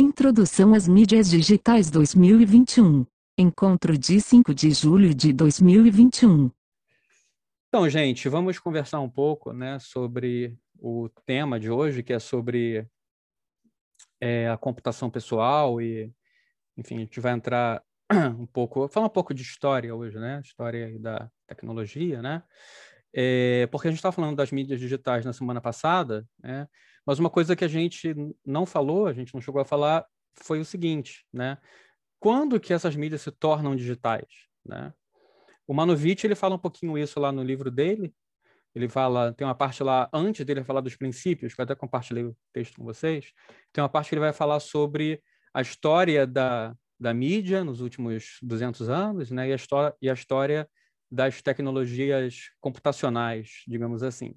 Introdução às mídias digitais 2021. Encontro de 5 de julho de 2021. Então, gente, vamos conversar um pouco né, sobre o tema de hoje, que é sobre é, a computação pessoal e, enfim, a gente vai entrar um pouco, falar um pouco de história hoje, né? História da tecnologia, né? É, porque a gente estava falando das mídias digitais na semana passada, né? Mas uma coisa que a gente não falou, a gente não chegou a falar, foi o seguinte, né? Quando que essas mídias se tornam digitais, né? O Manovich, ele fala um pouquinho isso lá no livro dele. Ele fala, tem uma parte lá, antes dele falar dos princípios, que eu até compartilhei o texto com vocês, tem uma parte que ele vai falar sobre a história da, da mídia nos últimos 200 anos, né? E a história, e a história das tecnologias computacionais, digamos assim.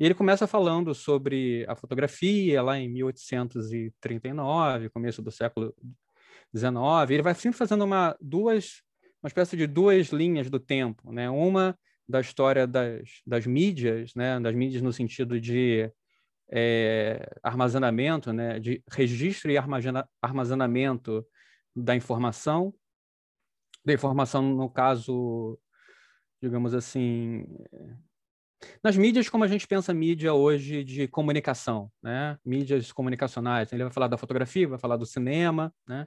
E ele começa falando sobre a fotografia lá em 1839, começo do século XIX. Ele vai sempre fazendo uma duas uma espécie de duas linhas do tempo, né? Uma da história das, das mídias, né? Das mídias no sentido de é, armazenamento, né? De registro e armazenamento da informação, da informação no caso, digamos assim, nas mídias, como a gente pensa mídia hoje de comunicação, né? Mídias comunicacionais. Ele vai falar da fotografia, vai falar do cinema, né?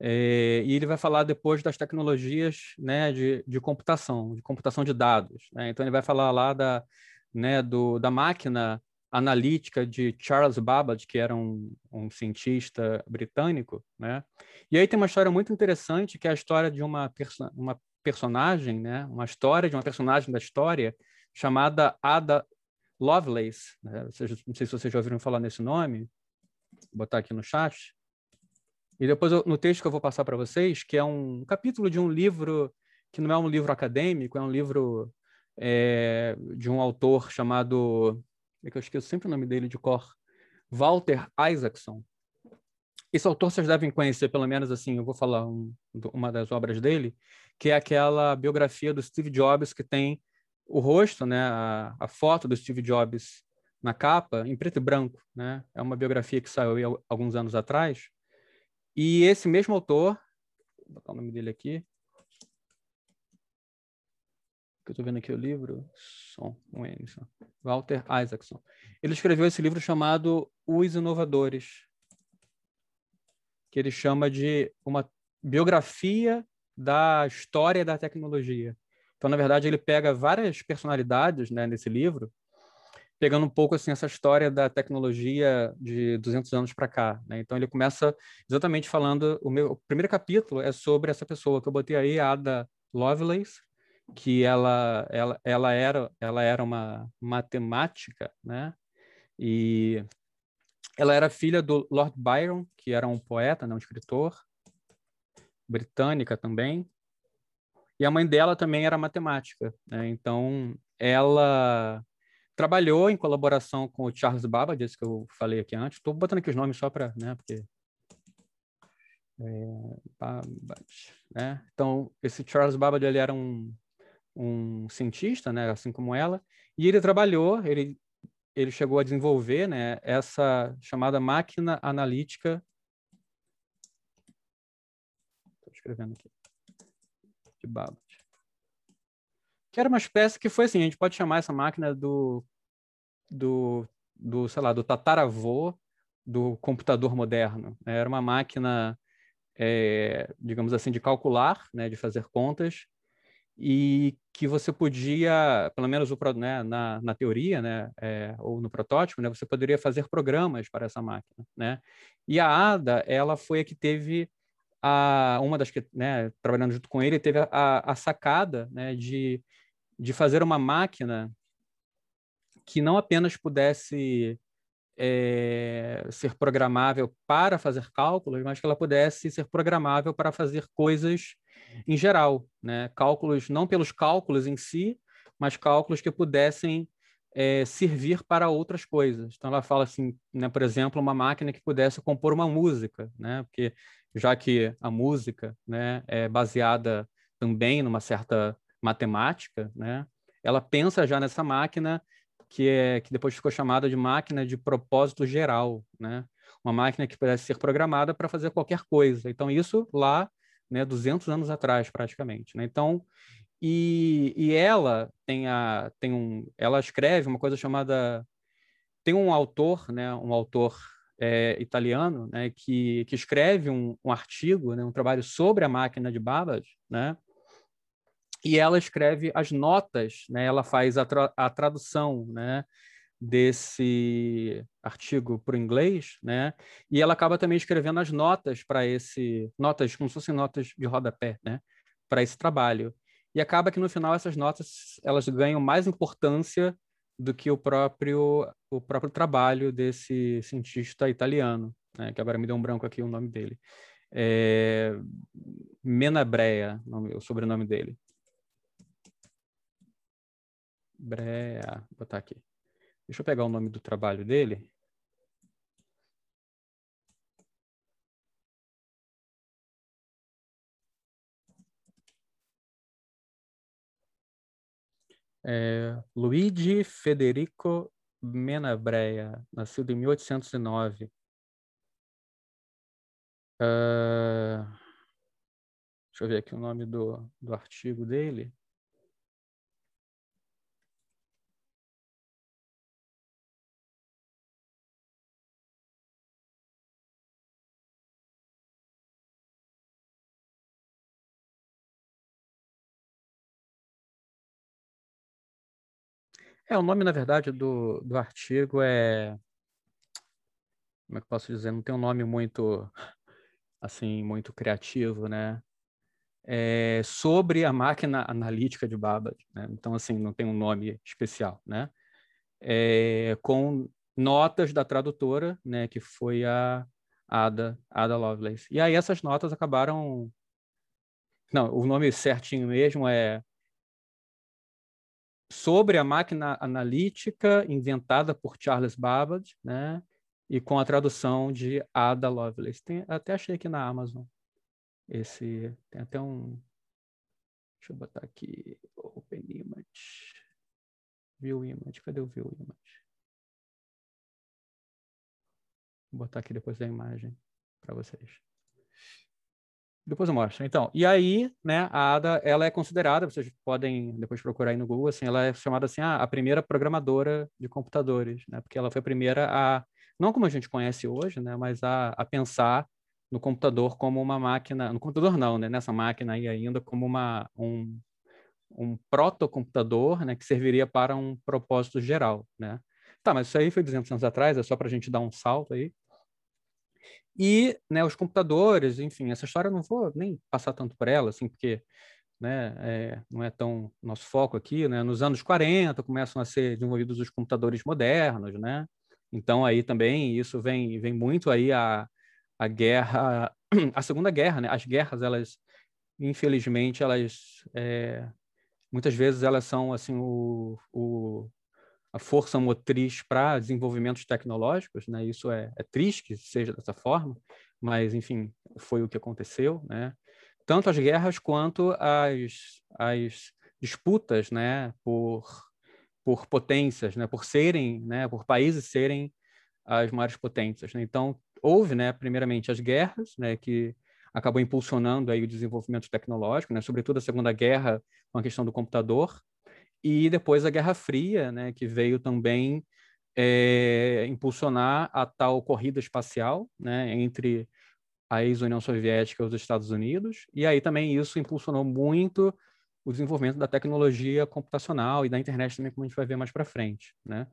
É, e ele vai falar depois das tecnologias né, de, de computação, de computação de dados. Né? Então, ele vai falar lá da, né, do, da máquina analítica de Charles Babbage, que era um, um cientista britânico. Né? E aí tem uma história muito interessante, que é a história de uma, perso uma personagem, né? uma história de uma personagem da história, chamada Ada Lovelace. Né? Não sei se vocês já ouviram falar nesse nome. Vou botar aqui no chat. E depois, no texto que eu vou passar para vocês, que é um capítulo de um livro que não é um livro acadêmico, é um livro é, de um autor chamado, é que eu esqueço sempre o nome dele de cor, Walter Isaacson. Esse autor vocês devem conhecer, pelo menos assim, eu vou falar um, uma das obras dele, que é aquela biografia do Steve Jobs que tem o rosto, né, a, a, foto do Steve Jobs na capa, em preto e branco. Né? É uma biografia que saiu alguns anos atrás. E esse mesmo autor, vou botar o nome dele aqui, que eu estou vendo aqui o livro, Walter Isaacson. Ele escreveu esse livro chamado Os Inovadores, que ele chama de uma biografia da história da tecnologia. Então, na verdade, ele pega várias personalidades né, nesse livro, pegando um pouco assim essa história da tecnologia de 200 anos para cá. Né? Então, ele começa exatamente falando. O meu o primeiro capítulo é sobre essa pessoa que eu botei aí, a Ada Lovelace, que ela, ela, ela, era, ela era uma matemática, né? E ela era filha do Lord Byron, que era um poeta, né, um escritor, britânica também, e a mãe dela também era matemática, né? Então, ela trabalhou em colaboração com o Charles Babbage, que eu falei aqui antes. Estou botando aqui os nomes só para, né, porque é, né? Então, esse Charles Babbage ele era um, um cientista, né, assim como ela, e ele trabalhou, ele ele chegou a desenvolver, né, essa chamada máquina analítica. Estou escrevendo aqui de Babbage. Que era uma espécie que foi assim, a gente pode chamar essa máquina do, do, do sei lá, do tataravô do computador moderno. Né? Era uma máquina, é, digamos assim, de calcular, né, de fazer contas, e que você podia, pelo menos o, né, na, na teoria, né, é, ou no protótipo, né, você poderia fazer programas para essa máquina, né? E a Ada, ela foi a que teve a, uma das que, né, trabalhando junto com ele, teve a, a sacada né, de, de fazer uma máquina que não apenas pudesse é, ser programável para fazer cálculos, mas que ela pudesse ser programável para fazer coisas em geral, né? Cálculos não pelos cálculos em si, mas cálculos que pudessem é, servir para outras coisas. Então ela fala assim, né, por exemplo, uma máquina que pudesse compor uma música, né? Porque já que a música né, é baseada também numa certa matemática, né, ela pensa já nessa máquina que é que depois ficou chamada de máquina de propósito geral, né? uma máquina que pudesse ser programada para fazer qualquer coisa. Então, isso lá, né, 200 anos atrás, praticamente. Né? Então, e, e ela tem, a, tem um, ela escreve uma coisa chamada, tem um autor, né, um autor é, italiano, né, que, que escreve um, um artigo, né, um trabalho sobre a máquina de Babbage, né, e ela escreve as notas, né, ela faz a, tra a tradução, né, desse artigo para o inglês, né? E ela acaba também escrevendo as notas para esse notas como se fossem notas de rodapé, né? Para esse trabalho. E acaba que no final essas notas elas ganham mais importância do que o próprio o próprio trabalho desse cientista italiano, né? Que agora me deu um branco aqui o nome dele. É... Menabrea, o sobrenome dele. Brea, vou botar aqui. Deixa eu pegar o nome do trabalho dele. É, Luigi Federico Menabrea, nascido em 1809. Uh, deixa eu ver aqui o nome do, do artigo dele. É, o nome, na verdade, do, do artigo é. Como é que eu posso dizer? Não tem um nome muito, assim, muito criativo, né? É sobre a máquina analítica de Babbage, né? Então, assim, não tem um nome especial, né? É, com notas da tradutora, né? Que foi a Ada, Ada Lovelace. E aí essas notas acabaram... Não, o nome certinho mesmo é sobre a máquina analítica inventada por Charles Babbage, né? E com a tradução de Ada Lovelace. Tem, até achei aqui na Amazon. Esse tem até um. Deixa eu botar aqui. Open Image. View Image. Cadê o View Image? Vou botar aqui depois da imagem para vocês. Depois eu mostro. Então, e aí, né, a Ada, ela é considerada, vocês podem depois procurar aí no Google, assim, ela é chamada assim a, a primeira programadora de computadores, né, porque ela foi a primeira a, não como a gente conhece hoje, né, mas a, a pensar no computador como uma máquina, no computador não, né, nessa máquina aí ainda como uma, um, um protocomputador, né, que serviria para um propósito geral, né. Tá, mas isso aí foi 200 anos atrás, é só para a gente dar um salto aí. E né, os computadores, enfim, essa história eu não vou nem passar tanto por ela, assim, porque né, é, não é tão nosso foco aqui. Né? Nos anos 40 começam a ser desenvolvidos os computadores modernos, né? Então aí também isso vem, vem muito aí a, a guerra, a Segunda Guerra, né? As guerras, elas, infelizmente, elas é, muitas vezes elas são assim o, o a força motriz para desenvolvimentos tecnológicos, né? Isso é, é, triste que seja dessa forma, mas enfim foi o que aconteceu, né? Tanto as guerras quanto as, as disputas, né? Por por potências, né? Por serem, né? Por países serem as maiores potências. Né? Então houve, né? Primeiramente as guerras, né? Que acabou impulsionando aí o desenvolvimento tecnológico, né? Sobretudo a Segunda Guerra com a questão do computador, e depois a Guerra Fria, né, que veio também é, impulsionar a tal corrida espacial né, entre a ex-União Soviética e os Estados Unidos, e aí também isso impulsionou muito o desenvolvimento da tecnologia computacional e da internet também, como a gente vai ver mais para frente, né?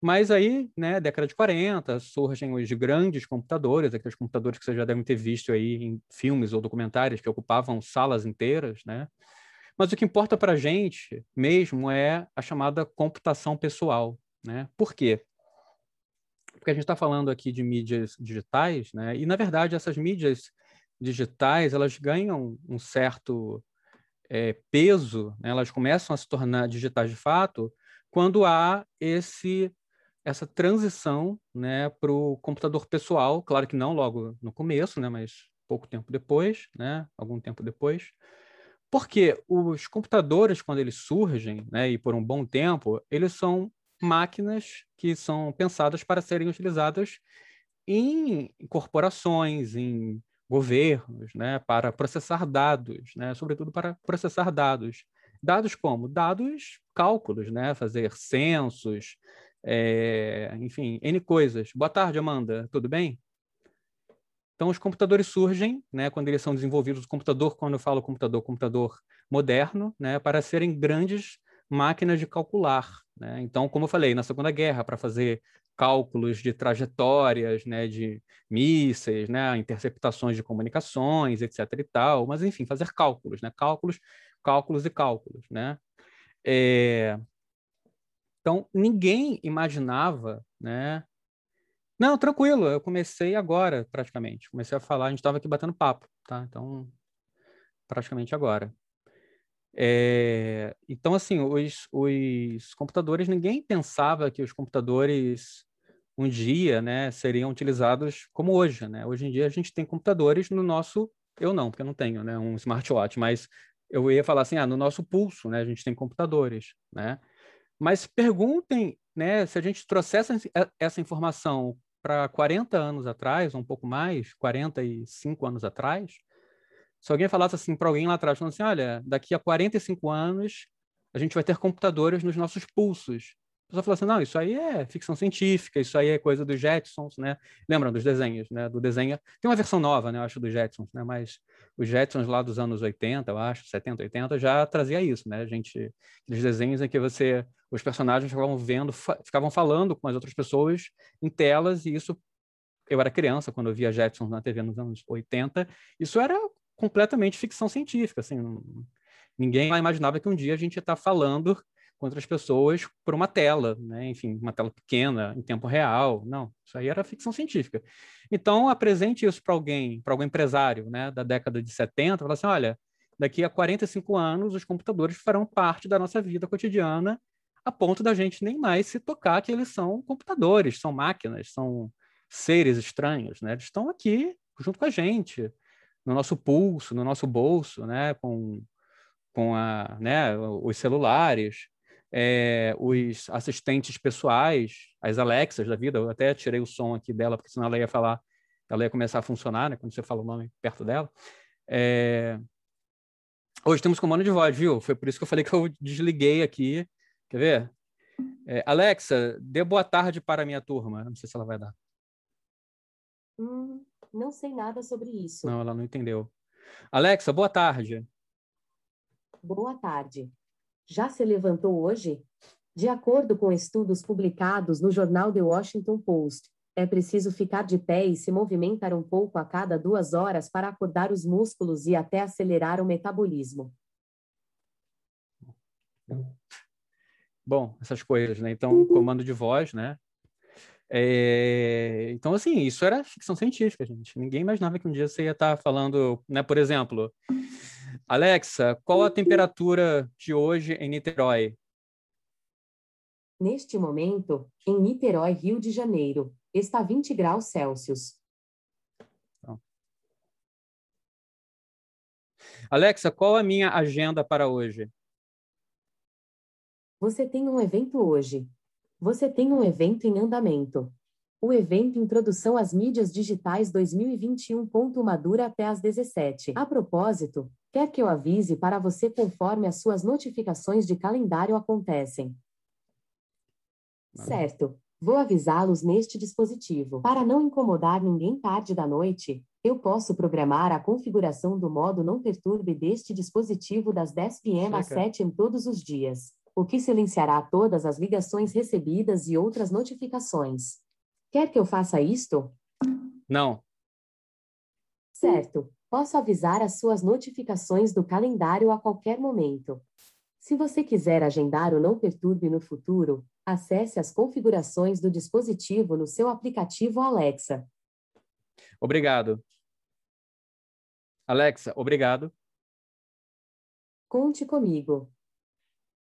Mas aí, né, década de 40, surgem os grandes computadores, aqueles computadores que vocês já devem ter visto aí em filmes ou documentários que ocupavam salas inteiras, né? Mas o que importa para a gente mesmo é a chamada computação pessoal. Né? Por quê? Porque a gente está falando aqui de mídias digitais, né? e, na verdade, essas mídias digitais elas ganham um certo é, peso, né? elas começam a se tornar digitais de fato quando há esse essa transição né, para o computador pessoal, claro que não logo no começo, né, mas pouco tempo depois, né, algum tempo depois, porque os computadores, quando eles surgem, né, e por um bom tempo, eles são máquinas que são pensadas para serem utilizadas em corporações, em governos, né, para processar dados, né, sobretudo para processar dados. Dados como? Dados, cálculos, né, fazer censos, é, enfim, N coisas. Boa tarde, Amanda, tudo bem? Então, os computadores surgem, né, quando eles são desenvolvidos, o computador, quando eu falo computador, computador moderno, né, para serem grandes máquinas de calcular. Né? Então, como eu falei, na Segunda Guerra, para fazer cálculos de trajetórias, né, de mísseis, né, interceptações de comunicações, etc. e tal, mas enfim, fazer cálculos, né, cálculos, cálculos e cálculos, né. É... Então ninguém imaginava, né. Não, tranquilo, eu comecei agora, praticamente. Comecei a falar, a gente estava aqui batendo papo, tá? Então, praticamente agora. É, então, assim, os, os computadores, ninguém pensava que os computadores um dia, né, seriam utilizados como hoje, né? Hoje em dia a gente tem computadores no nosso, eu não, porque eu não tenho, né, um smartwatch, mas eu ia falar assim, ah, no nosso pulso, né, a gente tem computadores, né? Mas perguntem, né, se a gente trouxesse essa informação para 40 anos atrás, ou um pouco mais, 45 anos atrás, se alguém falasse assim para alguém lá atrás, falando assim, olha, daqui a 45 anos a gente vai ter computadores nos nossos pulsos. A pessoa fala assim, não, isso aí é ficção científica, isso aí é coisa dos Jetsons, né? Lembram dos desenhos, né? Do desenho. Tem uma versão nova, né? Eu acho, dos Jetsons, né? Mas os Jetsons lá dos anos 80, eu acho, 70, 80, já trazia isso, né? A gente, aqueles desenhos em que você, os personagens ficavam vendo, ficavam falando com as outras pessoas em telas, e isso eu era criança quando eu via Jetsons na TV nos anos 80, isso era completamente ficção científica. Assim, ninguém imaginava que um dia a gente ia estar falando com outras pessoas por uma tela, né? enfim, uma tela pequena, em tempo real. Não, isso aí era ficção científica. Então, apresente isso para alguém, para algum empresário né, da década de 70, fala assim, olha, daqui a 45 anos os computadores farão parte da nossa vida cotidiana a ponto da gente nem mais se tocar que eles são computadores, são máquinas, são seres estranhos, né? Eles estão aqui junto com a gente, no nosso pulso, no nosso bolso, né, com, com a, né, os celulares, é, os assistentes pessoais, as Alexas da vida. Eu até tirei o som aqui dela, porque senão ela ia falar, ela ia começar a funcionar, né, quando você fala o nome perto dela. É... Hoje temos comando de voz, viu? Foi por isso que eu falei que eu desliguei aqui. Quer ver? É, Alexa, dê boa tarde para a minha turma. Não sei se ela vai dar. Hum, não sei nada sobre isso. Não, ela não entendeu. Alexa, boa tarde. Boa tarde. Já se levantou hoje? De acordo com estudos publicados no jornal The Washington Post, é preciso ficar de pé e se movimentar um pouco a cada duas horas para acordar os músculos e até acelerar o metabolismo. Bom, essas coisas, né? Então, comando de voz, né? É, então, assim, isso era ficção científica, gente. Ninguém imaginava que um dia você ia estar falando, né? Por exemplo, Alexa, qual a temperatura de hoje em Niterói? Neste momento, em Niterói, Rio de Janeiro, está 20 graus Celsius. Alexa, qual a minha agenda para hoje? Você tem um evento hoje. Você tem um evento em andamento. O evento Introdução às Mídias Digitais 2021. Madura até às 17. A propósito, quer que eu avise para você conforme as suas notificações de calendário acontecem. Certo. Vou avisá-los neste dispositivo. Para não incomodar ninguém tarde da noite, eu posso programar a configuração do modo não perturbe deste dispositivo das 10 p.m. às 7 em todos os dias o que silenciará todas as ligações recebidas e outras notificações. Quer que eu faça isto? Não. Certo. Posso avisar as suas notificações do calendário a qualquer momento. Se você quiser agendar o Não Perturbe no futuro, acesse as configurações do dispositivo no seu aplicativo Alexa. Obrigado. Alexa, obrigado. Conte comigo.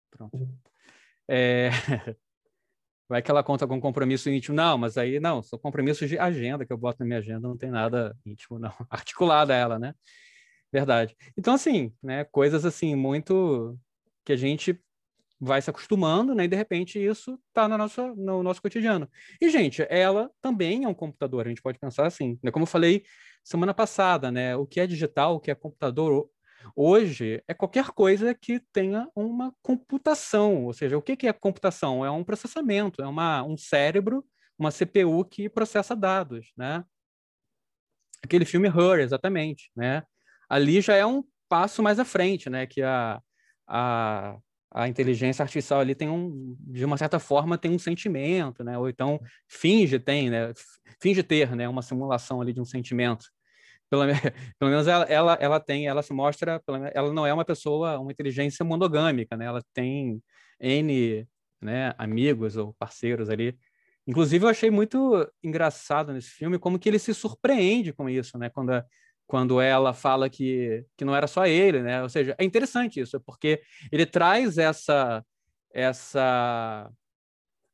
Pronto. É... Vai que ela conta com compromisso íntimo. Não, mas aí não, são compromissos de agenda que eu boto na minha agenda, não tem nada íntimo, não. Articulada ela, né? Verdade. Então, assim, né, coisas assim, muito que a gente vai se acostumando, né? E de repente isso está no nosso, no nosso cotidiano. E, gente, ela também é um computador, a gente pode pensar assim, né? Como eu falei semana passada, né? O que é digital, o que é computador hoje é qualquer coisa que tenha uma computação. Ou seja, o que é computação? É um processamento, é uma, um cérebro, uma CPU que processa dados, né? Aquele filme Her, exatamente, né? Ali já é um passo mais à frente, né? Que a, a a inteligência artificial ali tem um, de uma certa forma, tem um sentimento, né? Ou então finge tem, né? Finge ter, né? Uma simulação ali de um sentimento. Pelo, pelo menos ela, ela, ela tem, ela se mostra, ela não é uma pessoa, uma inteligência monogâmica, né? Ela tem N, né? Amigos ou parceiros ali. Inclusive, eu achei muito engraçado nesse filme como que ele se surpreende com isso, né? Quando a, quando ela fala que, que não era só ele, né? Ou seja, é interessante isso, porque ele traz essa, essa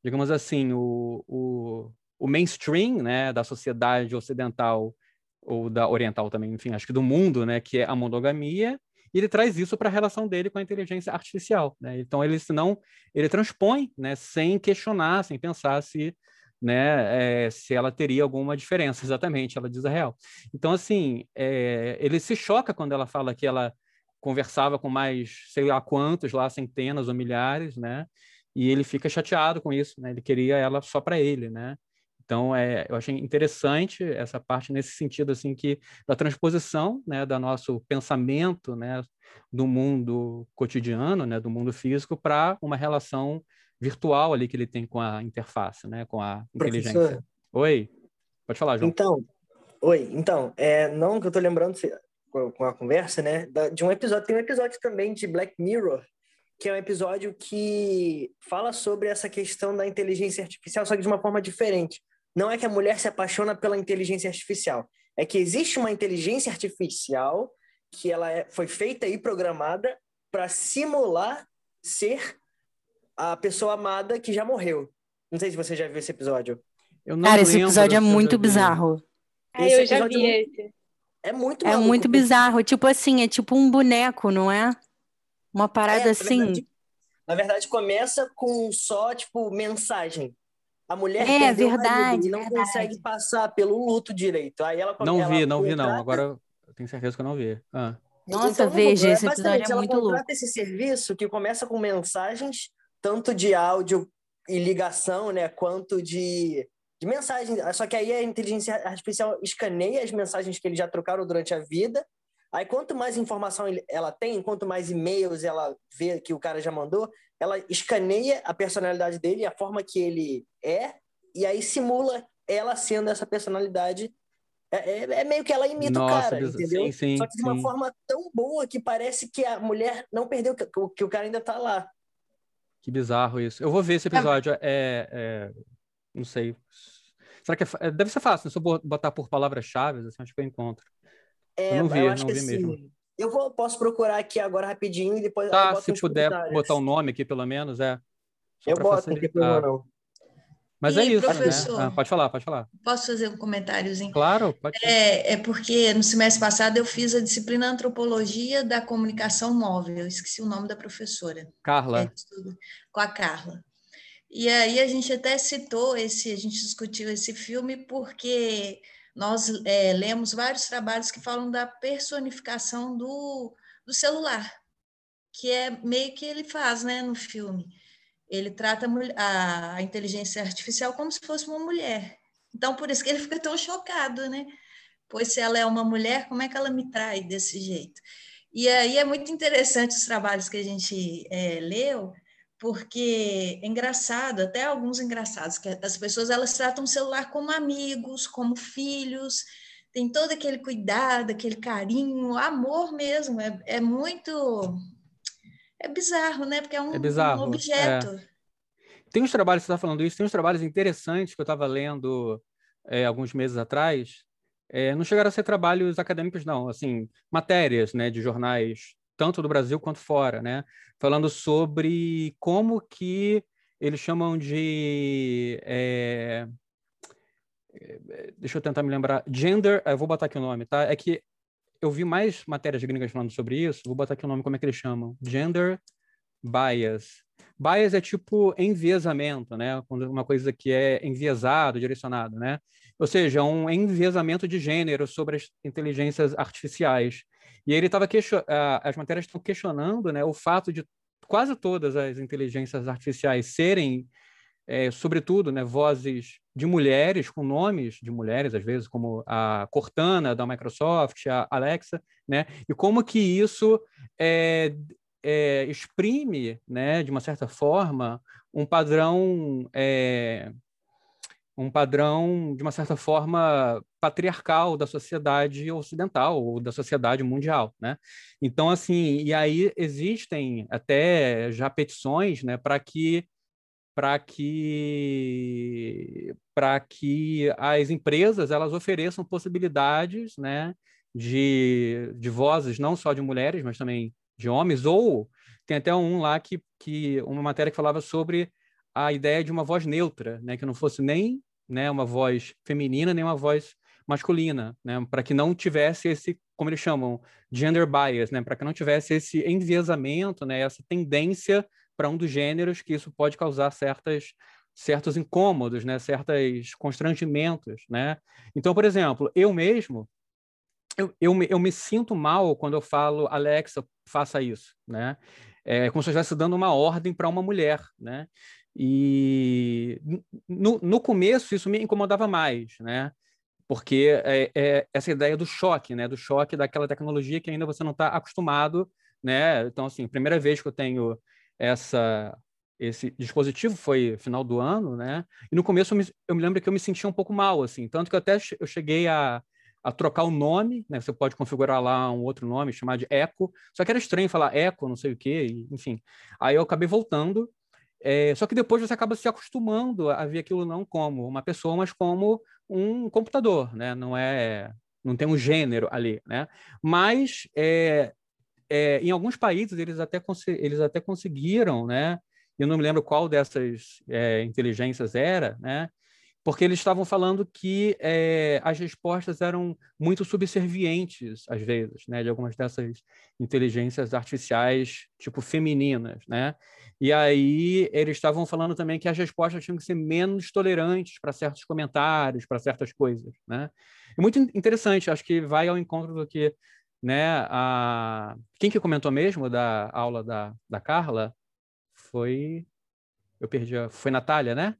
digamos assim, o, o, o mainstream, né, da sociedade ocidental ou da oriental também, enfim, acho que do mundo, né, que é a monogamia, e ele traz isso para a relação dele com a inteligência artificial, né? Então ele não, ele transpõe, né, sem questionar, sem pensar se né, é, se ela teria alguma diferença, exatamente, ela diz a real. Então, assim, é, ele se choca quando ela fala que ela conversava com mais, sei lá quantos lá, centenas ou milhares, né, e ele fica chateado com isso, né, ele queria ela só para ele, né, então, é, eu achei interessante essa parte nesse sentido, assim, que da transposição, né, do nosso pensamento, né, do mundo cotidiano, né, do mundo físico para uma relação virtual ali que ele tem com a interface, né? Com a inteligência. Professor, oi, pode falar, João. Então, oi, então, é, não que eu tô lembrando com a conversa, né? De um episódio, tem um episódio também de Black Mirror, que é um episódio que fala sobre essa questão da inteligência artificial, só que de uma forma diferente. Não é que a mulher se apaixona pela inteligência artificial, é que existe uma inteligência artificial que ela é, foi feita e programada para simular ser a pessoa amada que já morreu. Não sei se você já viu esse episódio. Cara, esse episódio é muito bizarro. Ah, eu já vi é esse. É muito É muito bizarro. Tipo assim, é tipo um boneco, não é? Uma parada é, assim. Na verdade, na verdade, começa com só, tipo, mensagem. A mulher é verdade, não verdade. consegue passar pelo luto direito. Aí ela Não ela vi, não vi, não. Agora eu tenho certeza que eu não vi. Ah. Nossa, então, veja, esse episódio é muito louco. Ela contrata esse serviço que começa com mensagens tanto de áudio e ligação, né, quanto de, de mensagem. Só que aí a inteligência artificial escaneia as mensagens que eles já trocaram durante a vida. Aí quanto mais informação ela tem, quanto mais e-mails ela vê que o cara já mandou, ela escaneia a personalidade dele, a forma que ele é, e aí simula ela sendo essa personalidade é, é, é, meio que ela imita Nossa, o cara, entendeu? Sim, sim, Só que de uma sim. forma tão boa que parece que a mulher não perdeu, que, que o cara ainda tá lá. Que bizarro isso. Eu vou ver esse episódio. É, é não sei. Será que é, é, deve ser fácil? Né? Se eu botar por palavras-chave, assim, acho que eu encontro. É, eu não vi, eu não vi assim, mesmo. Eu vou, posso procurar aqui agora rapidinho e depois. Tá, se puder botar o um nome aqui, pelo menos, é. eu boto, não tem problema não. Mas e, é isso, né? Ah, pode falar, pode falar. Posso fazer um comentáriozinho? Claro, pode. É, é porque no semestre passado eu fiz a disciplina Antropologia da Comunicação Móvel, eu esqueci o nome da professora. Carla. É, com a Carla. E aí a gente até citou esse, a gente discutiu esse filme porque nós é, lemos vários trabalhos que falam da personificação do, do celular, que é meio que ele faz, né, no filme ele trata a, a inteligência artificial como se fosse uma mulher. Então, por isso que ele fica tão chocado, né? Pois se ela é uma mulher, como é que ela me trai desse jeito? E aí é muito interessante os trabalhos que a gente é, leu, porque é engraçado, até alguns engraçados, que as pessoas elas tratam o celular como amigos, como filhos, tem todo aquele cuidado, aquele carinho, amor mesmo, é, é muito é bizarro, né? Porque é um, é bizarro, um objeto. É. Tem uns trabalhos, você está falando isso, tem uns trabalhos interessantes que eu estava lendo é, alguns meses atrás. É, não chegaram a ser trabalhos acadêmicos, não, assim, matérias né, de jornais, tanto do Brasil quanto fora, né? Falando sobre como que eles chamam de. É, é deixa eu tentar me lembrar. Gender. Eu vou botar aqui o nome, tá? É que eu vi mais matérias gringas falando sobre isso, vou botar aqui o nome, como é que eles chamam? Gender bias, Bias é tipo enviesamento, né? Uma coisa que é enviesado, direcionado, né? Ou seja, um enviesamento de gênero sobre as inteligências artificiais. E ele estava as matérias estão questionando, né, o fato de quase todas as inteligências artificiais serem, é, sobretudo, né, vozes de mulheres com nomes de mulheres às vezes, como a Cortana da Microsoft, a Alexa, né, e como que isso é, é, exprime, né, de uma certa forma, um padrão é, um padrão, de uma certa forma, patriarcal da sociedade ocidental ou da sociedade mundial, né? Então, assim, e aí existem até já petições, né, para que para que para que as empresas elas ofereçam possibilidades, né, de, de vozes não só de mulheres, mas também de homens ou tem até um lá que, que uma matéria que falava sobre a ideia de uma voz neutra, né, que não fosse nem né, uma voz feminina nem uma voz masculina, né, para que não tivesse esse, como eles chamam, gender bias, né, para que não tivesse esse enviesamento, né, essa tendência para um dos gêneros que isso pode causar certas certos incômodos, né, certos constrangimentos, né. Então, por exemplo, eu mesmo eu, eu, me, eu me sinto mal quando eu falo Alexa, faça isso, né? É como se eu estivesse dando uma ordem para uma mulher, né? E no, no começo isso me incomodava mais, né? Porque é, é essa ideia do choque, né? Do choque daquela tecnologia que ainda você não está acostumado, né? Então, assim, primeira vez que eu tenho essa esse dispositivo foi final do ano, né? E no começo eu me, eu me lembro que eu me sentia um pouco mal, assim, tanto que até eu cheguei a, a trocar o nome, né? Você pode configurar lá um outro nome, chamar de Echo, só que era estranho falar Echo, não sei o quê, enfim. Aí eu acabei voltando é, só que depois você acaba se acostumando a ver aquilo não como uma pessoa, mas como um computador, né? Não é, não tem um gênero ali, né? Mas é, é, em alguns países eles até eles até conseguiram, né? Eu não me lembro qual dessas é, inteligências era, né? Porque eles estavam falando que é, as respostas eram muito subservientes, às vezes, né, de algumas dessas inteligências artificiais, tipo femininas, né? E aí eles estavam falando também que as respostas tinham que ser menos tolerantes para certos comentários, para certas coisas, né? É muito interessante, acho que vai ao encontro do que, né, a... Quem que comentou mesmo da aula da, da Carla? Foi... Eu perdi, a... foi Natália, né?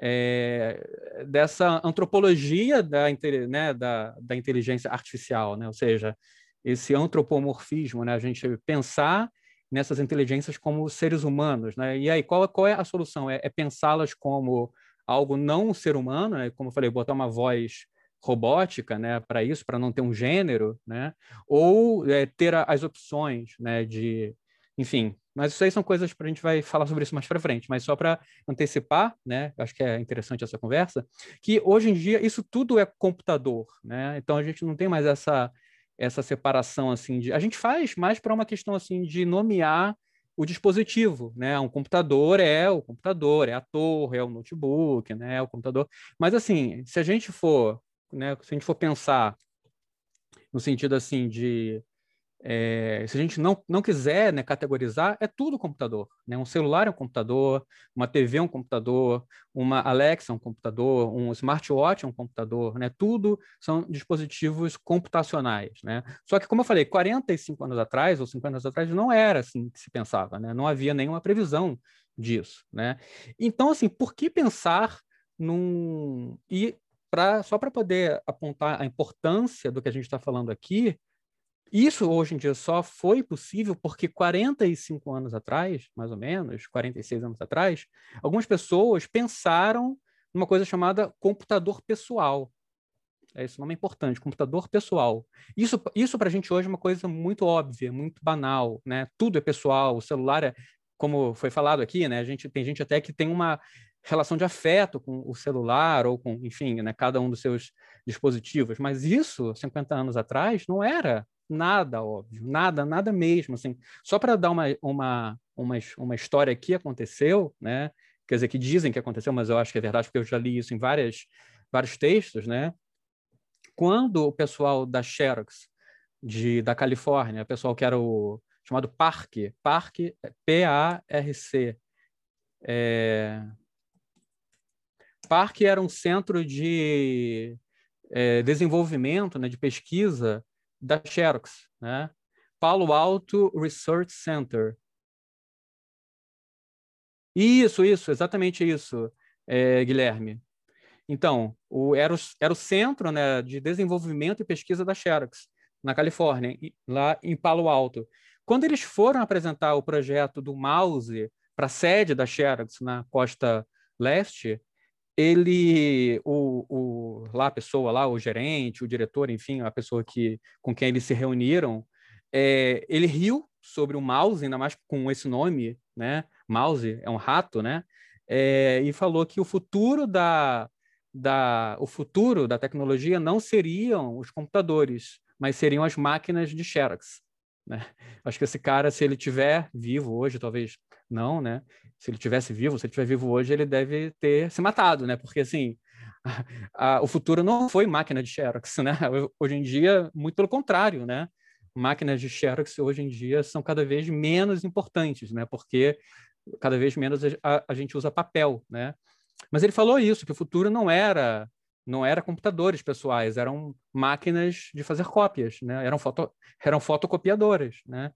É, dessa antropologia da, né, da, da, inteligência artificial, né? ou seja, esse antropomorfismo, né? a gente pensar nessas inteligências como seres humanos. Né? E aí, qual, qual é a solução? É, é pensá-las como algo não ser humano, né? como eu falei, botar uma voz robótica né, para isso, para não ter um gênero, né? ou é, ter as opções né, de, enfim, mas isso aí são coisas para a gente vai falar sobre isso mais para frente. Mas só para antecipar, né? Acho que é interessante essa conversa, que hoje em dia isso tudo é computador, né? Então a gente não tem mais essa essa separação assim de a gente faz mais para uma questão assim de nomear o dispositivo, né? Um computador é o computador, é a torre, é o notebook, né? É o computador. Mas assim, se a gente for, né? Se a gente for pensar no sentido assim de é, se a gente não, não quiser né, categorizar, é tudo computador. Né? Um celular é um computador, uma TV é um computador, uma Alexa é um computador, um smartwatch é um computador, né? tudo são dispositivos computacionais. Né? Só que, como eu falei, 45 anos atrás ou 50 anos atrás não era assim que se pensava, né? não havia nenhuma previsão disso. Né? Então, assim, por que pensar num. E pra, só para poder apontar a importância do que a gente está falando aqui, isso hoje em dia só foi possível porque 45 anos atrás, mais ou menos, 46 anos atrás, algumas pessoas pensaram numa coisa chamada computador pessoal. Esse nome é importante, computador pessoal. Isso, isso para a gente hoje é uma coisa muito óbvia, muito banal, né? Tudo é pessoal, o celular é, como foi falado aqui, né? A gente tem gente até que tem uma relação de afeto com o celular ou com, enfim, né, cada um dos seus dispositivos. Mas isso, 50 anos atrás, não era nada óbvio, nada, nada mesmo, assim. Só para dar uma, uma, uma, uma história que aconteceu, né? Quer dizer, que dizem que aconteceu, mas eu acho que é verdade porque eu já li isso em várias, vários textos, né? Quando o pessoal da Xerox de, da Califórnia, o pessoal que era o chamado Parque, Parque, P-A-R-C. É... Parque era um centro de é, desenvolvimento, né, de pesquisa da Xerox, né? Palo Alto Research Center. Isso, isso, exatamente isso, é, Guilherme. Então, o, era, o, era o centro né, de desenvolvimento e pesquisa da Xerox, na Califórnia, lá em Palo Alto. Quando eles foram apresentar o projeto do mouse para a sede da Xerox na costa leste, ele, o, o, lá a pessoa lá, o gerente, o diretor, enfim, a pessoa que, com quem eles se reuniram, é, ele riu sobre o mouse, ainda mais com esse nome, né? Mouse é um rato, né? É, e falou que o futuro da, da, o futuro da tecnologia não seriam os computadores, mas seriam as máquinas de Xerox. Né? Acho que esse cara, se ele tiver vivo hoje, talvez não, né? Se ele tivesse vivo, se ele estiver vivo hoje, ele deve ter se matado, né? Porque assim, a, a, o futuro não foi máquina de Xerox, né? Hoje em dia, muito pelo contrário, né? Máquinas de Xerox hoje em dia são cada vez menos importantes, né? Porque cada vez menos a, a gente usa papel, né? Mas ele falou isso, que o futuro não era não era computadores pessoais, eram máquinas de fazer cópias, né? Eram, foto, eram fotocopiadoras, né?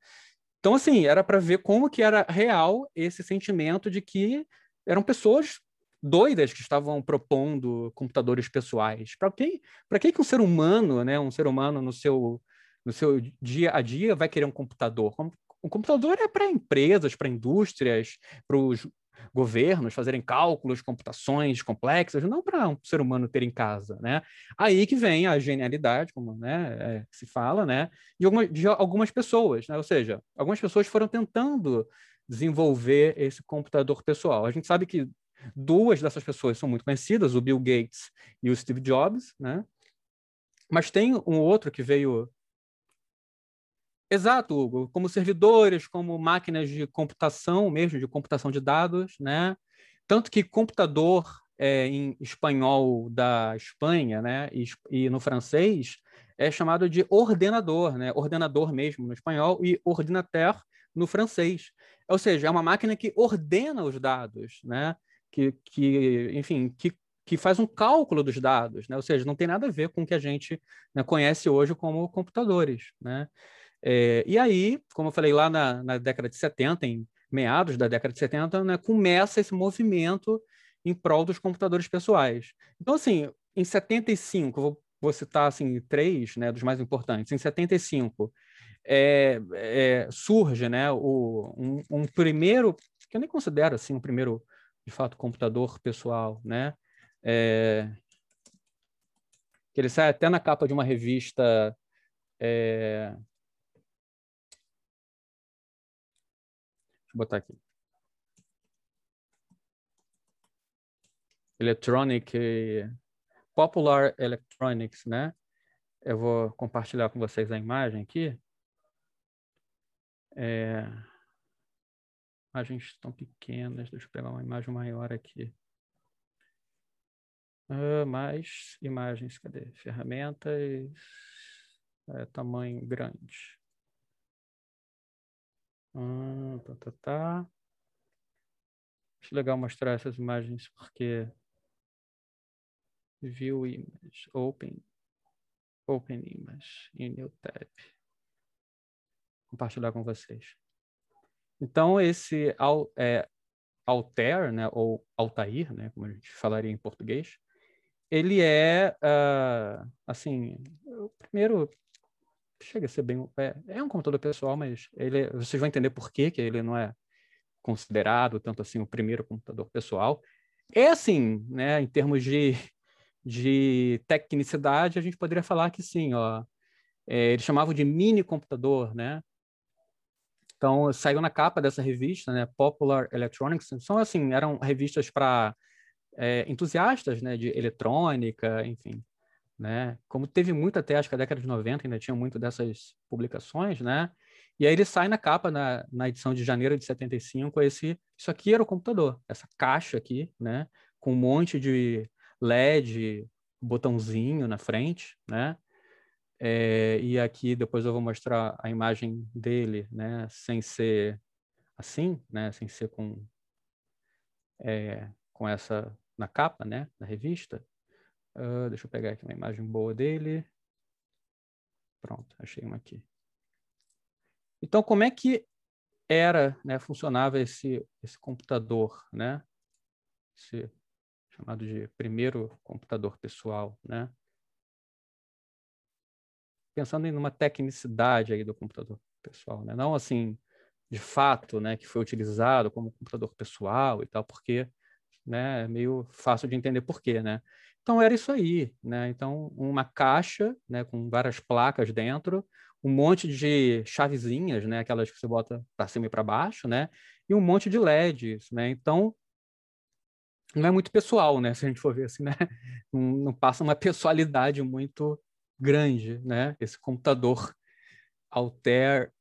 Então, assim, era para ver como que era real esse sentimento de que eram pessoas doidas que estavam propondo computadores pessoais. Para que, para que que um ser humano, né, um ser humano no seu no seu dia a dia vai querer um computador? Um computador é para empresas, para indústrias, para os governos fazerem cálculos, computações complexas, não para um ser humano ter em casa, né? Aí que vem a genialidade, como né, é, se fala, né, de, alguma, de algumas pessoas, né? Ou seja, algumas pessoas foram tentando desenvolver esse computador pessoal. A gente sabe que duas dessas pessoas são muito conhecidas, o Bill Gates e o Steve Jobs, né? Mas tem um outro que veio Exato, Hugo. Como servidores, como máquinas de computação mesmo, de computação de dados, né? Tanto que computador é, em espanhol da Espanha, né? E, e, no francês é chamado de ordenador, né? Ordenador mesmo no espanhol e ordinateur no francês. Ou seja, é uma máquina que ordena os dados, né? Que, que enfim, que que faz um cálculo dos dados, né? ou seja, não tem nada a ver com o que a gente né, conhece hoje como computadores. Né? É, e aí, como eu falei lá na, na, década de 70, em meados da década de 70, né, começa esse movimento em prol dos computadores pessoais. Então, assim, em 75, vou, vou citar assim, três né, dos mais importantes. Em 75, é, é, surge né, o, um, um, primeiro, que eu nem considero assim, um primeiro, de fato, computador pessoal, né? É, que ele sai até na capa de uma revista é, botar aqui. Electronic, Popular Electronics, né? Eu vou compartilhar com vocês a imagem aqui. É... Imagens estão pequenas, deixa eu pegar uma imagem maior aqui. Uh, mais imagens, cadê? Ferramentas, é, tamanho grande. Ah, tá, tá, tá. Acho legal mostrar essas imagens porque view image, open, open image em new tab. Compartilhar com vocês. Então esse é, Altair, né, ou Altair, né, como a gente falaria em português, ele é, uh, assim, o primeiro chega a ser bem. É, é um computador pessoal, mas ele, vocês vão entender por que, que ele não é considerado tanto assim o primeiro computador pessoal. É assim, né, em termos de, de tecnicidade, a gente poderia falar que sim, ó, é, eles de mini computador, né? Então, saiu na capa dessa revista, né, Popular Electronics. São assim, eram revistas para é, entusiastas, né, de eletrônica, enfim né? Como teve muito até, acho que a década de 90 ainda tinha muito dessas publicações, né? E aí ele sai na capa, na, na edição de janeiro de 75, esse, isso aqui era o computador, essa caixa aqui, né? Com um monte de LED, botãozinho na frente, né? É, e aqui depois eu vou mostrar a imagem dele, né, sem ser assim, né, sem ser com é, com essa na capa, né, da revista. Uh, deixa eu pegar aqui uma imagem boa dele. Pronto, achei uma aqui. Então, como é que era, né, funcionava esse esse computador, né? Esse chamado de primeiro computador pessoal, né? pensando em uma tecnicidade aí do computador pessoal, né? Não assim, de fato, né, que foi utilizado como computador pessoal e tal, porque, né, é meio fácil de entender por quê, né? Então era isso aí, né? Então uma caixa, né, com várias placas dentro, um monte de chavezinhas, né, aquelas que você bota para cima e para baixo, né? E um monte de LEDs, né? Então não é muito pessoal, né? Se a gente for ver assim, né? Não, não passa uma pessoalidade muito grande, né? Esse computador Altair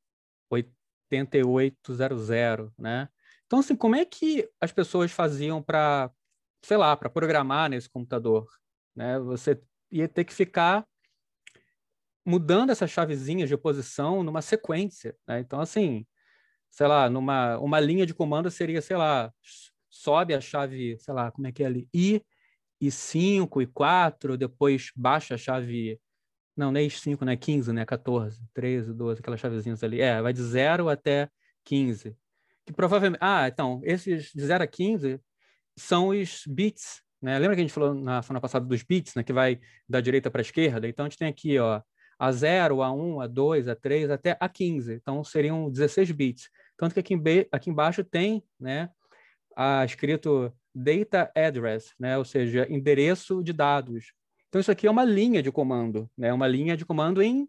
8800, né? Então, assim, como é que as pessoas faziam para, sei lá, para programar nesse computador? Né? Você ia ter que ficar mudando essas chavezinhas de posição numa sequência, né? Então, assim, sei lá, numa uma linha de comando seria, sei lá, sobe a chave, sei lá, como é que é ali, I e 5 e 4, depois baixa a chave não, nem 5, né? 15, né? 14, 13, 12, aquelas chavezinhas ali. É, vai de 0 até 15. Que provavelmente. Ah, então, esses de 0 a 15 são os bits, né? Lembra que a gente falou na semana passada dos bits, né? Que vai da direita para a esquerda? Então, a gente tem aqui, ó, a 0, a 1, a 2, a 3, até a 15. Então, seriam 16 bits. Tanto que aqui, aqui embaixo tem, né? A, escrito data address, né? Ou seja, endereço de dados. Então, isso aqui é uma linha de comando, né? uma linha de comando em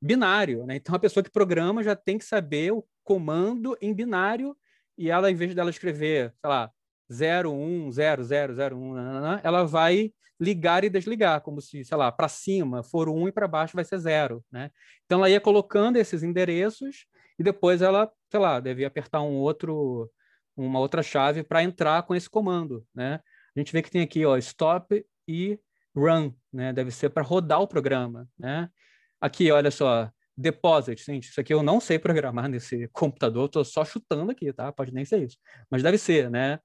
binário. Né? Então, a pessoa que programa já tem que saber o comando em binário e ela, em vez dela escrever, sei lá, 010001, ela vai ligar e desligar, como se, sei lá, para cima for 1 e para baixo vai ser 0, né? Então ela ia colocando esses endereços e depois ela, sei lá, devia apertar um outro uma outra chave para entrar com esse comando, né? A gente vê que tem aqui, ó, stop e run, né? Deve ser para rodar o programa, né? Aqui, olha só, deposit, gente, isso aqui eu não sei programar nesse computador, estou só chutando aqui, tá? Pode nem ser isso, mas deve ser, né?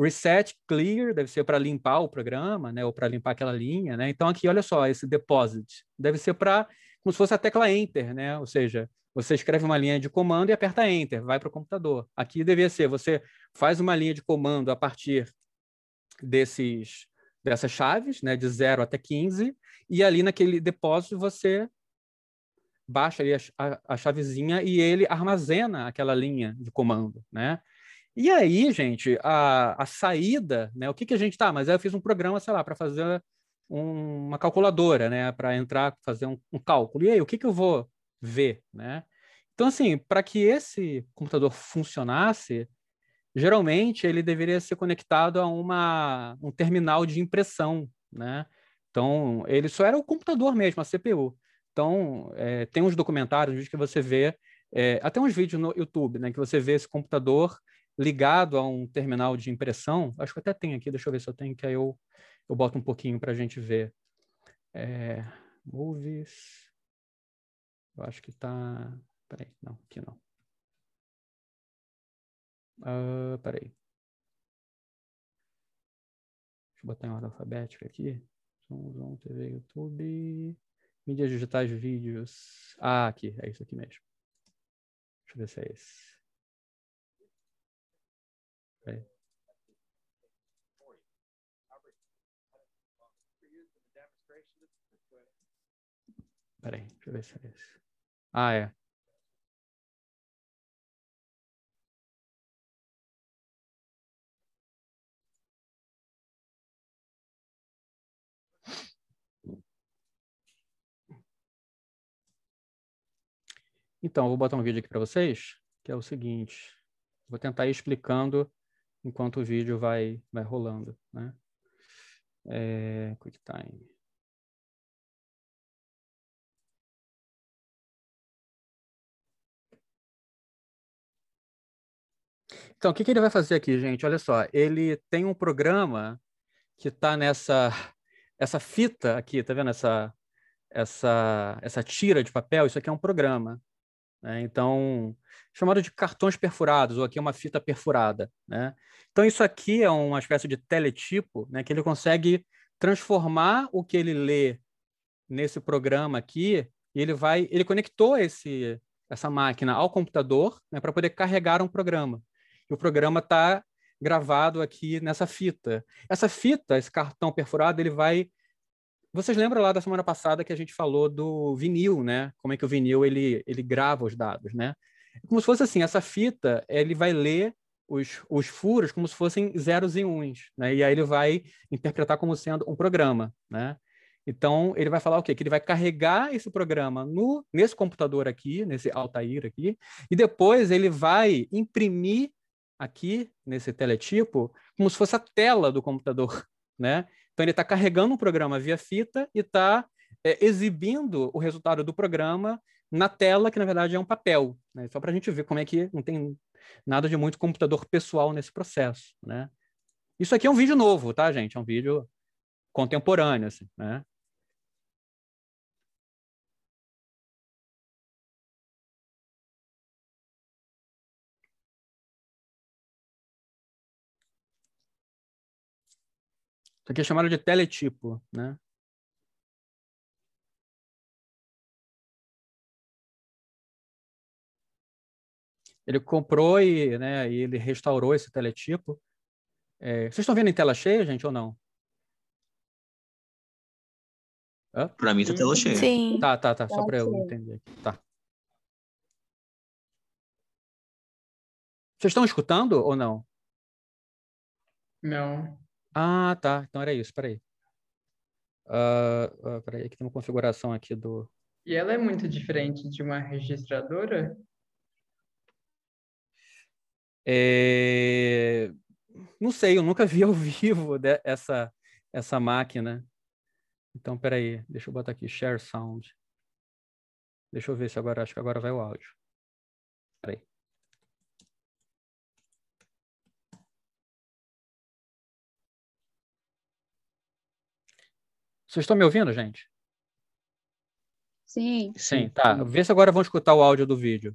Reset clear deve ser para limpar o programa, né? Ou para limpar aquela linha, né? Então aqui, olha só, esse deposit deve ser para como se fosse a tecla enter, né? Ou seja, você escreve uma linha de comando e aperta enter, vai para o computador. Aqui devia ser, você faz uma linha de comando a partir desses dessas chaves, né, de 0 até 15, e ali naquele depósito você baixa ali a, a, a, chavezinha e ele armazena aquela linha de comando, né? E aí, gente, a, a saída, né? O que que a gente tá? Mas aí eu fiz um programa, sei lá, para fazer um, uma calculadora, né? Para entrar, fazer um, um, cálculo. E aí, o que que eu vou ver, né? Então, assim, para que esse computador funcionasse, geralmente ele deveria ser conectado a uma, um terminal de impressão, né? Então, ele só era o computador mesmo, a CPU. Então, é, tem uns documentários que você vê, é, até uns vídeos no YouTube, né, que você vê esse computador ligado a um terminal de impressão. Acho que até tem aqui, deixa eu ver se eu tenho, que aí eu, eu boto um pouquinho para a gente ver. É, movies. Eu acho que está. Peraí, não, aqui não. Uh, peraí. Deixa eu botar em ordem alfabética aqui. Som, som, TV, YouTube. Mídias digitais, vídeos. Ah, aqui. É isso aqui mesmo. Deixa eu ver se é esse. Peraí. Peraí, deixa eu ver se é esse. Ah, é. Então, vou botar um vídeo aqui para vocês, que é o seguinte. Vou tentar ir explicando enquanto o vídeo vai, vai rolando. Né? É, QuickTime. Então, o que, que ele vai fazer aqui, gente? Olha só, ele tem um programa que está nessa essa fita aqui, tá vendo essa essa, essa tira de papel, isso aqui é um programa. Né? Então, chamado de cartões perfurados, ou aqui é uma fita perfurada. Né? Então, isso aqui é uma espécie de teletipo, né, que ele consegue transformar o que ele lê nesse programa aqui, e ele vai, ele conectou esse essa máquina ao computador, né, para poder carregar um programa. E o programa está gravado aqui nessa fita. Essa fita, esse cartão perfurado, ele vai vocês lembram lá da semana passada que a gente falou do vinil, né? Como é que o vinil ele, ele grava os dados, né? Como se fosse assim, essa fita, ele vai ler os, os furos como se fossem zeros e uns, né? E aí ele vai interpretar como sendo um programa, né? Então, ele vai falar o quê? Que ele vai carregar esse programa no, nesse computador aqui, nesse Altair aqui, e depois ele vai imprimir aqui, nesse teletipo, como se fosse a tela do computador, né? Então, ele está carregando um programa via fita e está é, exibindo o resultado do programa na tela, que na verdade é um papel. Né? Só para a gente ver como é que não tem nada de muito computador pessoal nesse processo. Né? Isso aqui é um vídeo novo, tá, gente? É um vídeo contemporâneo, assim, né? Isso aqui é chamado de teletipo, né? Ele comprou e, né, e ele restaurou esse teletipo. É, vocês estão vendo em tela cheia, gente, ou não? Para mim tá tela cheia. Sim. Tá, tá, tá. Só para eu entender. Tá. Vocês estão escutando ou não? Não. Ah, tá. Então era isso. Peraí. Uh, uh, peraí, aqui tem uma configuração aqui do. E ela é muito diferente de uma registradora? É... Não sei, eu nunca vi ao vivo essa, essa máquina. Então, peraí, deixa eu botar aqui, share sound. Deixa eu ver se agora, acho que agora vai o áudio. Peraí. Vocês estão me ouvindo, gente? Sim. Sim, tá. Vê se agora vão escutar o áudio do vídeo.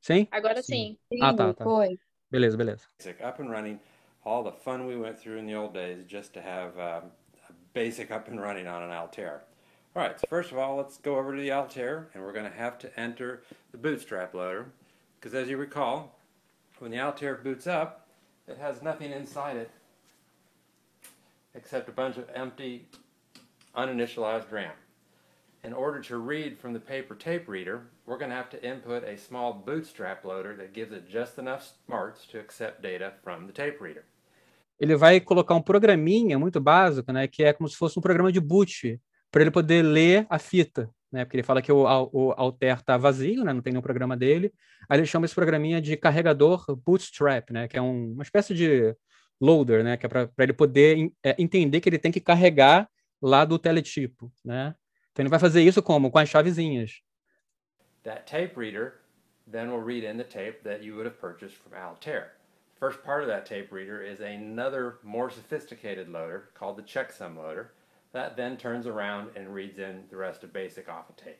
Sim? Agora sim. sim. Ah, tá, tá. Foi. Beleza, beleza. Up and running, all the fun we went through in the old days just to have uh, a basic up and running on an Altair. All right, so first of all, let's go over to the Altair, and we're going to have to enter the bootstrap loader, because as you recall, when the Altair boots up, it has nothing inside it except a bunch of empty, uninitialized RAM. In order to read from the paper tape reader, we're going to have to input a small bootstrap loader that gives it just enough smarts to accept data from the tape reader. Ele vai colocar um programinha muito básico, né, que é como se fosse um programa de boot, para ele poder ler a fita, né, porque ele fala que o, o Alter está vazio, né, não tem nenhum programa dele. Aí ele chama esse programinha de carregador bootstrap, né, que é um, uma espécie de loader, né? Que é para ele poder é, entender que ele tem que carregar lá do teletipo, né? Então ele vai fazer isso como? Com as chavezinhas. That tape reader then will read in the tape that you would have purchased from Altair. First part of that tape reader is another more sophisticated loader called the checksum loader that then turns around and reads in the rest of BASIC off of tape.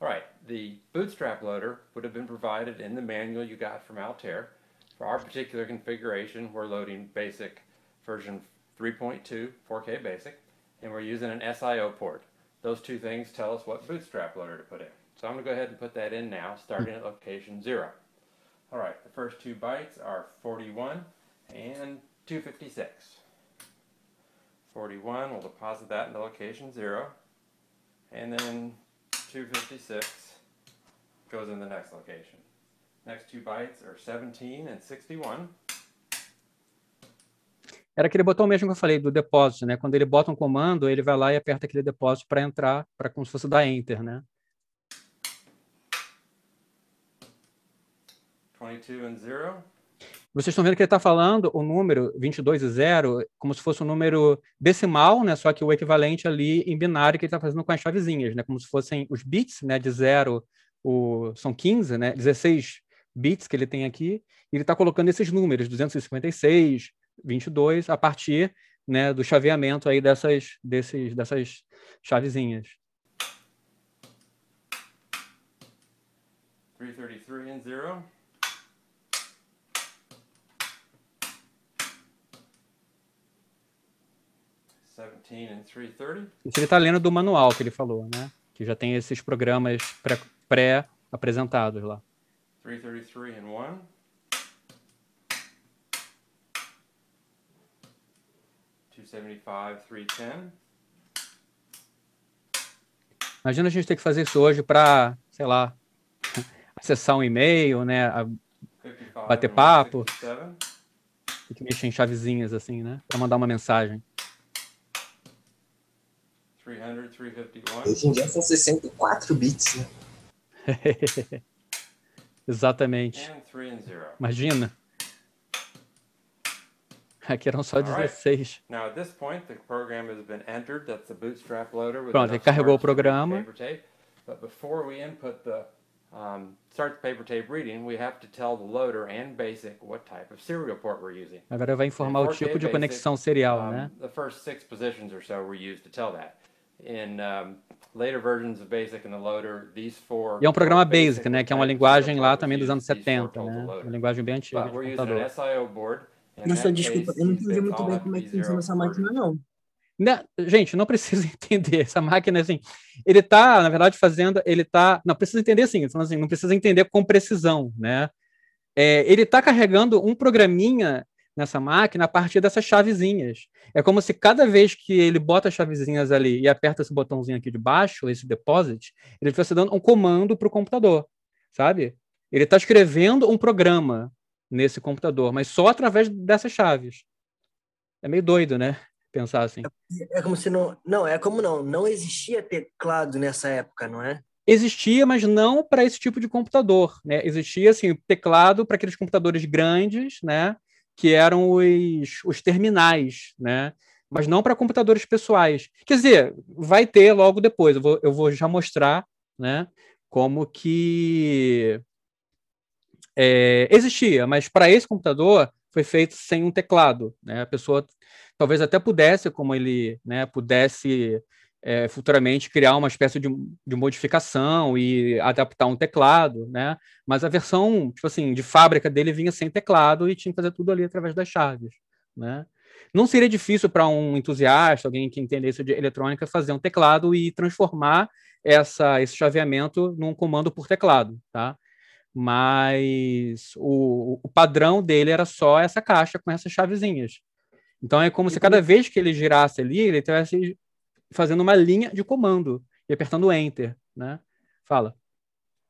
All right, the bootstrap loader would have been provided in the manual you got from Altair. For our particular configuration, we're loading basic version 3.2 4K basic, and we're using an SIO port. Those two things tell us what bootstrap loader to put in. So I'm going to go ahead and put that in now, starting at location 0. All right, the first two bytes are 41 and 256. 41, we'll deposit that into location 0, and then 256 goes in the next location. Next two bytes are 17 and 61. Era aquele botão mesmo que eu falei do depósito, né? Quando ele bota um comando, ele vai lá e aperta aquele depósito para entrar, para como se fosse dar enter, né? 22 and 0. Vocês estão vendo que ele está falando o número 22 e 0 como se fosse um número decimal, né? Só que o equivalente ali em binário que ele está fazendo com as chavezinhas, né? Como se fossem os bits, né? De 0, o... são 15, né? 16 bits que ele tem aqui, e ele está colocando esses números, 256, 22, a partir né, do chaveamento aí dessas, desses, dessas chavezinhas. 333 and 0. Isso ele está lendo do manual que ele falou, né? Que já tem esses programas pré-apresentados pré lá. 333 and 1. Imagina a gente ter que fazer isso hoje para, sei lá, acessar um e-mail, né? bater papo. Tem que mexer em chavezinhas assim, né? Para mandar uma mensagem. 300, 351. Hoje em dia são 64 bits, né? Exatamente. Imagina. Aqui eram só 16. Pronto, ele carregou o programa. But before we input the um, start the paper tape reading, we have to tell the loader and BASIC what type of serial port we're using. Agora vai informar o tipo de conexão serial, né? The first six positions or so were used to tell that. In um, later versions of BASIC and the loader, these four. E é um programa BASIC, né? Que é uma linguagem lá também dos anos 70, né? Uma linguagem bem antiga. Nossa, desculpa, eu não entendi muito bem como é que funciona essa máquina, não. Né, gente, não precisa entender essa máquina assim. Ele está, na verdade, fazendo, ele está, não precisa entender assim, assim, não precisa entender com precisão, né? É, ele está carregando um programinha nessa máquina a partir dessas chavezinhas. É como se cada vez que ele bota as chavezinhas ali e aperta esse botãozinho aqui de baixo, esse deposit, ele estivesse dando um comando para o computador, sabe? Ele está escrevendo um programa nesse computador, mas só através dessas chaves. É meio doido, né? Pensar assim. É, é como se não. Não, é como não. Não existia teclado nessa época, não é? Existia, mas não para esse tipo de computador, né? Existia assim, teclado para aqueles computadores grandes, né? Que eram os, os terminais, né? mas não para computadores pessoais. Quer dizer, vai ter logo depois, eu vou, eu vou já mostrar né, como que é, existia, mas para esse computador foi feito sem um teclado. Né? A pessoa talvez até pudesse, como ele né, pudesse é, futuramente criar uma espécie de, de, modificação e adaptar um teclado, né? Mas a versão, tipo assim, de fábrica dele vinha sem teclado e tinha que fazer tudo ali através das chaves, né? Não seria difícil para um entusiasta, alguém que entendesse de eletrônica, fazer um teclado e transformar essa, esse chaveamento num comando por teclado, tá? Mas o, o padrão dele era só essa caixa com essas chavezinhas. Então é como se cada vez que ele girasse ali, ele tivesse fazendo uma linha de comando e apertando Enter, né? Fala.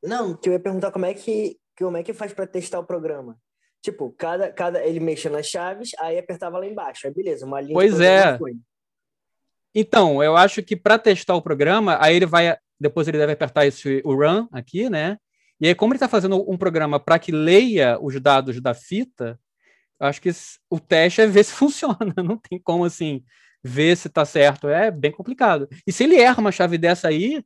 Não, que eu ia perguntar como é que, como é que faz para testar o programa. Tipo, cada, cada ele mexia nas chaves, aí apertava lá embaixo. Aí beleza, uma linha Pois é. Então, eu acho que para testar o programa, aí ele vai depois ele deve apertar esse o run aqui, né? E aí como ele está fazendo um programa para que leia os dados da fita, acho que o teste é ver se funciona. Não tem como assim ver se tá certo. É bem complicado. E se ele erra uma chave dessa aí,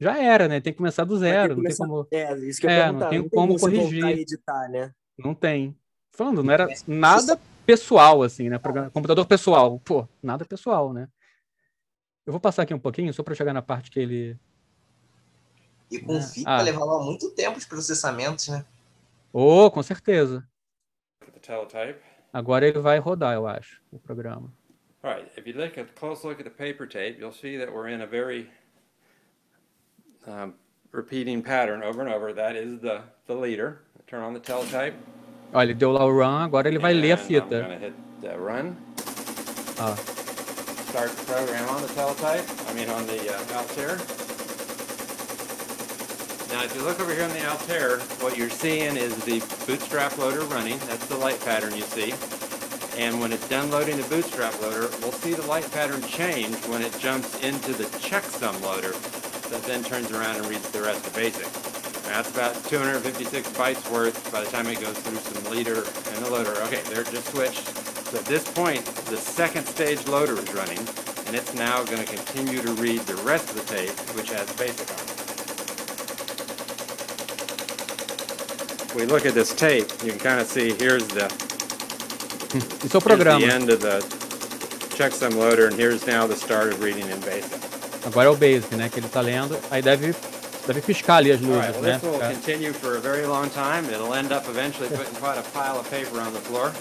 já era, né? Tem que começar do zero. Não tem como. É, isso que eu é, não tem, não tem como corrigir. Editar, né? Não tem. Falando, não era nada pessoal, assim, né? Computador pessoal. Pô, nada pessoal, né? Eu vou passar aqui um pouquinho, só para chegar na parte que ele. E com é. ah. levava muito tempo os processamentos, né? Oh, com certeza. Agora ele vai rodar, eu acho, o programa. All right, if you take a close look at the paper tape, you'll see that we're in a very um, repeating pattern over and over. That is the, the leader. Turn on the teletype. Olha, ele deu lá o run, agora ele vai ler a fita. I'm hit uh, run. Ah. Start the program on the teletype, I mean on the uh, Altair. Now if you look over here on the Altair, what you're seeing is the bootstrap loader running. That's the light pattern you see. And when it's done loading the bootstrap loader, we'll see the light pattern change when it jumps into the checksum loader that then turns around and reads the rest of BASIC. Now, that's about 256 bytes worth by the time it goes through some leader and the loader. Okay, they're just switched. So at this point, the second stage loader is running, and it's now going to continue to read the rest of the tape, which has BASIC on it. We look at this tape, you can kind of see here's the Isso é o programa. checksum loader, and here's now the start of reading in BASIC. Agora é o Basic, né? Que ele está lendo. Aí deve, deve piscar ali as luzes, right, well, né? this will Ficar- continue for a very long time. It'll end up eventually putting quite a pile of paper on the floor.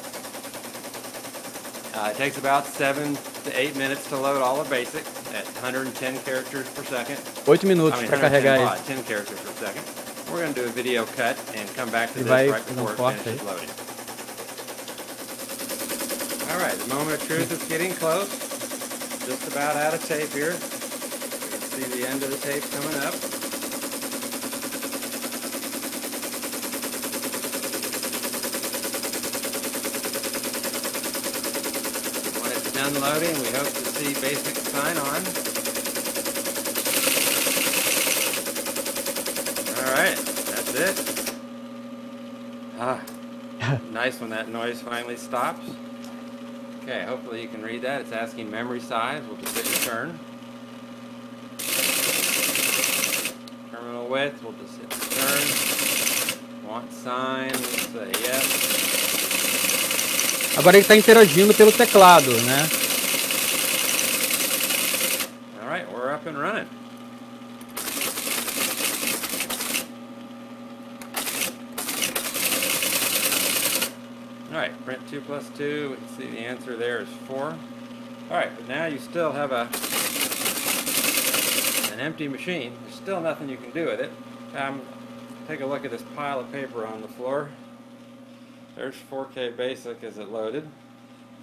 Uh, it takes about seven to eight minutes to load all of BASIC at 110 characters per second. Oito minutos I mean, para 110 carregar isso. 10 characters per second. We're going to do a video cut and come back to E this vai right before it finishes loading. All right, the moment of truth is getting close. Just about out of tape here. You can see the end of the tape coming up. When it's done loading, we hope to see basic sign on. All right, that's it. Ah, nice when that noise finally stops. Okay, hopefully you can read that. It's asking memory size. We'll just hit return. Terminal width, we'll just hit return. Want sign, let's say yes. Agora ele está interagindo pelo teclado, né? Plus 2. We can see the answer there is 4. All right, but now you still have a an empty machine. There's still nothing you can do with it. Um, take a look at this pile of paper on the floor. There's 4K Basic as it loaded.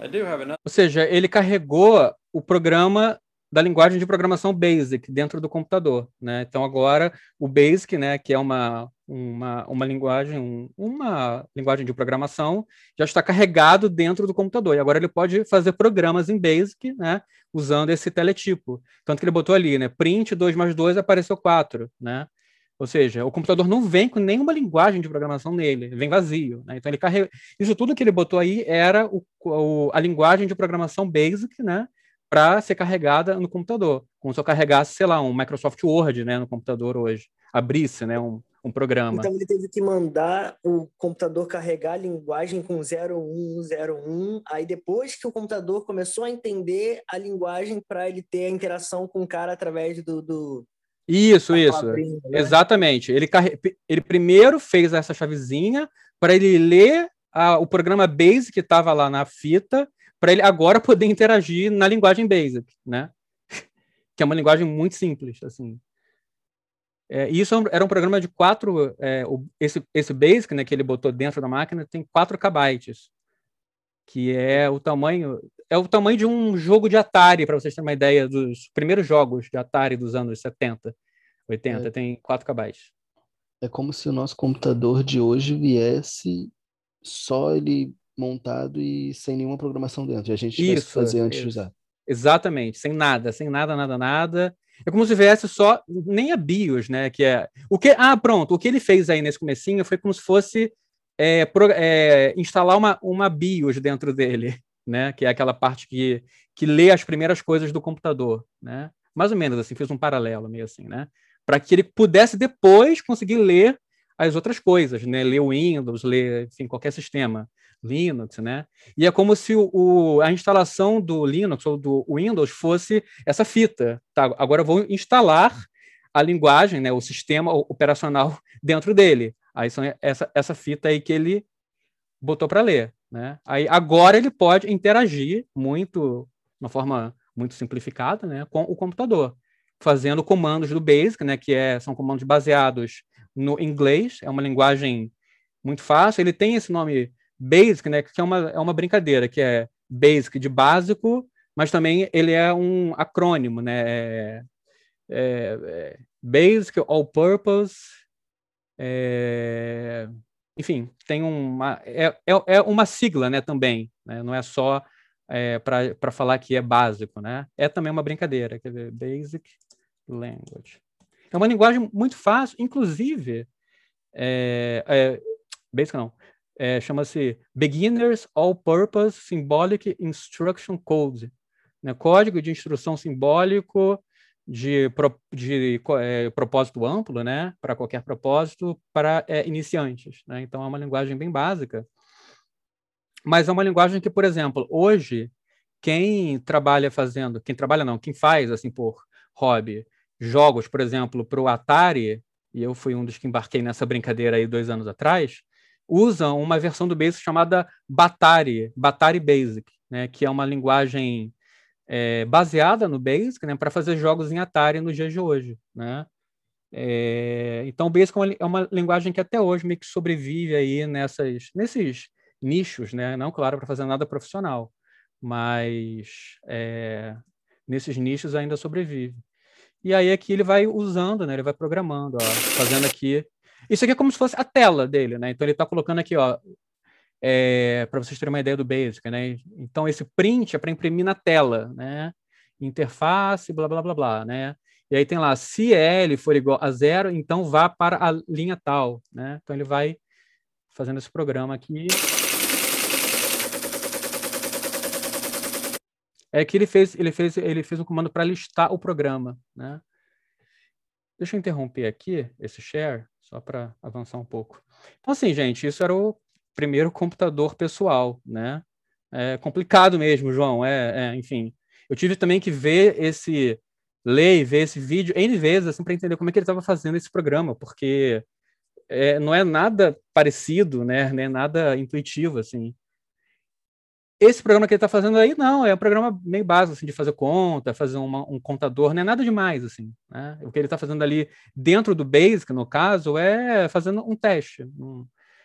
I do have another. Ou seja, ele carregou o programa da linguagem de programação BASIC dentro do computador, né? Então agora o BASIC, né, que é uma uma, uma linguagem um- uma linguagem de programação já está carregado dentro do computador e agora ele pode fazer programas em BASIC, né, usando esse teletipo. Tanto que ele botou ali, né, print 2 mais 2 apareceu 4, né? Ou seja, o computador não vem com nenhuma linguagem de programação nele, vem vazio. Né? Então ele carrega. Isso tudo que ele botou aí era o, o- a linguagem de programação basic, né? Para ser carregada no computador. Como se eu carregasse, sei lá, um Microsoft Word né, no computador hoje. Abrisse né, um, programa. Então ele teve que mandar o computador carregar a linguagem com 0101, aí depois que o computador começou a entender a linguagem para ele ter a interação com o cara através do, do Isso, isso. né? Exatamente. Ele, carre... ele primeiro fez essa chavezinha para ele ler a- o programa Basic que estava lá na fita, para ele agora poder interagir na linguagem Basic, né? que é uma linguagem muito simples, assim. É, e isso é era um programa de quatro. é, esse, esse Basic, né, que ele botou dentro da máquina, tem 4 KB, que é o tamanho é o tamanho de um jogo de Atari, para vocês terem uma ideia dos primeiros jogos de Atari dos anos 70, 80, É. tem 4 KB. É como se o nosso computador de hoje viesse só ele montado e sem nenhuma programação dentro. E a gente Isso, fazer antes de usar. Exatamente, sem nada, sem nada, nada, nada. É como se viesse só nem a BIOS, né? Que é o que? Ah, pronto. O que ele fez aí nesse comecinho foi como se fosse é, pro- é, instalar uma, uma BIOS dentro dele, né? Que é aquela parte que, que lê as primeiras coisas do computador, né? Mais ou menos assim, fiz um paralelo meio assim, né? Para que ele pudesse depois conseguir ler as outras coisas, né? Ler o Windows, ler, enfim, qualquer sistema, Linux, né? E é como se o, a instalação do Linux ou do Windows fosse essa fita. Tá? Agora eu vou instalar a linguagem, né, o sistema operacional dentro dele. Aí são essa, essa fita aí que ele botou para ler. Né? Aí agora ele pode interagir muito, de uma forma muito simplificada, né, com o computador, fazendo comandos do Basic, né, que é, são comandos baseados no inglês, é uma linguagem muito fácil. Ele tem esse nome Basic, né, que é uma, é uma brincadeira, que é Basic de básico, mas também ele é um acrônimo, né? É, é, é Basic All Purpose. é, enfim, tem uma é, é, é uma sigla, né? Também, né? não é só é, para falar que é básico, né? É também uma brincadeira, quer dizer, Basic Language. É uma linguagem muito fácil, inclusive, é, é, Basic não, é, chama-se Beginners All-Purpose Symbolic Instruction Code, né? código de instrução simbólico de, pro, de é, propósito amplo, né? para qualquer propósito, para é, iniciantes. Né? Então, é uma linguagem bem básica, mas é uma linguagem que, por exemplo, hoje, quem trabalha fazendo, quem trabalha não, quem faz assim por hobby, jogos, por exemplo, para o Atari, e eu fui um dos que embarquei nessa brincadeira aí dois anos atrás, usam uma versão do Basic chamada Batari, Batari Basic, né, que é uma linguagem é, baseada no Basic, né, para fazer jogos em Atari nos dias de hoje, né? É, então, o Basic é uma, é uma, linguagem que até hoje meio que sobrevive aí nessas, nesses nichos, né? Não, claro, para fazer nada profissional, mas é, nesses nichos ainda sobrevive. E aí aqui ele vai usando, né? Ele vai programando, ó, fazendo aqui. Isso aqui é como se fosse a tela dele, né? Então ele está colocando aqui, ó, é, para vocês terem uma ideia do Basic, né? Então esse print é para imprimir na tela, né? Interface, blá blá blá blá, né? E aí tem lá, se L for igual a zero, então vá para a linha tal, né? Então ele vai fazendo esse programa aqui. É que ele fez, ele fez, ele fez um comando para listar o programa, né? Deixa eu interromper aqui esse share, só para avançar um pouco. Então, assim, gente, isso era o primeiro computador pessoal, né? É complicado mesmo, João. É, é, enfim, eu tive também que ver esse, ler e ver esse vídeo N vezes, assim, para entender como é que ele estava fazendo esse programa, porque é, não é nada parecido, né? Nem nada intuitivo, assim. Esse programa que ele está fazendo aí, não, é um programa meio básico, assim, de fazer conta, fazer uma, um contador, não é nada demais, assim, né? O que ele está fazendo ali dentro do Basic, no caso, é fazendo um teste,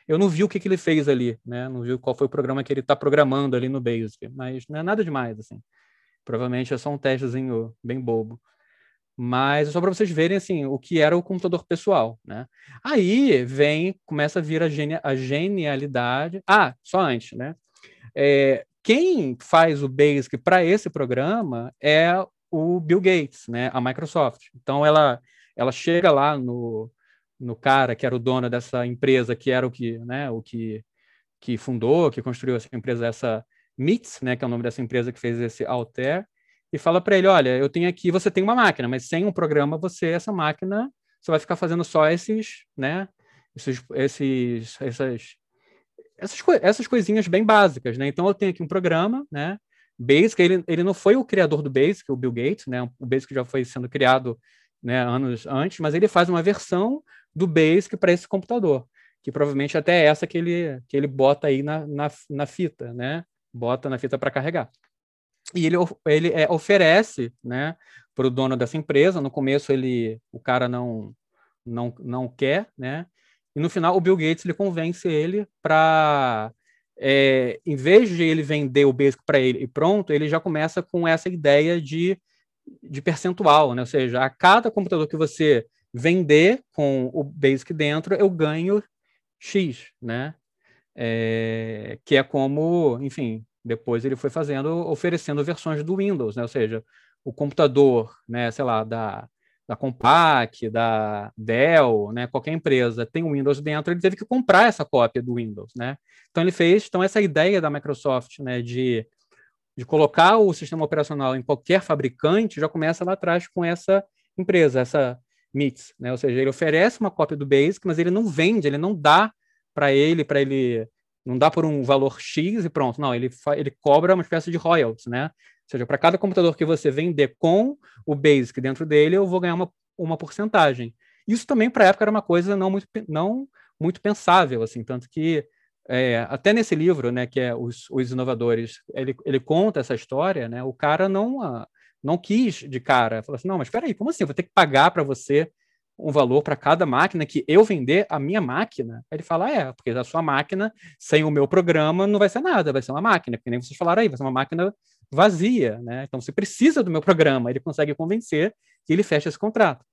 eu não vi o que, que ele fez ali, né? Não vi qual foi o programa que ele está programando ali no Basic, mas não é nada demais, assim. Provavelmente é só um testezinho bem bobo. Mas é só para vocês verem assim o que era o computador pessoal, né? Aí vem, começa a vir a, a genialidade. Ah, só antes, né? É, quem faz o Basic para esse programa é o Bill Gates, né? A Microsoft. Então ela ela chega lá no no cara que era o dono dessa empresa, que era o que, né, o que, que fundou, que construiu essa empresa, essa MITS, né, que é o nome dessa empresa que fez esse Alter, e fala para ele, olha, eu tenho aqui, você tem uma máquina, mas sem um programa, você, essa máquina, você vai ficar fazendo só esses, né, esses, esses essas, essas, essas coisinhas bem básicas, né, então eu tenho aqui um programa, né, Basic, ele, ele não foi o criador do Basic, o Bill Gates, né, o Basic já foi sendo criado, né, anos antes, mas ele faz uma versão do Basic para esse computador, que provavelmente até é essa que ele, que ele bota aí na, na, na fita, né? Bota na fita para carregar. E ele, ele é, oferece, né, para o dono dessa empresa. No começo ele, o cara não, não, não quer, né? E no final o Bill Gates ele convence ele para, é, em vez de ele vender o Basic para ele e pronto, ele já começa com essa ideia de, de percentual, né? Ou seja, a cada computador que você vender com o Basic dentro, eu ganho X, né? É, que é como, enfim, depois ele foi fazendo, oferecendo versões do Windows, né? Ou seja, o computador, né, sei lá, da, da Compaq, da Dell, né, qualquer empresa tem o Windows dentro, ele teve que comprar essa cópia do Windows, né? Então ele fez, então essa ideia da Microsoft, né, de, de colocar o sistema operacional em qualquer fabricante já começa lá atrás com essa empresa, essa MITS, né? Ou seja, ele oferece uma cópia do Basic, mas ele não vende, ele não dá para ele, para ele não dá por um valor X e pronto. Não, ele ele cobra uma espécie de royalties, né? Seja, para cada computador que você vender com o Basic dentro dele, eu vou ganhar uma, uma porcentagem. Isso também para a época era uma coisa não muito não muito pensável, assim, tanto que é, até nesse livro, né, que é os, os inovadores, ele, ele conta essa história, né? O cara não a, não quis de cara. Falou assim: não, mas espera aí, como assim? Eu vou ter que pagar para você um valor para cada máquina que eu vender a minha máquina? Aí ele fala: ah, é, porque a sua máquina, sem o meu programa, não vai ser nada, vai ser uma máquina, que nem vocês falaram aí, vai ser uma máquina vazia, né? Então você precisa do meu programa. Ele consegue convencer e ele fecha esse contrato.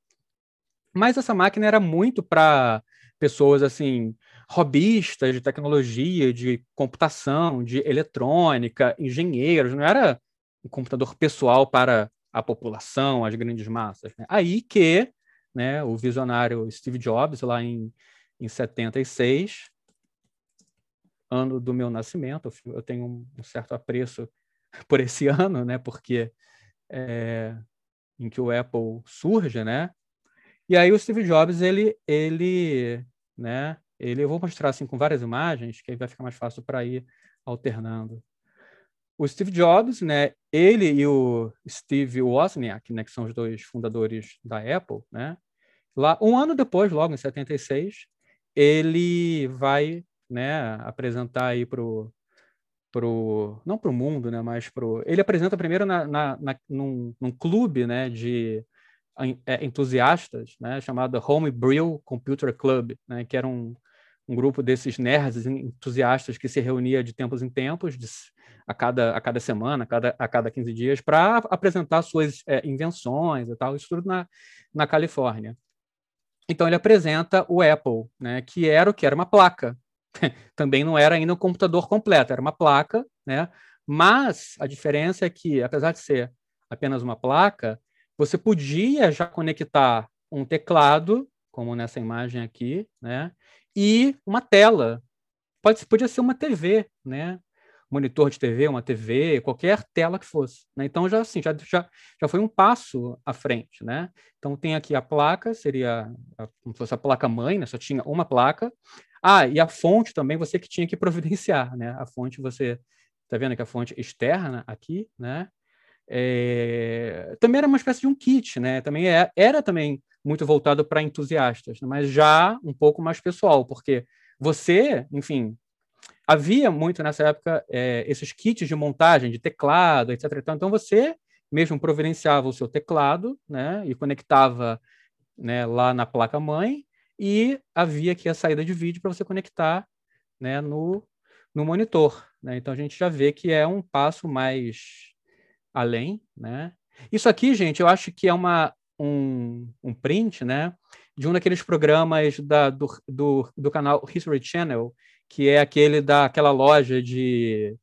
Mas essa máquina era muito para pessoas assim, robistas de tecnologia, de computação, de eletrônica, engenheiros, não era um computador pessoal para a população, as grandes massas. Né? Aí que né, o visionário Steve Jobs, lá em, em 76, ano do meu nascimento, eu tenho um certo apreço por esse ano, né, porque é, em que o Apple surge, né? E aí o Steve Jobs, ele, ele, né? Ele, eu vou mostrar assim com várias imagens, que aí vai ficar mais fácil para ir alternando. o Steve Jobs, né, ele e o Steve Wozniak, né, que são os dois fundadores da Apple, né, lá um ano depois, logo em 76, ele vai, né, apresentar aí pro pro não para o mundo, né, mas pro ele apresenta primeiro na, na, na num, num, clube, né, de é, entusiastas, né, chamado Homebrew Computer Club, né, que era um, um grupo desses nerds entusiastas que se reunia de tempos em tempos, de, a, cada, a cada semana, a cada, a cada 15 dias, para apresentar suas é, invenções e tal, isso tudo na, na Califórnia. Então ele apresenta o Apple, né, que era o que era uma placa. Também não era ainda um computador completo, era uma placa, né? Mas a diferença é que, apesar de ser apenas uma placa, você podia já conectar um teclado, como nessa imagem aqui, né? E uma tela. Pode, podia ser uma TV, né? Monitor de TV, uma TV, qualquer tela que fosse. Né? Então já assim, já, já, já foi um passo à frente, né? Então tem aqui a placa, seria como se fosse a placa mãe, né? Só tinha uma placa. Ah, e a fonte também você que tinha que providenciar, né? A fonte você tá vendo que a fonte externa aqui, né? É, também era uma espécie de um kit, né? Também é, era também muito voltado para entusiastas, né? mas já um pouco mais pessoal, porque você, enfim, havia muito nessa época é, esses kits de montagem de teclado, etc. Então você mesmo providenciava o seu teclado, né? E conectava, né? Lá na placa mãe e havia aqui a saída de vídeo para você conectar, né? No no monitor, né? Então a gente já vê que é um passo mais além, né? Isso aqui, gente, eu acho que é uma, um, um print, né? De um daqueles programas da, do, do, do canal History Channel, que é aquele daquela loja de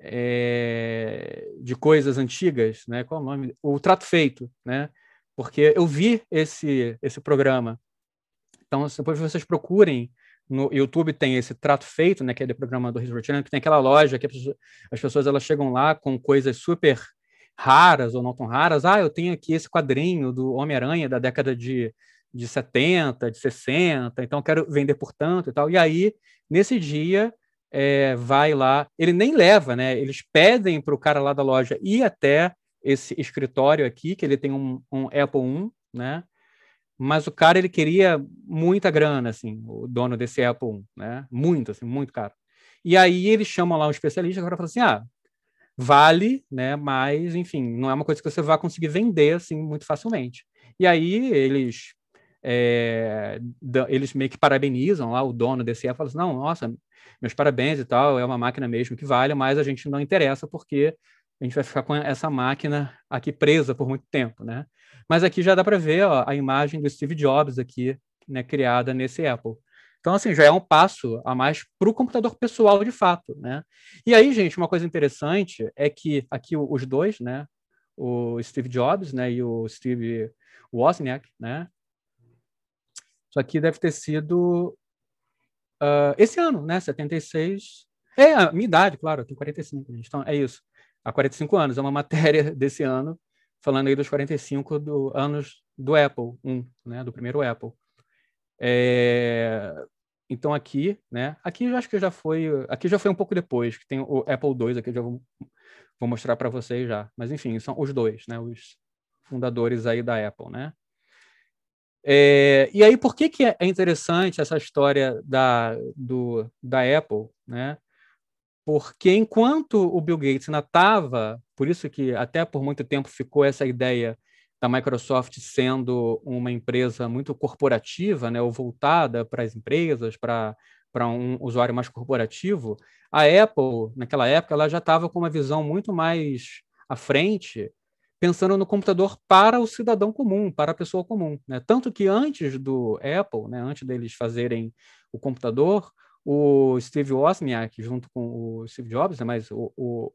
é, de coisas antigas, né? Qual é o nome? O Trato Feito, né? Porque eu vi esse esse programa. Então, depois vocês procurem no YouTube tem esse trato feito, né, que é do programa do History Channel, que tem aquela loja que as pessoas elas chegam lá com coisas super raras ou não tão raras. Ah, eu tenho aqui esse quadrinho do Homem-Aranha da década de, de 70, de 60, então quero vender por tanto e tal. E aí, nesse dia, é, vai lá, ele nem leva, né? Eles pedem para o cara lá da loja ir até esse escritório aqui, que ele tem um, um Apple I, né? Mas o cara ele queria muita grana, assim, o dono desse Apple, né? Muito, assim, muito caro. E aí eles chamam lá um especialista agora fala assim, ah, vale, né? Mas, enfim, não é uma coisa que você vai conseguir vender assim muito facilmente. E aí eles é, eles meio que parabenizam lá o dono desse Apple, falam assim, não, nossa, meus parabéns e tal, é uma máquina mesmo que vale, mas a gente não interessa porque a gente vai ficar com essa máquina aqui presa por muito tempo, né? Mas aqui já dá para ver ó, a imagem do Steve Jobs aqui, né, criada nesse Apple. Então, assim, já é um passo a mais para o computador pessoal de fato, né? E aí, gente, uma coisa interessante é que aqui os dois, né, o Steve Jobs, né, e o Steve Wozniak, né, isso aqui deve ter sido uh, esse ano, né, 76. É a minha idade, claro, eu tenho 45, gente. Então, é isso. Há 45 anos. É uma matéria desse ano falando aí dos 45 do, anos do Apple 1, né, do primeiro Apple. É, então aqui, né, aqui eu acho que já foi, aqui já foi um pouco depois, que tem o Apple II aqui já vou, vou mostrar para vocês já. Mas enfim, são os dois, né, os fundadores aí da Apple, né? É, e aí, por que, que é interessante essa história da, do, da Apple, né? Porque enquanto o Bill Gates ainda estava por isso que até por muito tempo ficou essa ideia da Microsoft sendo uma empresa muito corporativa, né, ou voltada para as empresas, para para um usuário mais corporativo, a Apple, naquela época, ela já estava com uma visão muito mais à frente, pensando no computador para o cidadão comum, para a pessoa comum. Né? Tanto que antes do Apple, né, antes deles fazerem o computador, o Steve Wozniak, junto com o Steve Jobs, né, mas o, o,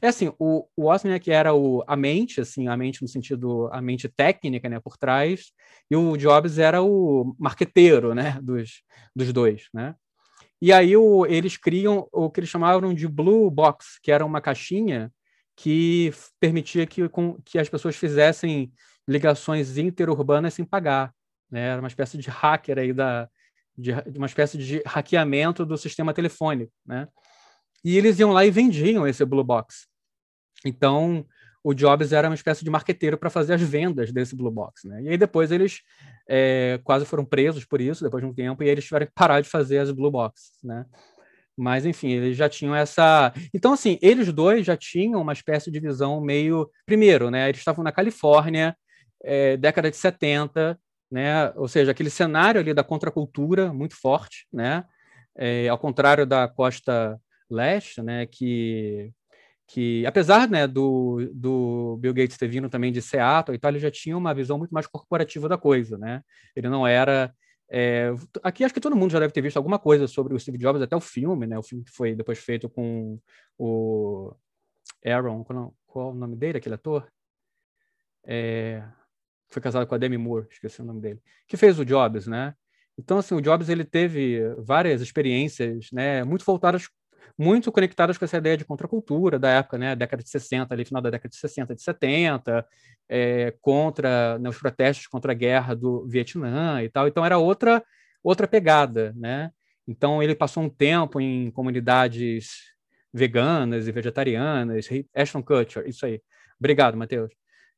é assim, o, o Wozniak era o, a mente, assim, a mente no sentido, a mente técnica, né, por trás, e o Jobs era o marqueteiro, né, dos, dos dois, né. E aí o, eles criam o que eles chamavam de Blue Box, que era uma caixinha que permitia que, com, que as pessoas fizessem ligações interurbanas sem pagar, né, era uma espécie de hacker aí da, de, de uma espécie de hackeamento do sistema telefônico, né. E eles iam lá e vendiam esse Blue Box. Então, o Jobs era uma espécie de marqueteiro para fazer as vendas desse Blue Box, né? E aí depois eles é, quase foram presos por isso, depois de um tempo, e eles tiveram que parar de fazer as Blue Boxes, né? Mas, enfim, eles já tinham essa. Então, assim, eles dois já tinham uma espécie de visão meio. Primeiro, né? Eles estavam na Califórnia, é, década de 70, né? Ou seja, aquele cenário ali da contracultura muito forte, né? É, ao contrário da costa leste, né? Que, que apesar né, do, do Bill Gates ter vindo também de Seattle e tal, ele já tinha uma visão muito mais corporativa da coisa, né? Ele não era é, aqui acho que todo mundo já deve ter visto alguma coisa sobre o Steve Jobs, até o filme, né? O filme que foi depois feito com o Aaron, qual, qual o nome dele, aquele ator? É, foi casado com a Demi Moore, esqueci o nome dele, que fez o Jobs, né? Então, assim, o Jobs ele teve várias experiências, né, muito voltadas muito conectadas com essa ideia de contracultura da época, né, década de 60, ali, final da década de 60, de 70, é, contra né, os protestos contra a guerra do Vietnã e tal. Então era outra outra pegada, né? Então ele passou um tempo em comunidades veganas e vegetarianas, Ashton Kutcher, isso aí. Obrigado, Matheus.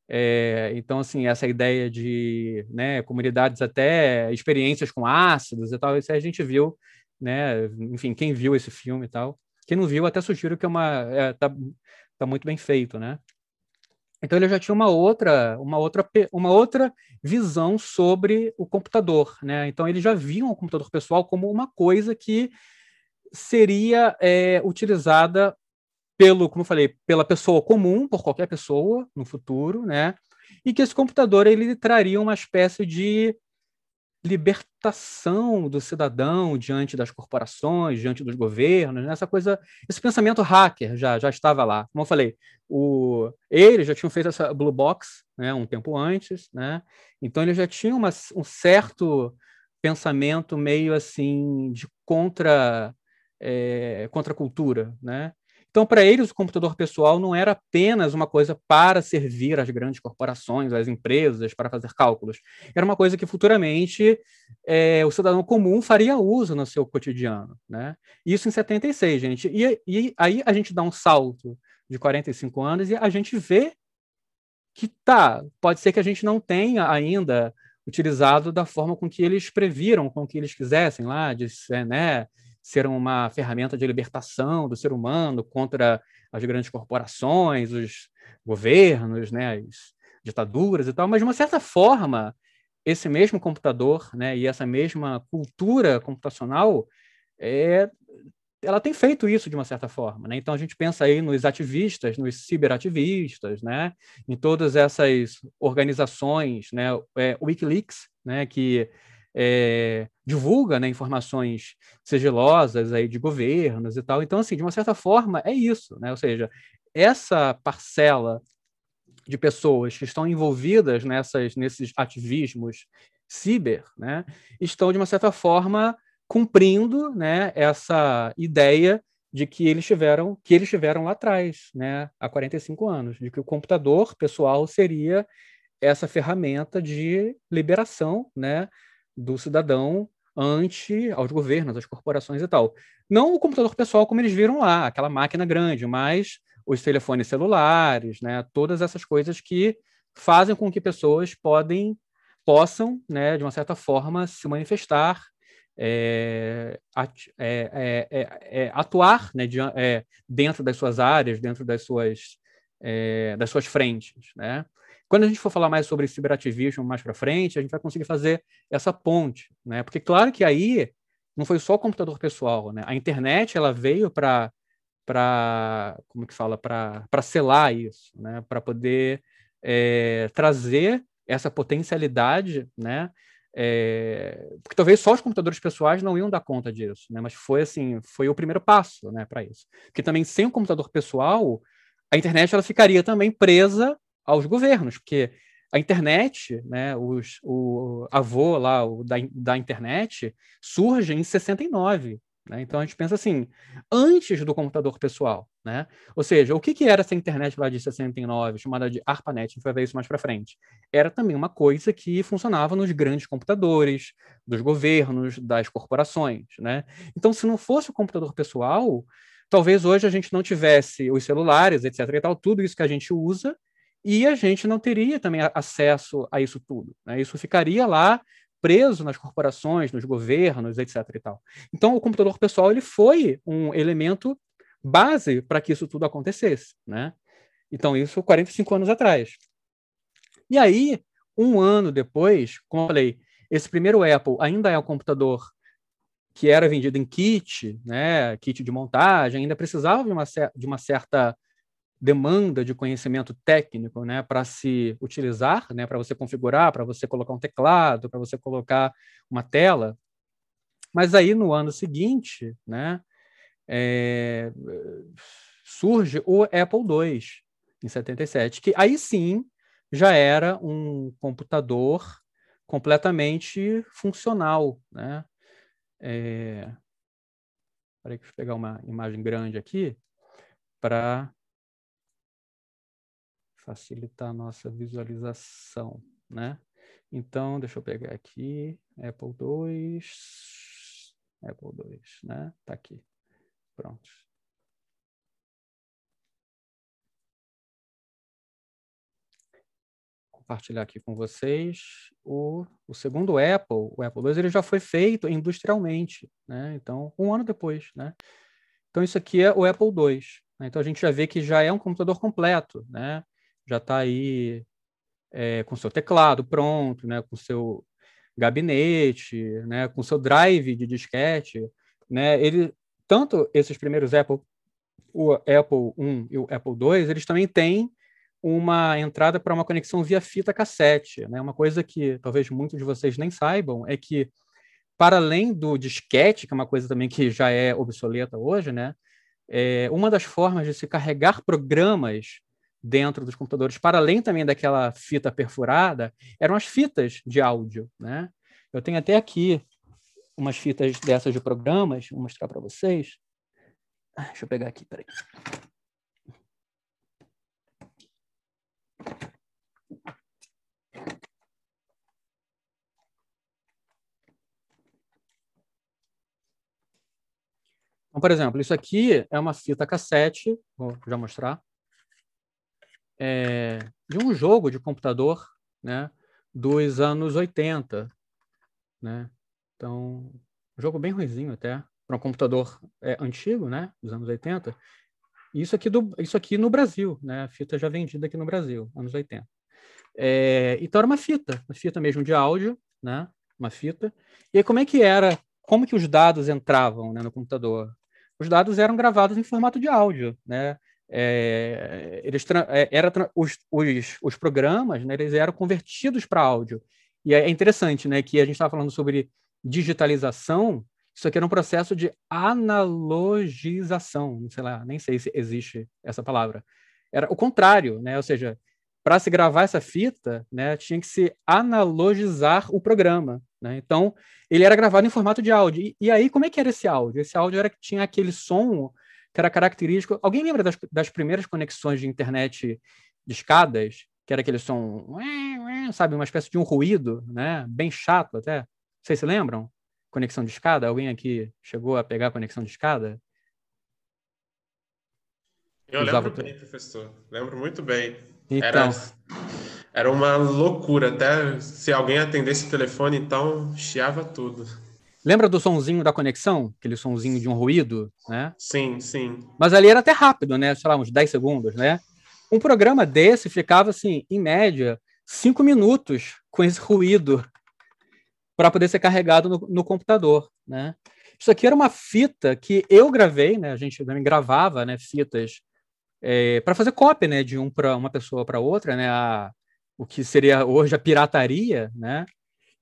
É, então, assim, essa ideia de né, comunidades até experiências com ácidos e tal, isso a gente viu, né? Enfim, quem viu esse filme e tal. Quem não viu, até sugiro que é uma é, tá, tá muito bem feito, né? Então ele já tinha uma outra, uma outra, uma outra visão sobre o computador, né? Então ele já via o computador pessoal como uma coisa que seria é, utilizada pelo, como eu falei, pela pessoa comum, por qualquer pessoa no futuro, né? E que esse computador ele traria uma espécie de libertação do cidadão diante das corporações, diante dos governos, né? essa coisa, esse pensamento hacker já, já estava lá. Como eu falei, o, eles já tinham feito essa Blue Box né, um tempo antes, né? então eles já tinham uma, um certo pensamento meio assim de contra é, contra a cultura, né? Então, para eles, o computador pessoal não era apenas uma coisa para servir às grandes corporações, às empresas, para fazer cálculos. Era uma coisa que futuramente é, o cidadão comum faria uso no seu cotidiano. Né? Isso em 76, gente. E, e aí a gente dá um salto de 45 anos e a gente vê que tá, pode ser que a gente não tenha ainda utilizado da forma com que eles previram, com que eles quisessem lá, de, né, ser uma ferramenta de libertação do ser humano contra as grandes corporações, os governos, né, as ditaduras e tal, mas de uma certa forma esse mesmo computador, né, e essa mesma cultura computacional é, ela tem feito isso de uma certa forma, né? Então a gente pensa aí nos ativistas, nos ciberativistas, né? Em todas essas organizações, né? É, WikiLeaks, né? Que é, divulga né, informações sigilosas aí de governos e tal. Então, assim, de uma certa forma, é isso, né? Ou seja, essa parcela de pessoas que estão envolvidas nessas, nesses ativismos ciber, né, estão, de uma certa forma, cumprindo né, essa ideia de que eles tiveram que eles tiveram lá atrás, né, há 45 anos, de que o computador pessoal seria essa ferramenta de liberação, né, do cidadão ante aos governos, às corporações e tal. Não o computador pessoal como eles viram lá, aquela máquina grande, mas os telefones celulares, né, todas essas coisas que fazem com que pessoas podem, possam, né, de uma certa forma, se manifestar, é, é, é, atuar né, de, dentro das suas áreas, dentro das suas, das suas frentes. Né? Quando a gente for falar mais sobre ciberativismo mais para frente, a gente vai conseguir fazer essa ponte, né? Porque claro que aí não foi só o computador pessoal, né? A internet ela veio para para como que fala para selar isso, né? Para poder é, trazer essa potencialidade, né? É, porque talvez só os computadores pessoais não iam dar conta disso, né? Mas foi assim, foi o primeiro passo, né, para isso. Porque também sem o computador pessoal, a internet ela ficaria também presa aos governos, porque a internet, né, os, o avô lá o da, da internet, surge em 69. Né? Então a gente pensa assim, antes do computador pessoal. Né? Ou seja, o que, que era essa internet lá de 69, chamada de ARPANET, a gente vai ver isso mais para frente? Era também uma coisa que funcionava nos grandes computadores, dos governos, das corporações. Né? Então, se não fosse o computador pessoal, talvez hoje a gente não tivesse os celulares, etc. e tal, tudo isso que a gente usa, e a gente não teria também acesso a isso tudo. Né? Isso ficaria lá preso nas corporações, nos governos, etc. E tal. Então, o computador pessoal ele foi um elemento base para que isso tudo acontecesse. Né? Então, isso 45 anos atrás. E aí, um ano depois, como eu falei, esse primeiro Apple ainda é um computador que era vendido em kit, né, kit de montagem, ainda precisava de uma, de uma certa demanda de conhecimento técnico, né, para se utilizar, né, para você configurar, para você colocar um teclado, para você colocar uma tela. Mas aí no ano seguinte, né, é, surge o Apple II em 77, que aí sim já era um computador completamente funcional, né? É... Peraí, deixa eu pegar uma imagem grande aqui para facilitar a nossa visualização, né? Então, deixa eu pegar aqui, Apple II, Apple II, né? Tá aqui, pronto. compartilhar aqui com vocês o, o segundo Apple, o Apple II, ele já foi feito industrialmente, né? Então, um ano depois, né? Então, isso aqui é o Apple II. Né? Então, a gente já vê que já é um computador completo, né? Já está aí é, com seu teclado pronto, né? Com seu gabinete, né? Com seu drive de disquete, né? Ele, tanto esses primeiros Apple, o Apple I e o Apple II, eles também têm uma entrada para uma conexão via fita cassete. Né? Uma coisa que talvez muitos de vocês nem saibam é que, para além do disquete, que é uma coisa também que já é obsoleta hoje, né? É, uma das formas de se carregar programas dentro dos computadores, para além também daquela fita perfurada, eram as fitas de áudio. Né? Eu tenho até aqui umas fitas dessas de programas, vou mostrar para vocês. Ah, deixa eu pegar aqui, peraí. Então, por exemplo, isso aqui é uma fita cassete, vou já mostrar, é, de um jogo de computador né, dos anos 80. Né? Então, um jogo bem ruizinho até, para um computador é, antigo, né, dos anos 80. Isso aqui, do, isso aqui no Brasil, né, fita já vendida aqui no Brasil, anos 80. É, então era uma fita, uma fita mesmo de áudio, né, uma fita. E aí, como é que era, como que os dados entravam né, no computador? os dados eram gravados em formato de áudio, né? É, eles é, era os, os, os programas, né, eles eram convertidos para áudio. E é interessante, né, que a gente estava falando sobre digitalização. Isso aqui era um processo de analogização, sei lá, nem sei se existe essa palavra. Era o contrário, né? Ou seja, para se gravar essa fita, né, tinha que se analogizar o programa. Né? Então, ele era gravado em formato de áudio. E, e, aí, como é que era esse áudio? Esse áudio era que tinha aquele som que era característico. Alguém lembra das, das primeiras conexões de internet de escadas? Que era aquele som, sabe, uma espécie de um ruído, né? Bem chato até. Vocês se lembram? Conexão de escada? Alguém aqui chegou a pegar a conexão de escada? Eu Usava lembro bem, professor. Lembro muito bem. Então. Era, era uma loucura. Até se alguém atendesse o telefone, então chiava tudo. Lembra do sonzinho da conexão? Aquele sonzinho de um ruído, né? Sim, sim. Mas ali era até rápido, né? Sei lá, uns 10 segundos, né? Um programa desse ficava, assim, em média, 5 minutos com esse ruído para poder ser carregado no, no, computador, né? Isso aqui era uma fita que eu gravei, né? A gente gravava, né? Fitas é, para fazer cópia, né, de um para uma pessoa para outra, né, a, o que seria hoje a pirataria, né?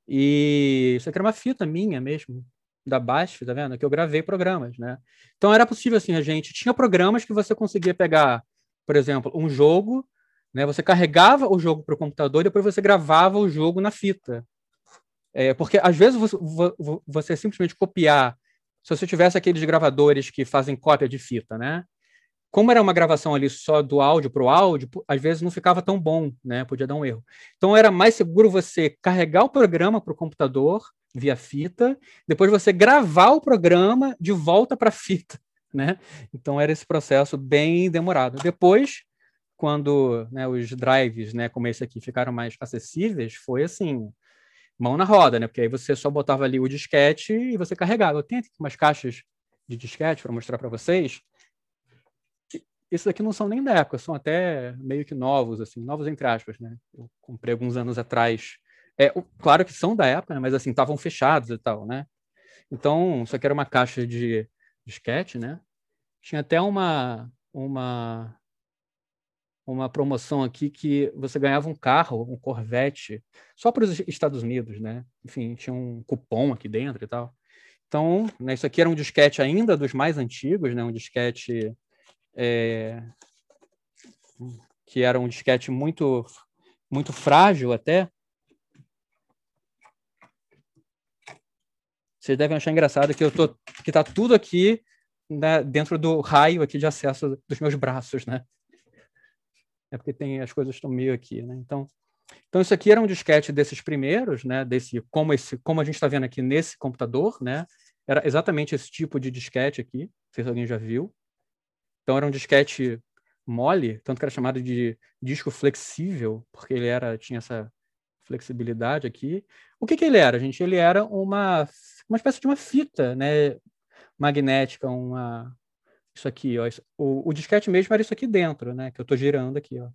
E isso aqui era uma fita minha mesmo, da BASF, tá vendo? Que eu gravei programas, né? Então era possível assim, a gente tinha programas que você conseguia pegar, por exemplo, um jogo, né? Você carregava o jogo para o computador e depois você gravava o jogo na fita. É, porque às vezes você, você simplesmente copiar, se você tivesse aqueles gravadores que fazem cópia de fita, né? Como era uma gravação ali só do áudio para o áudio, às vezes não ficava tão bom, né? Podia dar um erro. Então era mais seguro você carregar o programa para o computador via fita, depois você gravar o programa de volta para a fita, né? Então era esse processo bem demorado. Depois, quando né, os drives, né, como esse aqui, ficaram mais acessíveis, foi assim, mão na roda, né? Porque aí você só botava ali o disquete e você carregava. Eu tenho aqui umas caixas de disquete para mostrar para vocês. Esses aqui não são nem da época, são até meio que novos, assim, novos entre aspas, né? Eu comprei alguns anos atrás. É, claro que são da época, né? mas assim, estavam fechados e tal, né? Então, isso aqui era uma caixa de disquete, né? Tinha até uma, uma, uma promoção aqui que você ganhava um carro, um Corvette, só para os Estados Unidos, né? Enfim, tinha um cupom aqui dentro e tal. Então, né, isso aqui era um disquete ainda dos mais antigos, né? Um disquete é, que era um disquete muito muito frágil até. Vocês devem achar engraçado que eu tô que tá tudo aqui né, dentro do raio aqui de acesso dos meus braços, né? É porque tem as coisas estão meio aqui, né? Então, então isso aqui era um disquete desses primeiros, né? Desse como esse como a gente está vendo aqui nesse computador, né? Era exatamente esse tipo de disquete aqui. Não sei se alguém já viu. Então era um disquete mole, tanto que era chamado de disco flexível, porque ele era tinha essa flexibilidade aqui. O que, que ele era, gente? Ele era uma uma espécie de uma fita, né, magnética, uma isso aqui, ó. O, o disquete mesmo era isso aqui dentro, né, que eu estou girando aqui, ó.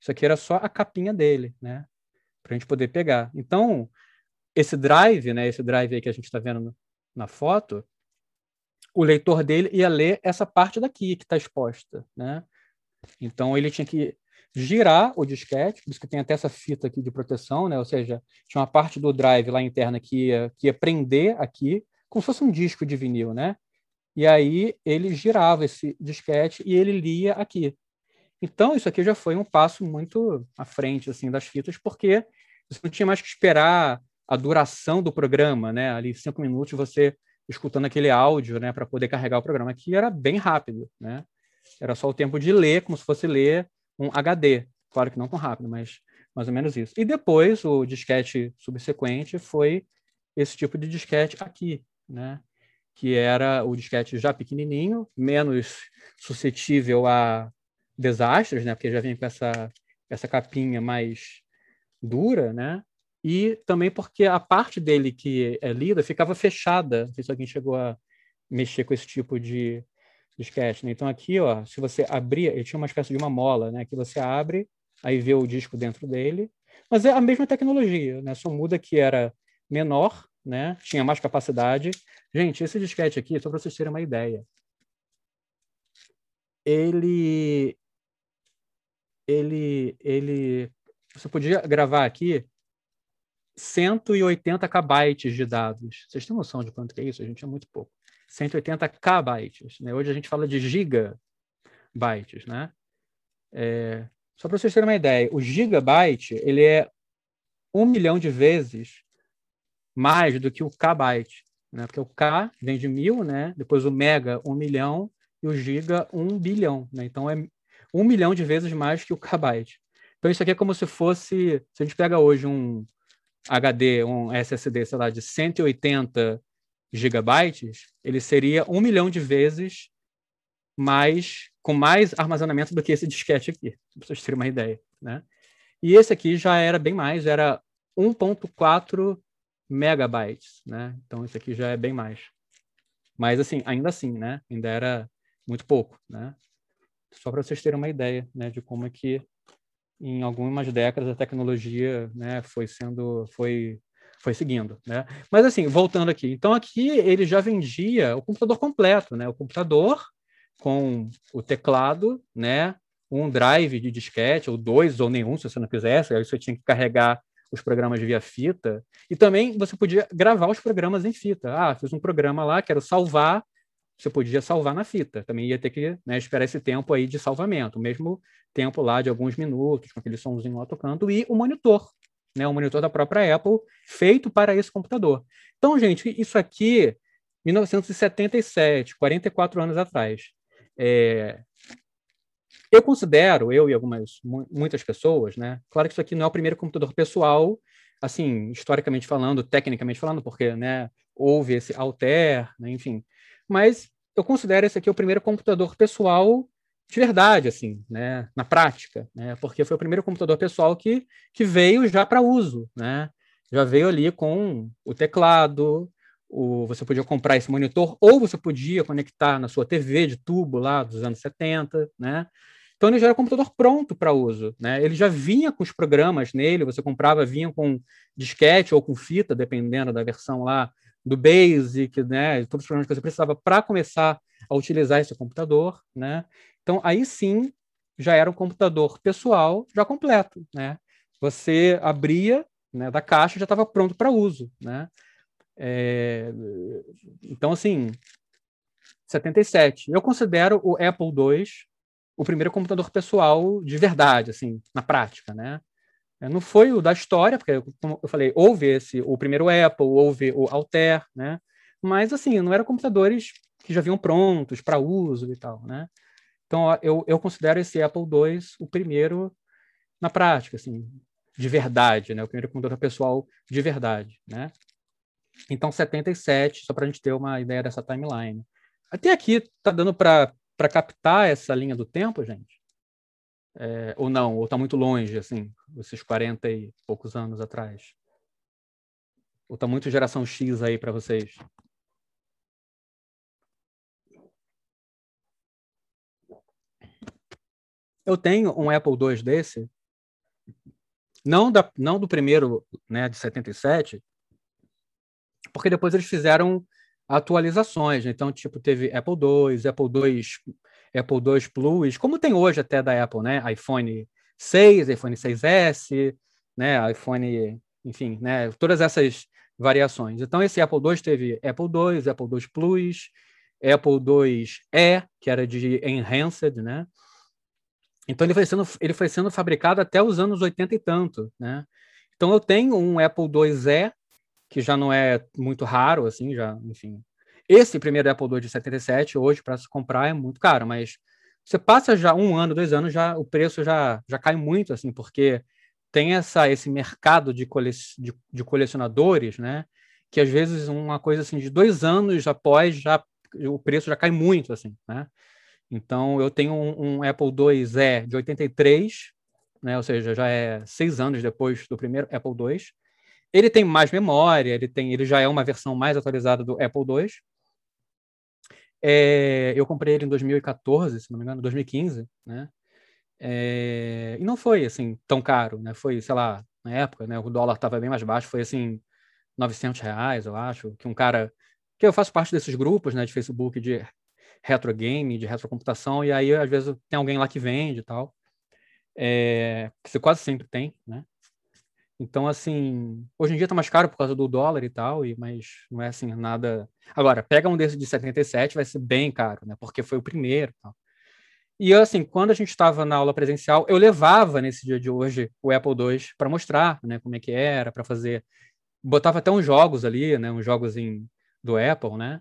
Isso aqui era só a capinha dele, né, para a gente poder pegar. Então, esse drive, né, esse drive aí que a gente está vendo na foto, o leitor dele ia ler essa parte daqui que está exposta, né? Então ele tinha que girar o disquete, por isso que tem até essa fita aqui de proteção, né? Ou seja, tinha uma parte do drive lá interna que ia, que ia prender aqui, como se fosse um disco de vinil, né? E aí ele girava esse disquete e ele lia aqui. Então isso aqui já foi um passo muito à frente assim das fitas, porque você não tinha mais que esperar a duração do programa, né? Ali cinco minutos você escutando aquele áudio, né, para poder carregar o programa. Aqui era bem rápido, né? Era só o tempo de ler, como se fosse ler um HD. Claro que não tão rápido, mas mais ou menos isso. E depois, o disquete subsequente foi esse tipo de disquete aqui, né? Que era o disquete já pequenininho, menos suscetível a desastres, né? Porque já vem com essa, essa capinha mais dura, né? E também porque a parte dele que é lida ficava fechada. Não sei se alguém chegou a mexer com esse tipo de disquete. Né? Então aqui, ó, se você abrir, ele tinha uma espécie de uma mola, né? Que você abre, aí vê o disco dentro dele. Mas é a mesma tecnologia, né? Só muda que era menor, né? Tinha mais capacidade. Gente, esse disquete aqui, só para vocês terem uma ideia, ele, ele, ele, você podia gravar aqui 180 kbytes de dados. Vocês têm noção de quanto é isso? A gente é muito pouco. 180 kbytes. Né? Hoje a gente fala de gigabytes. Né? É, só para vocês terem uma ideia, o gigabyte ele é um milhão de vezes mais do que o kbyte. Né? Porque o K vem de mil, né? depois o mega, um milhão, e o giga, um bilhão. Né? Então é um milhão de vezes mais que o kbyte. Então isso aqui é como se fosse, se a gente pega hoje um, HD, um SSD, sei lá, de 180 gigabytes, ele seria um milhão de vezes mais, com mais armazenamento do que esse disquete aqui, para vocês terem uma ideia, né? E esse aqui já era bem mais, era 1.4 megabytes, né? Então esse aqui já é bem mais. Mas assim, ainda assim, né? Ainda era muito pouco, né? Só para vocês terem uma ideia, né, de como é que em algumas décadas a tecnologia né, foi sendo foi foi seguindo, né? Mas assim, voltando aqui, então aqui ele já vendia o computador completo, né? O computador com o teclado, né? Um drive de disquete ou dois ou nenhum, se você não quisesse, aí você tinha que carregar os programas via fita e também você podia gravar os programas em fita. Ah, fiz um programa lá, quero salvar você podia salvar na fita. Também ia ter que né, esperar esse tempo aí de salvamento, o mesmo tempo lá de alguns minutos, com aquele somzinho lá tocando, e o monitor, né, o monitor da própria Apple, feito para esse computador. Então, gente, isso aqui, 1977, 44 anos atrás. É... Eu considero, eu e algumas, muitas pessoas, né? Claro que isso aqui não é o primeiro computador pessoal, assim, historicamente falando, tecnicamente falando, porque, né, houve esse Altair, né, enfim, mas eu considero esse aqui o primeiro computador pessoal de verdade, assim, né, na prática, né, porque foi o primeiro computador pessoal que, que veio já para uso, né, já veio ali com o teclado, o, você podia comprar esse monitor, ou você podia conectar na sua TV de tubo lá dos anos 70, né, então ele já era um computador pronto para uso, né? Ele já vinha com os programas nele, você comprava, vinha com disquete ou com fita, dependendo da versão lá do Basic, né? Todos os programas que você precisava para começar a utilizar esse computador, né? Então aí sim já era um computador pessoal já completo, né? Você abria, né, da caixa já estava pronto para uso, né? É... Então assim, 77. Eu considero o Apple II o primeiro computador pessoal de verdade, assim, na prática, né? É, não foi o da história, porque, como eu falei, houve esse, o primeiro Apple, houve o Altair, né? Mas, assim, não eram computadores que já vinham prontos para uso e tal, né? Então, eu, eu considero esse Apple II o primeiro na prática, assim, de verdade, né? O primeiro computador pessoal de verdade, né? Então, 77, só para a gente ter uma ideia dessa timeline. Até aqui tá dando para para captar essa linha do tempo, gente? É, ou não, ou está muito longe, assim, esses 40 e poucos anos atrás? Ou está muito geração X aí para vocês? Eu tenho um Apple II desse, não, da, não do primeiro, né, de 77, porque depois eles fizeram atualizações. Né? Então, tipo, teve Apple II, Apple II, Apple II Plus, como tem hoje até da Apple, né? iPhone 6, iPhone 6S, né? iPhone, enfim, né? Todas essas variações. Então, esse Apple II teve Apple II, Apple II Plus, Apple II-E, que era de Enhanced, né? Então, ele foi, sendo, ele foi sendo fabricado até os anos 80 e tanto, né? Então, eu tenho um Apple II-E, que já não é muito raro, assim, já, enfim. Esse primeiro Apple II de 77, hoje, para se comprar, é muito caro, mas você passa já um ano, dois anos, já o preço já, já cai muito, assim, porque tem essa, esse mercado de, cole, de, de colecionadores, né? Que às vezes uma coisa assim de dois anos após já o preço já cai muito, assim, né? Então eu tenho um, um Apple IIe de 83, né? Ou seja, já é seis anos depois do primeiro Apple II. Ele tem mais memória, ele, tem, ele já é uma versão mais atualizada do Apple II. É, eu comprei ele em 2014, se não me engano, 2015, né? É, e não foi assim tão caro, né? Foi, sei lá, na época, né? O dólar estava bem mais baixo, foi assim 900 reais, eu acho, que um cara que eu faço parte desses grupos, né, de Facebook de retro game, de retrocomputação, e aí às vezes tem alguém lá que vende e tal, é, que você quase sempre tem, né? Então, assim, hoje em dia tá mais caro por causa do dólar e tal, e, mas não é assim, nada. Agora, pega um desses de 77, vai ser bem caro, né? Porque foi o primeiro. Tal. E assim, quando a gente estava na aula presencial, eu levava nesse dia de hoje o Apple II para mostrar, né, como é que era, para fazer. Botava até uns jogos ali, né, uns jogos em, do Apple, né?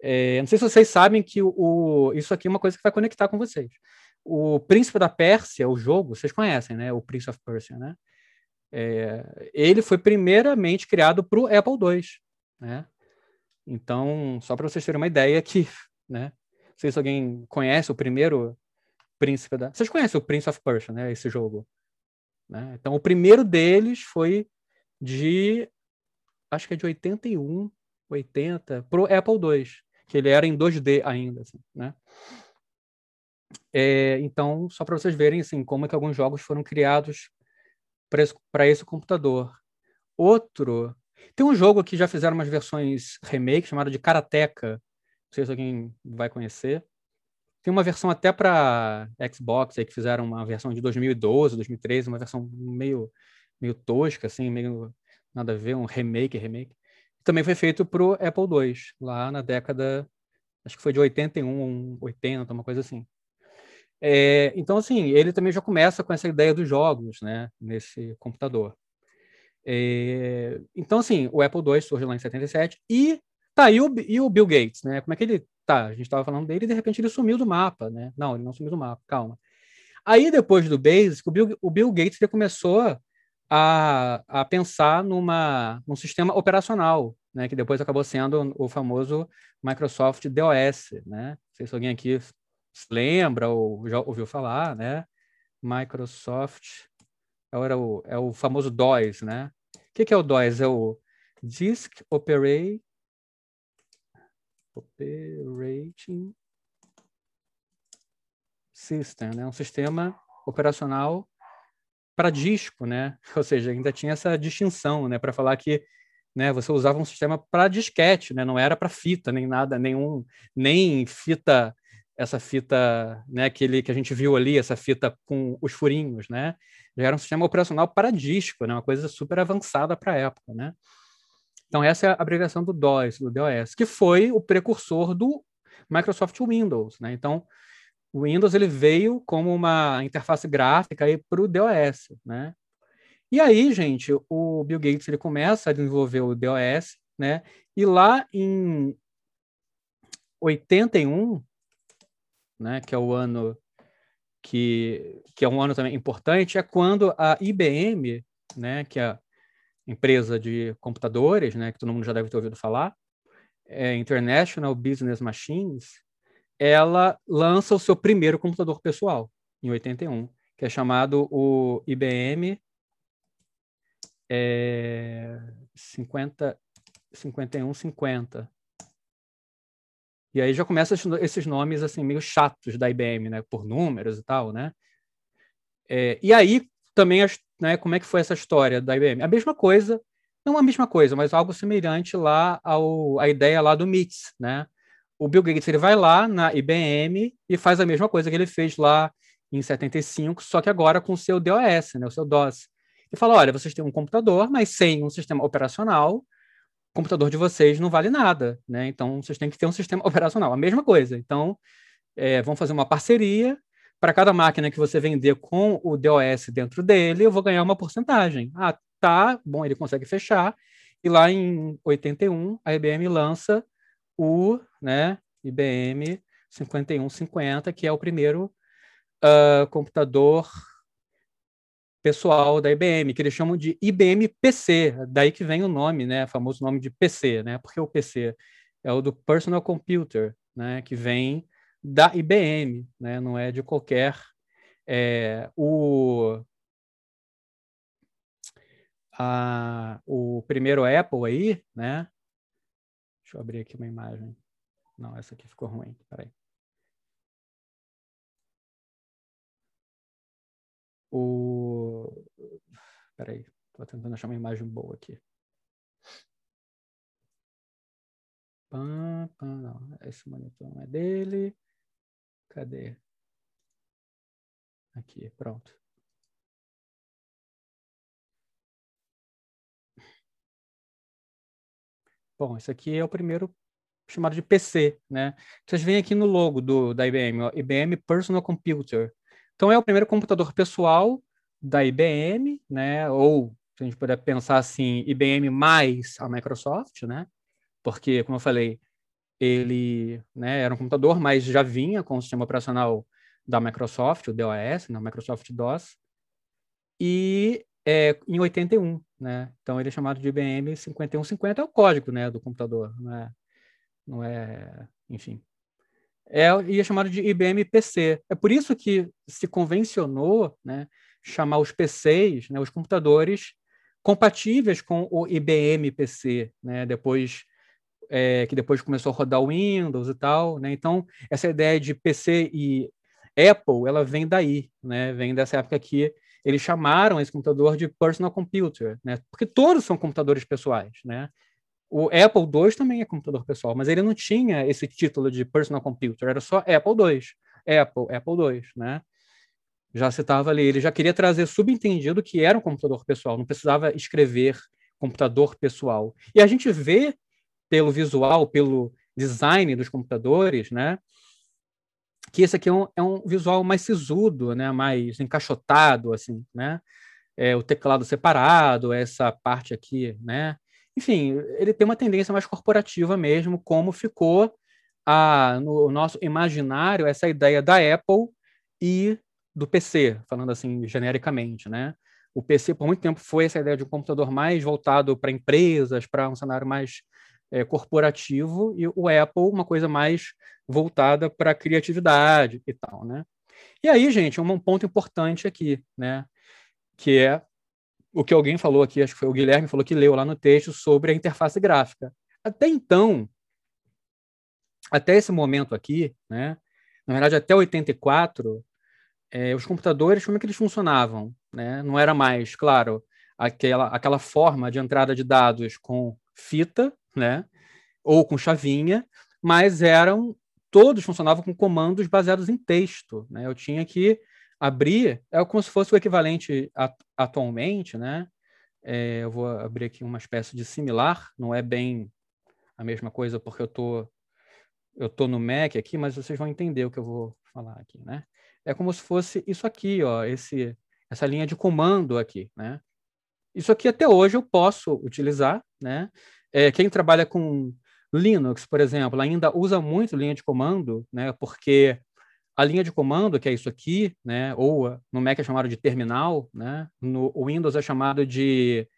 É, não sei se vocês sabem que o, o, isso aqui é uma coisa que vai conectar com vocês. O Príncipe da Pérsia, o jogo, vocês conhecem, né? O Prince of Persia, né? É, ele foi primeiramente criado para o Apple II, né? Então, só para vocês terem uma ideia que, né? Não sei se alguém conhece o primeiro príncipe da... Vocês conhecem o Prince of Persia, né? Esse jogo. Né? Então, o primeiro deles foi de... Acho que é de 81, 80, para o Apple II, que ele era em 2D ainda, assim, né? É, então, só para vocês verem assim, como é que alguns jogos foram criados para esse, computador. Outro. Tem um jogo que já fizeram umas versões remake chamado de Karateka. Não sei se alguém vai conhecer. Tem uma versão até para Xbox aí que fizeram uma versão de 2012, 2013, uma versão meio meio tosca assim, meio nada a ver, um remake, remake. Também foi feito para o Apple II, lá na década, acho que foi de 81, 80, uma coisa assim. É, então, assim, ele também já começa com essa ideia dos jogos, né, nesse computador. É, então, assim, o Apple II surge lá em 77 e tá, e o, e o Bill Gates, né? Como é que ele tá? A gente estava falando dele e de repente ele sumiu do mapa, né? Não, ele não sumiu do mapa, calma. Aí, depois do Basic, o Bill, o Bill Gates ele começou a, a pensar numa, num sistema operacional, né, que depois acabou sendo o famoso Microsoft DOS, né? Não sei se alguém aqui lembra ou já ouviu falar, né? Microsoft era o, é o famoso DOS, né? O que, que é o DOS? É o Disk Operate, Operating System, né? Um sistema operacional para disco, né? Ou seja, ainda tinha essa distinção, né? Para falar que né, você usava um sistema para disquete, né? Não era para fita, nem nada, nenhum, nem fita, essa fita, né? Aquele que a gente viu ali, essa fita com os furinhos, né? Já era um sistema operacional para disco, né? Uma coisa super avançada para a época, né? Então essa é a abreviação do DOS, do DOS, que foi o precursor do Microsoft Windows, né? Então o Windows ele veio como uma interface gráfica para o DOS, né? E aí, gente, o Bill Gates ele começa a desenvolver o DOS, né? E lá em 81, né, que é o ano que, que é um ano também importante, é quando a IBM, né, que é a empresa de computadores, né, que todo mundo já deve ter ouvido falar, é International Business Machines, ela lança o seu primeiro computador pessoal, em 81, que é chamado o IBM é, 50, 5150. E aí já começa esses nomes assim meio chatos da IBM, né, por números e tal, né? É, e aí também, né, como é que foi essa história da IBM? A mesma coisa, não a mesma coisa, mas algo semelhante lá ao a ideia lá do MITS, né? o Bill Gates ele vai lá na IBM e faz a mesma coisa que ele fez lá em 75, só que agora com o seu DOS, né, o seu DOS. E fala: olha, vocês têm um computador, mas sem um sistema operacional, computador de vocês não vale nada, né? Então vocês têm que ter um sistema operacional, a mesma coisa. Então é, vão fazer uma parceria. Para cada máquina que você vender com o DOS dentro dele, eu vou ganhar uma porcentagem. Ah, tá, bom, ele consegue fechar. E lá em 81, a IBM lança o né, IBM 5150, que é o primeiro uh, computador pessoal da IBM, que eles chamam de IBM PC, daí que vem o nome, né, famoso nome de PC, né, porque o PC é o do Personal Computer, né, que vem da IBM, né, não é de qualquer é, o a, o primeiro Apple aí, né, Deixa eu abrir aqui uma imagem. Não, essa aqui ficou ruim. Peraí. O... Peraí, estou tentando achar uma imagem boa aqui. Não, esse monitor não é dele. Cadê? Aqui, pronto. Bom, esse aqui é o primeiro chamado de PC, né? Vocês veem aqui no logo do, da IBM, ó, IBM Personal Computer. Então é o primeiro computador pessoal da IBM, né? Ou se a gente puder pensar assim, IBM mais a Microsoft, né? Porque, como eu falei, ele né, era um computador, mas já vinha com o sistema operacional da Microsoft, o DOS, né, Microsoft DOS. E é, em 81, né? Então ele é chamado de IBM 5150, é o código, né, do computador, não é, não é enfim. É, e é chamado de IBM PC. É por isso que se convencionou, né, chamar os PCs, né, os computadores compatíveis com o IBM PC, né, depois é, que depois começou a rodar o Windows e tal, né? Então essa ideia de PC e Apple, ela vem daí, né? Vem dessa época que eles chamaram esse computador de personal computer, né? Porque todos são computadores pessoais, né? O Apple II também é computador pessoal, mas ele não tinha esse título de personal computer, era só Apple II, Apple, Apple II, né? Já citava ali, ele já queria trazer subentendido que era um computador pessoal, não precisava escrever computador pessoal. E a gente vê pelo visual, pelo design dos computadores, né? que esse aqui é um, é um visual mais sisudo, né? mais encaixotado, assim, né? É, o teclado separado, essa parte aqui, né? Enfim, ele tem uma tendência mais corporativa mesmo, como ficou a, no nosso imaginário essa ideia da Apple e do PC, falando assim genericamente, né? O PC por muito tempo foi essa ideia de um computador mais voltado para empresas, para um cenário mais é, corporativo e o Apple uma coisa mais voltada para a criatividade e tal, né? E aí, gente, um ponto importante aqui, né? Que é o que alguém falou aqui, acho que foi o Guilherme falou que leu lá no texto sobre a interface gráfica. Até então, até esse momento aqui, né? Na verdade, até 84, é, os computadores, como é que eles funcionavam? Né? Não era mais, claro, aquela, aquela forma de entrada de dados com fita, né? ou com chavinha, mas eram todos funcionavam com comandos baseados em texto. Né? Eu tinha que abrir, é como se fosse o equivalente a, atualmente, né? É, eu vou abrir aqui uma espécie de similar, não é bem a mesma coisa porque eu tô eu tô no Mac aqui, mas vocês vão entender o que eu vou falar aqui, né? É como se fosse isso aqui, ó, esse essa linha de comando aqui, né? Isso aqui até hoje eu posso utilizar, né? É, quem trabalha com Linux, por exemplo, ainda usa muito linha de comando, né? Porque a linha de comando, que é isso aqui, né? Ou no Mac é chamado de terminal, né? No Windows é chamado de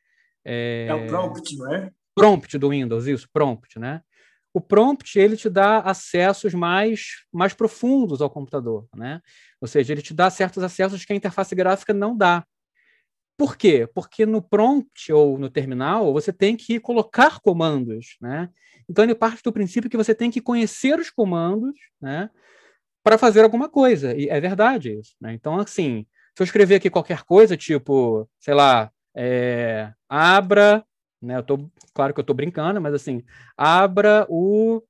é, é o prompt, não é? Prompt do Windows, isso, prompt, né? O prompt ele te dá acessos mais mais profundos ao computador, né? Ou seja, ele te dá certos acessos que a interface gráfica não dá. Por quê? Porque no prompt ou no terminal você tem que colocar comandos, né? Então ele parte do princípio que você tem que conhecer os comandos, né? Para fazer alguma coisa. E é verdade isso. Né? Então, assim, se eu escrever aqui qualquer coisa, tipo, sei lá, é, abra, né? Eu tô, claro que eu estou brincando, mas assim, abra o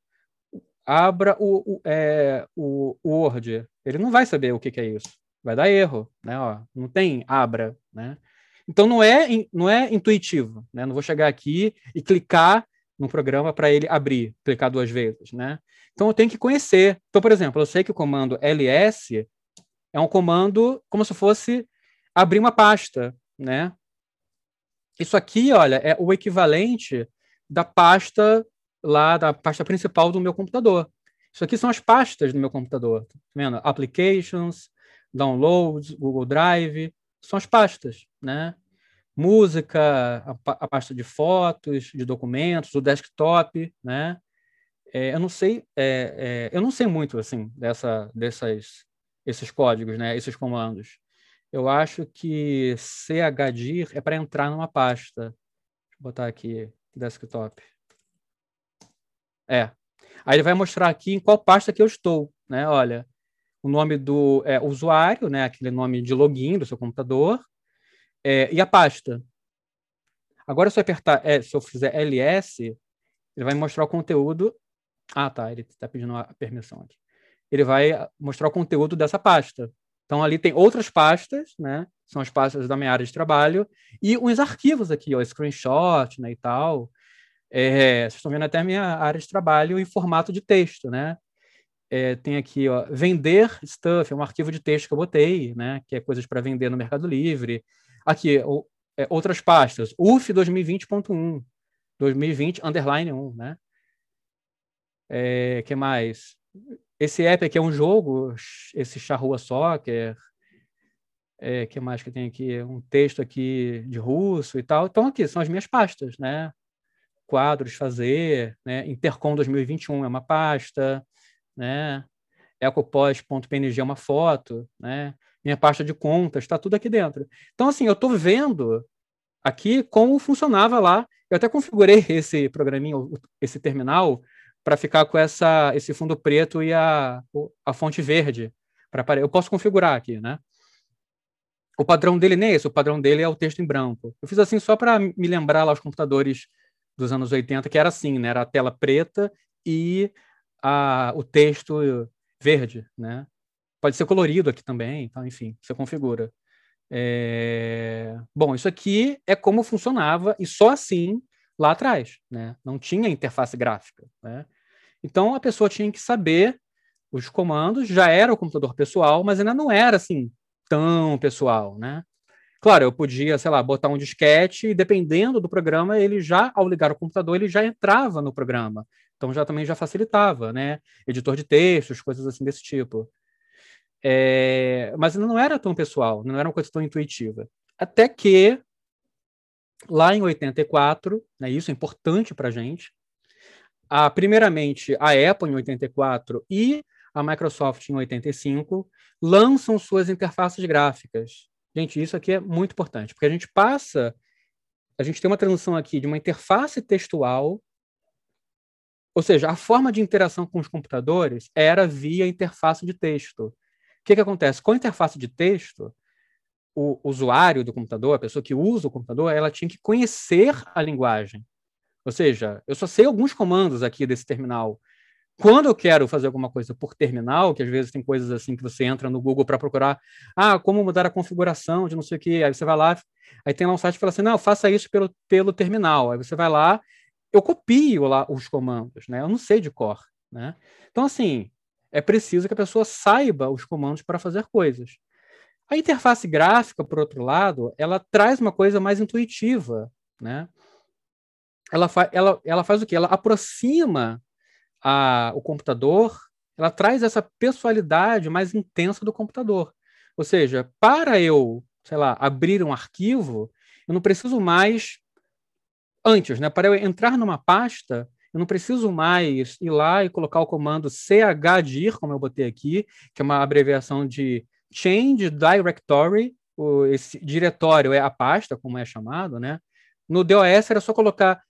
abra o, o, é, o, o Word. Ele não vai saber o que, que é isso. Vai dar erro, né? Ó, não tem abra, né? Então não é, não é intuitivo, né? Não vou chegar aqui e clicar no programa para ele abrir, clicar duas vezes, né? Então eu tenho que conhecer. Então, por exemplo, eu sei que o comando ls é um comando como se fosse abrir uma pasta, né? Isso aqui, olha, é o equivalente da pasta lá da pasta principal do meu computador. Isso aqui são as pastas do meu computador, tá vendo? Applications, Downloads, Google Drive, são as pastas, né? Música, a, a pasta de fotos, de documentos, o desktop, né? É, eu não sei, é, é, eu não sei muito assim dessa, dessas, esses códigos, né? Esses comandos. Eu acho que chdir é para entrar numa pasta. Deixa eu botar aqui desktop. É. Aí ele vai mostrar aqui em qual pasta que eu estou, né? Olha, o nome do é, usuário, né, aquele nome de login do seu computador, é, e a pasta. Agora, se eu apertar, é, se eu fizer ls, ele vai mostrar o conteúdo. Ah, tá, ele está pedindo a permissão aqui. Ele vai mostrar o conteúdo dessa pasta. Então, ali tem outras pastas, né? São as pastas da minha área de trabalho, e uns arquivos aqui, ó, screenshot, né, e tal. É, vocês estão vendo até a minha área de trabalho em formato de texto, né? é, tem aqui, ó, vender stuff, é um arquivo de texto que eu botei, né, que é coisas para vender no Mercado Livre. Aqui, o, é, outras pastas, UF 2020.1, 2020 underline 1, né? É, que mais? Esse app aqui é um jogo, esse Charrua Soccer. É, que mais que tem aqui? Um texto aqui de russo e tal. Então, aqui são as minhas pastas, né? Quadros, fazer, né? Intercom 2021 é uma pasta, né? ecopós.png é uma foto, né? Minha pasta de contas, está tudo aqui dentro. Então, assim, eu estou vendo aqui como funcionava lá. Eu até configurei esse programinho, esse terminal, para ficar com essa, esse fundo preto e a, a fonte verde. Pra, eu posso configurar aqui, né? O padrão dele nem é esse, o padrão dele é o texto em branco. Eu fiz assim só para me lembrar lá os computadores dos anos 80, que era assim, né? Era a tela preta e a, o texto verde, né? Pode ser colorido aqui também, então, enfim, você configura. É... Bom, isso aqui é como funcionava e só assim lá atrás, né? Não tinha interface gráfica, né? Então a pessoa tinha que saber os comandos, já era o computador pessoal, mas ainda não era assim tão pessoal, né? Claro, eu podia, sei lá, botar um disquete e dependendo do programa, ele já ao ligar o computador, ele já entrava no programa. Então já também já facilitava, né? Editor de textos, coisas assim desse tipo. É, mas não era tão pessoal, não era uma coisa tão intuitiva. Até que lá em 84, né, isso é importante para a gente, primeiramente, a Apple em 84 e a Microsoft em 85 lançam suas interfaces gráficas. Gente, isso aqui é muito importante, porque a gente passa, a gente tem uma transição aqui de uma interface textual, ou seja, a forma de interação com os computadores era via interface de texto. Que, que acontece? Com a interface de texto, o usuário do computador, a pessoa que usa o computador, ela tinha que conhecer a linguagem. Ou seja, eu só sei alguns comandos aqui desse terminal. Quando eu quero fazer alguma coisa por terminal, que às vezes tem coisas assim que você entra no Google para procurar, ah, como mudar a configuração de não sei o que, aí você vai lá, aí tem lá um site que fala assim, não, faça isso pelo, pelo terminal. Aí você vai lá, eu copio lá os comandos, né? Eu não sei de cor, né? Então, assim, é preciso que a pessoa saiba os comandos para fazer coisas. A interface gráfica, por outro lado, ela traz uma coisa mais intuitiva, né? ela, fa ela, ela faz o quê? Ela aproxima a, o computador, ela traz essa pessoalidade mais intensa do computador. Ou seja, para eu, sei lá, abrir um arquivo, eu não preciso mais antes, né? Para eu entrar numa pasta, eu não preciso mais ir lá e colocar o comando chdir, como eu botei aqui, que é uma abreviação de Change Directory. Esse diretório é a pasta, como é chamado, né? No DOS era só colocar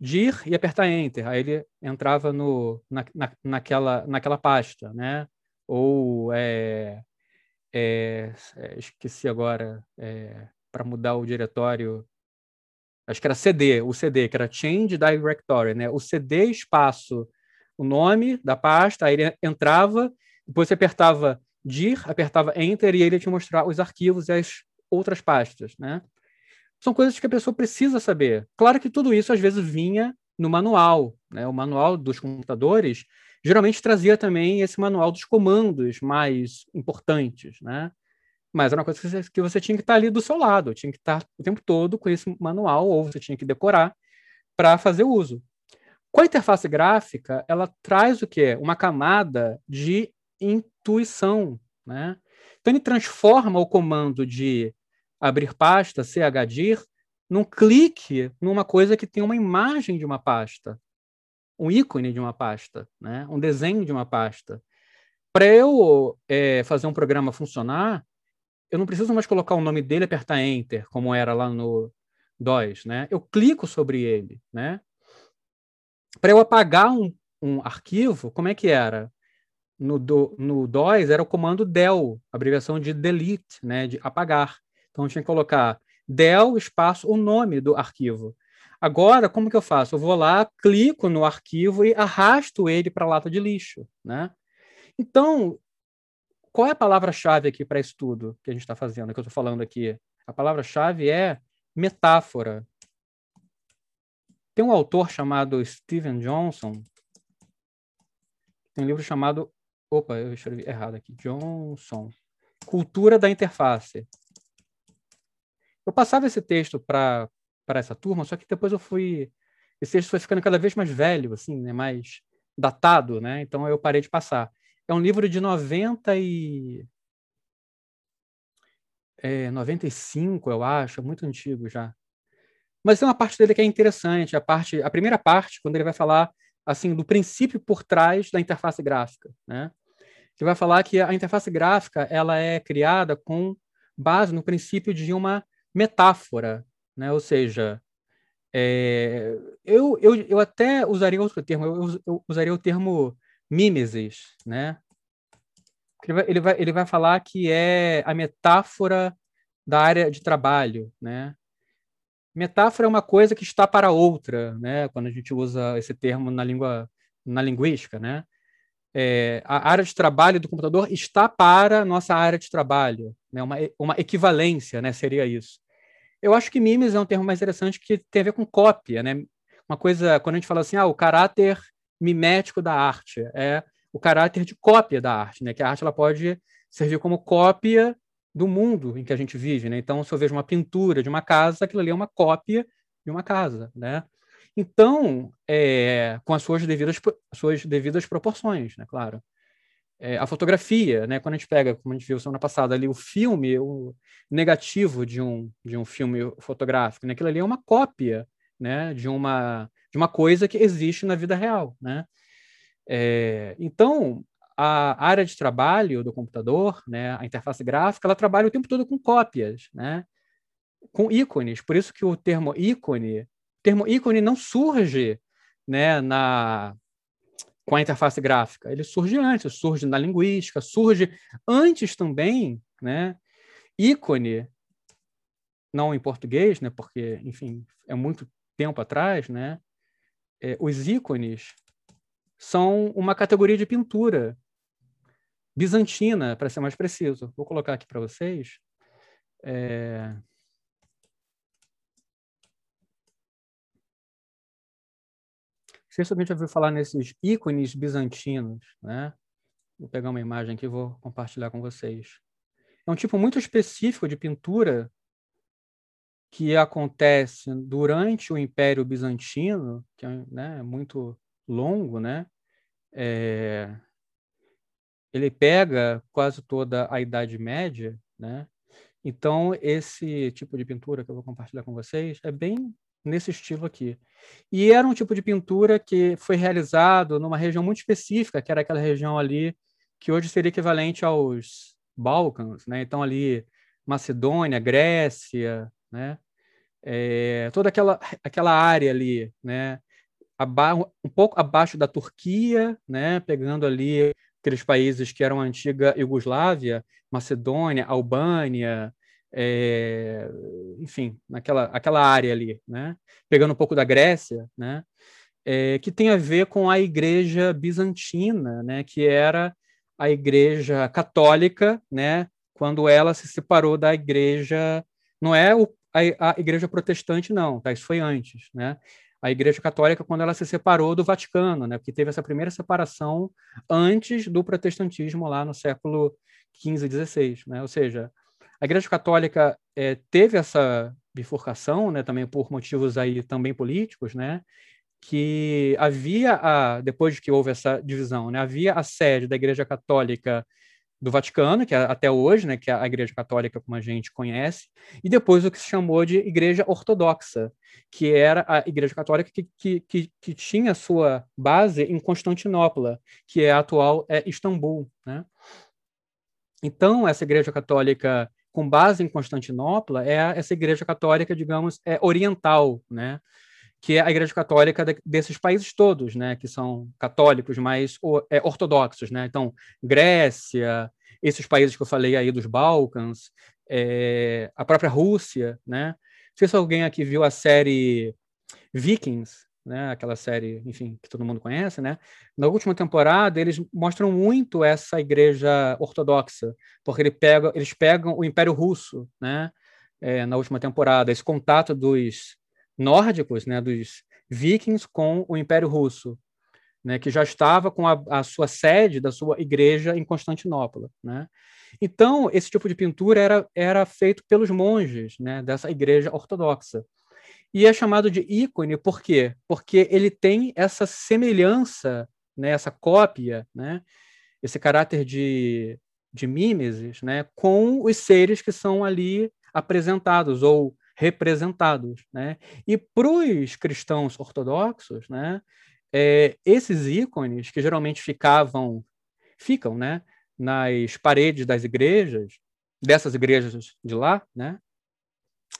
dir e apertar Enter. Aí ele entrava no, na, na, naquela, naquela pasta, né? Ou, é, é, é esqueci agora, é, para mudar o diretório, acho que era CD, o CD, que era Change Directory, né? O CD espaço, o nome da pasta, aí ele entrava, depois você apertava dir, apertava Enter e ele ia te mostrar os arquivos e as outras pastas, né? são coisas que a pessoa precisa saber. Claro que tudo isso às vezes vinha no manual, né? O manual dos computadores geralmente trazia também esse manual dos comandos mais importantes, né? Mas era uma coisa que você, que você tinha que estar ali do seu lado, tinha que estar o tempo todo com esse manual, ou você tinha que decorar para fazer uso. Com a interface gráfica, ela traz o quê? Uma camada de intuição, né? Então ele transforma o comando de abrir pasta, chdir, num clique numa coisa que tem uma imagem de uma pasta, um ícone de uma pasta, né? um desenho de uma pasta. Para eu é, fazer um programa funcionar, eu não preciso mais colocar o nome dele e apertar Enter, como era lá no DOS. Né? Eu clico sobre ele. Né? Para eu apagar um, um, arquivo, como é que era? No, do, no DOS era o comando del, abreviação de delete, né? de apagar. Então, eu tinha que colocar del espaço o nome do arquivo. Agora, como que eu faço? Eu vou lá, clico no arquivo e arrasto ele para a lata de lixo, né? Então, qual é a palavra-chave aqui para isso tudo que a gente está fazendo, que eu estou falando aqui? A palavra-chave é metáfora. Tem um autor chamado Steven Johnson, tem um livro chamado, opa, eu escrevi errado aqui, Johnson, Cultura da Interface. Eu passava esse texto para essa turma, só que depois eu fui. Esse texto foi ficando cada vez mais velho, assim, né? mais datado, né? Então eu parei de passar. É um livro de 90 e. É, 95, eu acho, é muito antigo já. Mas tem uma parte dele que é interessante, a parte, a primeira parte, quando ele vai falar assim do princípio por trás da interface gráfica, né? Ele vai falar que a interface gráfica ela é criada com base no princípio de uma metáfora, né? Ou seja, é, eu, eu, eu até usaria outro termo, eu, eu usaria o termo mimesis, né? Ele vai, ele, vai, ele vai falar que é a metáfora da área de trabalho, né? Metáfora é uma coisa que está para outra, né? Quando a gente usa esse termo na língua, na linguística, né? É, a área de trabalho do computador está para a nossa área de trabalho, né? Uma, uma equivalência, né? Seria isso. Eu acho que mimes é um termo mais interessante que tem a ver com cópia, né? Uma coisa, quando a gente fala assim, ah, o caráter mimético da arte é o caráter de cópia da arte, né? Que a arte ela pode servir como cópia do mundo em que a gente vive, né? Então, se eu vejo uma pintura de uma casa, aquilo ali é uma cópia de uma casa, né? Então, é, com as suas devidas, suas devidas proporções, né? Claro é, a fotografia, né? Quando a gente pega, como a gente viu semana passada ali, o filme, o negativo de um, de um filme fotográfico, né? Aquilo ali é uma cópia, né? De uma de uma coisa que existe na vida real, né? É, então, a área de trabalho do computador, né, a interface gráfica, ela trabalha o tempo todo com cópias, né? Com ícones. Por isso que o termo ícone, termo ícone não surge, né, na com a interface gráfica. Ele surge antes, surge na linguística, surge antes também, né? Ícone, não em português, né? Porque, enfim, é muito tempo atrás, né? É, os ícones são uma categoria de pintura bizantina, para ser mais preciso. Vou colocar aqui para vocês. É... alguém já ouviu falar nesses ícones bizantinos, né? Vou pegar uma imagem aqui e vou compartilhar com vocês. É um tipo muito específico de pintura que acontece durante o Império Bizantino, que é né, muito longo, né? É... Ele pega quase toda a Idade Média, né? Então, esse tipo de pintura que eu vou compartilhar com vocês é bem nesse estilo aqui. E era um tipo de pintura que foi realizado numa região muito específica, que era aquela região ali que hoje seria equivalente aos Balcãs, né? Então ali Macedônia, Grécia, né? É, toda aquela aquela área ali, né? Aba um pouco abaixo da Turquia, né? Pegando ali aqueles países que eram a antiga Iugoslávia, Macedônia, Albânia, é, enfim, naquela aquela área ali, né? Pegando um pouco da Grécia, né? É, que tem a ver com a igreja bizantina, né? Que era a igreja católica, né? Quando ela se separou da igreja, não é o, a, a igreja protestante, não, tá? Isso foi antes, né? a Igreja Católica quando ela se separou do Vaticano, né? Porque teve essa primeira separação antes do protestantismo lá no século XV XVI, né? Ou seja, a Igreja Católica é, teve essa bifurcação, né, também por motivos aí também políticos, né, que havia a, depois que houve essa divisão, né, havia a sede da Igreja Católica do Vaticano, que é até hoje, né, que é a Igreja Católica como a gente conhece, e depois o que se chamou de Igreja Ortodoxa, que era a Igreja Católica que, que, que, que tinha sua base em Constantinopla, que é a atual é Istambul, né? Então, essa Igreja Católica com base em Constantinopla, é essa igreja católica, digamos, é oriental, né? Que é a igreja católica de, desses países todos, né? que são católicos, mas é, ortodoxos. Né? Então, Grécia, esses países que eu falei aí dos Balcãs, é, a própria Rússia. Né? Não sei se alguém aqui viu a série Vikings, né? Aquela série, enfim, que todo mundo conhece, né? Na última temporada eles mostram muito essa igreja ortodoxa, porque ele pega, eles pegam o Império Russo, né? É, na última temporada, esse contato dos nórdicos, né? Dos vikings com o Império Russo, né? Que já estava com a, a sua sede da sua igreja em Constantinopla, né? Então, esse tipo de pintura era, era feito pelos monges né, dessa igreja ortodoxa. E é chamado de ícone por quê? Porque ele tem essa semelhança, né, essa cópia, né, esse caráter de, de mimesis né, com os seres que são ali apresentados ou representados. Né? E para os cristãos ortodoxos, né, é, esses ícones que geralmente ficavam, ficam né, nas paredes das igrejas, dessas igrejas de lá, né,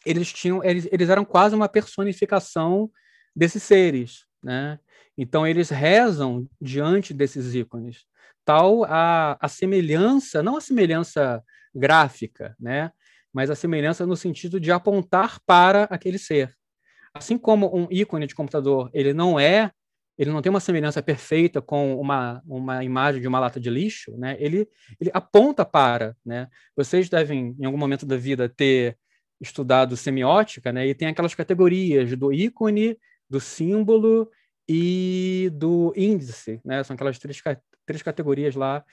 eles tinham eles, eles eram quase uma personificação desses seres, né? Então eles rezam diante desses ícones, tal a, a semelhança, não a semelhança gráfica, né? Mas a semelhança no sentido de apontar para aquele ser. Assim como um ícone de computador, ele não é, ele não tem uma semelhança perfeita com uma, uma imagem de uma lata de lixo, né? Ele, ele aponta para, né? Vocês devem, em algum momento da vida, ter estudado semiótica, né? E tem aquelas categorias do ícone, do símbolo e do índice, né? São aquelas três, três categorias lá,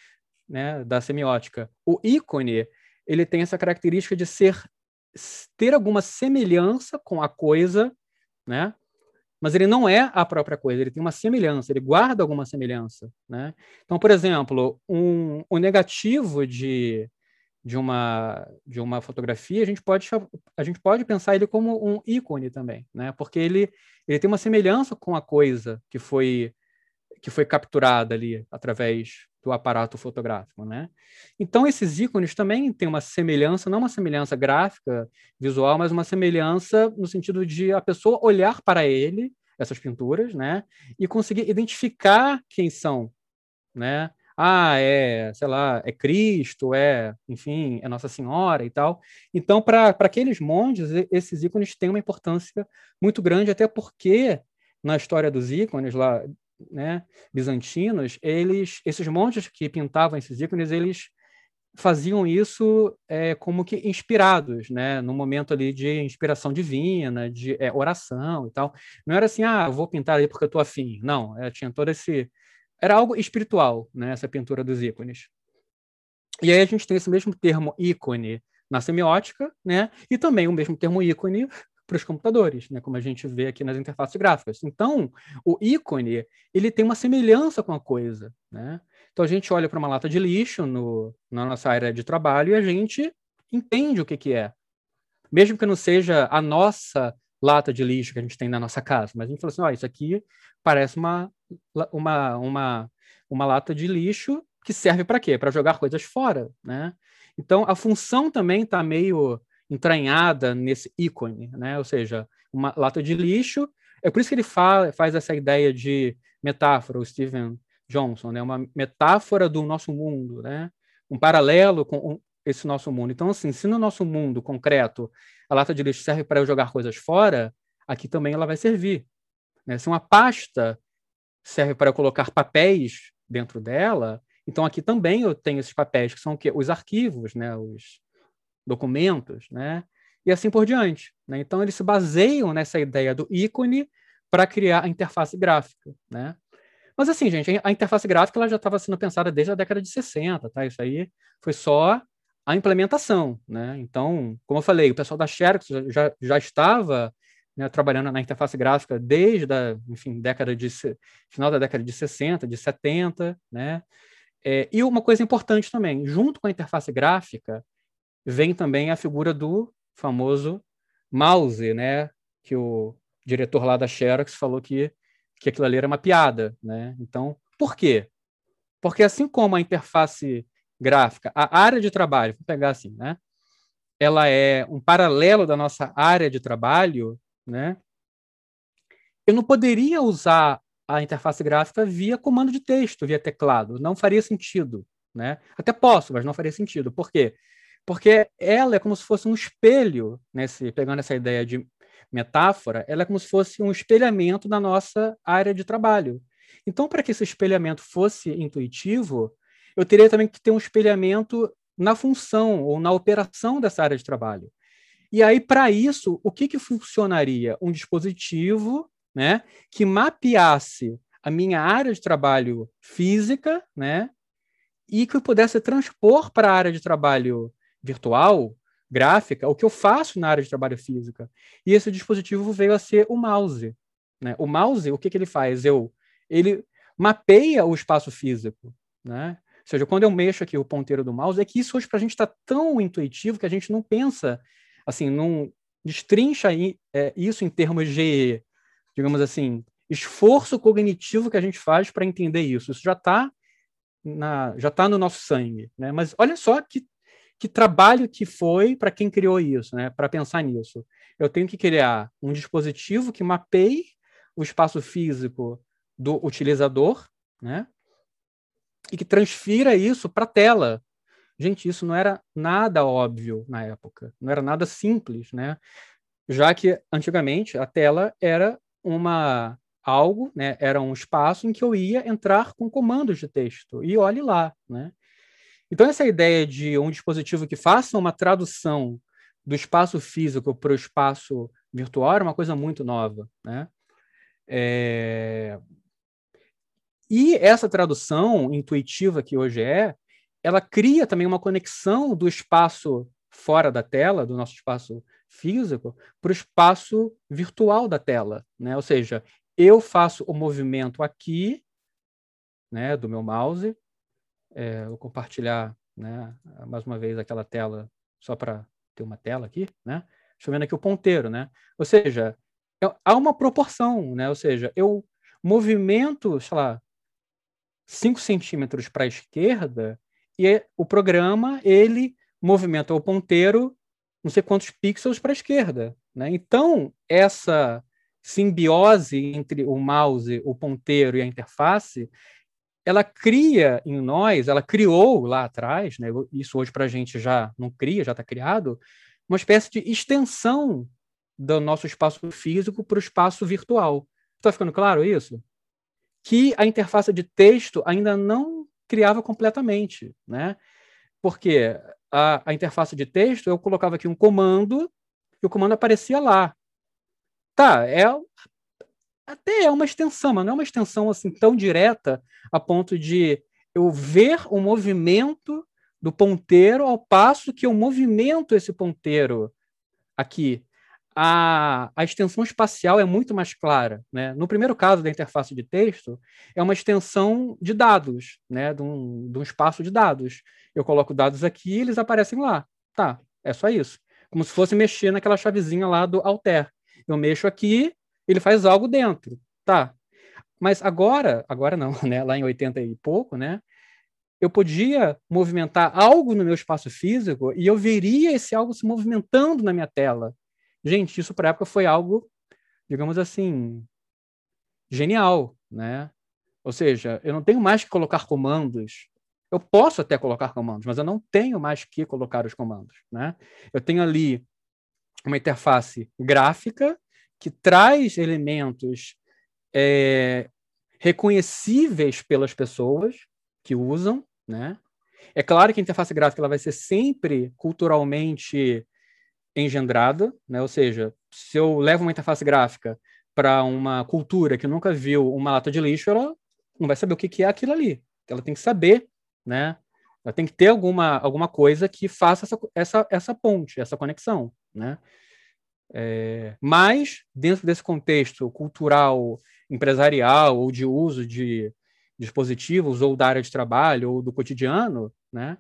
né? Da semiótica. O ícone ele tem essa característica de ser ter alguma semelhança com a coisa, né? Mas ele não é a própria coisa, ele tem uma semelhança, ele guarda alguma semelhança, né? Então, por exemplo, um, o negativo de de uma de uma fotografia, a gente pode a gente pode pensar ele como um ícone também, né? Porque ele ele tem uma semelhança com a coisa que foi que foi capturada ali através do aparato fotográfico, né? Então esses ícones também têm uma semelhança, não uma semelhança gráfica, visual, mas uma semelhança no sentido de a pessoa olhar para ele, essas pinturas, né, e conseguir identificar quem são, né? ah, é, sei lá, é Cristo, é, enfim, é Nossa Senhora e tal. Então, para aqueles monges, esses ícones têm uma importância muito grande, até porque na história dos ícones lá, né, bizantinos, eles, esses monges que pintavam esses ícones, eles faziam isso é, como que inspirados, né, no momento ali de inspiração divina, de é, oração e tal. Não era assim, ah, vou pintar ali porque eu estou afim. Não, é, tinha todo esse era algo espiritual, né, essa pintura dos ícones. E aí a gente tem esse mesmo termo ícone na semiótica, né, e também o mesmo termo ícone para os computadores, né, como a gente vê aqui nas interfaces gráficas. Então, o ícone ele tem uma semelhança com a coisa, né? Então a gente olha para uma lata de lixo no, na nossa área de trabalho e a gente entende o que, que é, mesmo que não seja a nossa lata de lixo que a gente tem na nossa casa, mas a gente fala assim, oh, isso aqui parece uma, uma, uma, uma lata de lixo que serve para quê? Para jogar coisas fora, né? Então, a função também está meio entranhada nesse ícone, né? Ou seja, uma lata de lixo. É por isso que ele fala, faz essa ideia de metáfora, o Steven Johnson, né? Uma metáfora do nosso mundo, né? Um paralelo com esse nosso mundo. Então, assim, se no nosso mundo concreto a lata de lixo serve para eu jogar coisas fora, aqui também ela vai servir. Né? Se uma pasta serve para colocar papéis dentro dela, então aqui também eu tenho esses papéis que são o quê? Os arquivos, né? Os documentos, né? E assim por diante. Né? Então eles se baseiam nessa ideia do ícone para criar a interface gráfica, né? Mas assim, gente, a interface gráfica ela já estava sendo pensada desde a década de 60, tá? Isso aí foi só a implementação, né? Então, como eu falei, o pessoal da Xerox já, já estava né, trabalhando na interface gráfica desde a, enfim, década de final da década de 60, de 70, né? É, e uma coisa importante também, junto com a interface gráfica, vem também a figura do famoso mouse, né? Que o diretor lá da Xerox falou que, que aquilo ali era uma piada, né? Então, por quê? Porque assim como a interface gráfica, a área de trabalho, vou pegar assim, né? Ela é um paralelo da nossa área de trabalho, né? Eu não poderia usar a interface gráfica via comando de texto, via teclado. Não faria sentido, né? Até posso, mas não faria sentido. Por quê? Porque ela é como se fosse um espelho, nesse, pegando essa ideia de metáfora, ela é como se fosse um espelhamento da nossa área de trabalho. Então, para que esse espelhamento fosse intuitivo, eu teria também que ter um espelhamento na função ou na operação dessa área de trabalho. E aí, para isso, o que, que funcionaria? Um dispositivo né, que mapeasse a minha área de trabalho física né, e que eu pudesse transpor para a área de trabalho virtual, gráfica, o que eu faço na área de trabalho física. E esse dispositivo veio a ser o mouse. Né? O mouse, o que, que ele faz? Eu, ele mapeia o espaço físico. Né? Ou seja, quando eu mexo aqui o ponteiro do mouse, é que isso hoje para a gente está tão intuitivo que a gente não pensa assim, não destrincha é, isso em termos de, digamos assim, esforço cognitivo que a gente faz para entender isso. Isso já está já está no nosso sangue, né? Mas olha só que, que trabalho que foi para quem criou isso, né? Para pensar nisso, eu tenho que criar um dispositivo que mapeie o espaço físico do utilizador, né? E que transfira isso para a tela, Gente, isso não era nada óbvio na época, não era nada simples, né? Já que antigamente a tela era uma algo, né? Era um espaço em que eu ia entrar com comandos de texto e olhe lá, né? Então essa ideia de um dispositivo que faça uma tradução do espaço físico para o espaço virtual era uma coisa muito nova, né? É... E essa tradução intuitiva que hoje é, ela cria também uma conexão do espaço fora da tela, do nosso espaço físico, para o espaço virtual da tela, né? Ou seja, eu faço o movimento aqui, né, do meu mouse. É, vou compartilhar né? Mais uma vez aquela tela só para ter uma tela aqui, né? Estou vendo aqui o ponteiro, né? Ou seja, é, há uma proporção, né? Ou seja, eu movimento, sei lá, 5 centímetros para a esquerda e o programa ele movimenta o ponteiro não sei quantos pixels para a esquerda. Né? Então, essa simbiose entre o mouse, o ponteiro e a interface, ela cria em nós, ela criou lá atrás, né? isso hoje para a gente já não cria, já está criado, uma espécie de extensão do nosso espaço físico para o espaço virtual. Está ficando claro isso? Que a interface de texto ainda não criava completamente, né? Porque a, a interface de texto, eu colocava aqui um comando e o comando aparecia lá. Tá, é até é uma extensão, mas não é uma extensão assim tão direta a ponto de eu ver o movimento do ponteiro ao passo que eu movimento esse ponteiro aqui. A, a extensão espacial é muito mais clara. Né? No primeiro caso da interface de texto, é uma extensão de dados, né? de, um, de um espaço de dados. Eu coloco dados aqui e eles aparecem lá. Tá, é só isso. Como se fosse mexer naquela chavezinha lá do alter. Eu mexo aqui, ele faz algo dentro. Tá. Mas agora, agora não, né? Lá em 80 e pouco, né? Eu podia movimentar algo no meu espaço físico e eu veria esse algo se movimentando na minha tela. Gente, isso para época foi algo, digamos assim, genial, né? Ou seja, eu não tenho mais que colocar comandos eu posso até colocar comandos, mas eu não tenho mais que colocar os comandos. Né? Eu tenho ali uma interface gráfica que traz elementos é, reconhecíveis pelas pessoas que usam. Né? É claro que a interface gráfica ela vai ser sempre culturalmente engendrada, né? ou seja, se eu levo uma interface gráfica para uma cultura que nunca viu uma lata de lixo, ela não vai saber o que é aquilo ali. Ela tem que saber né? Ela tem que ter alguma, alguma coisa que faça essa, essa, essa ponte, essa conexão, né? É, mas, dentro desse contexto cultural, empresarial ou de uso de dispositivos ou da área de trabalho ou do cotidiano, né?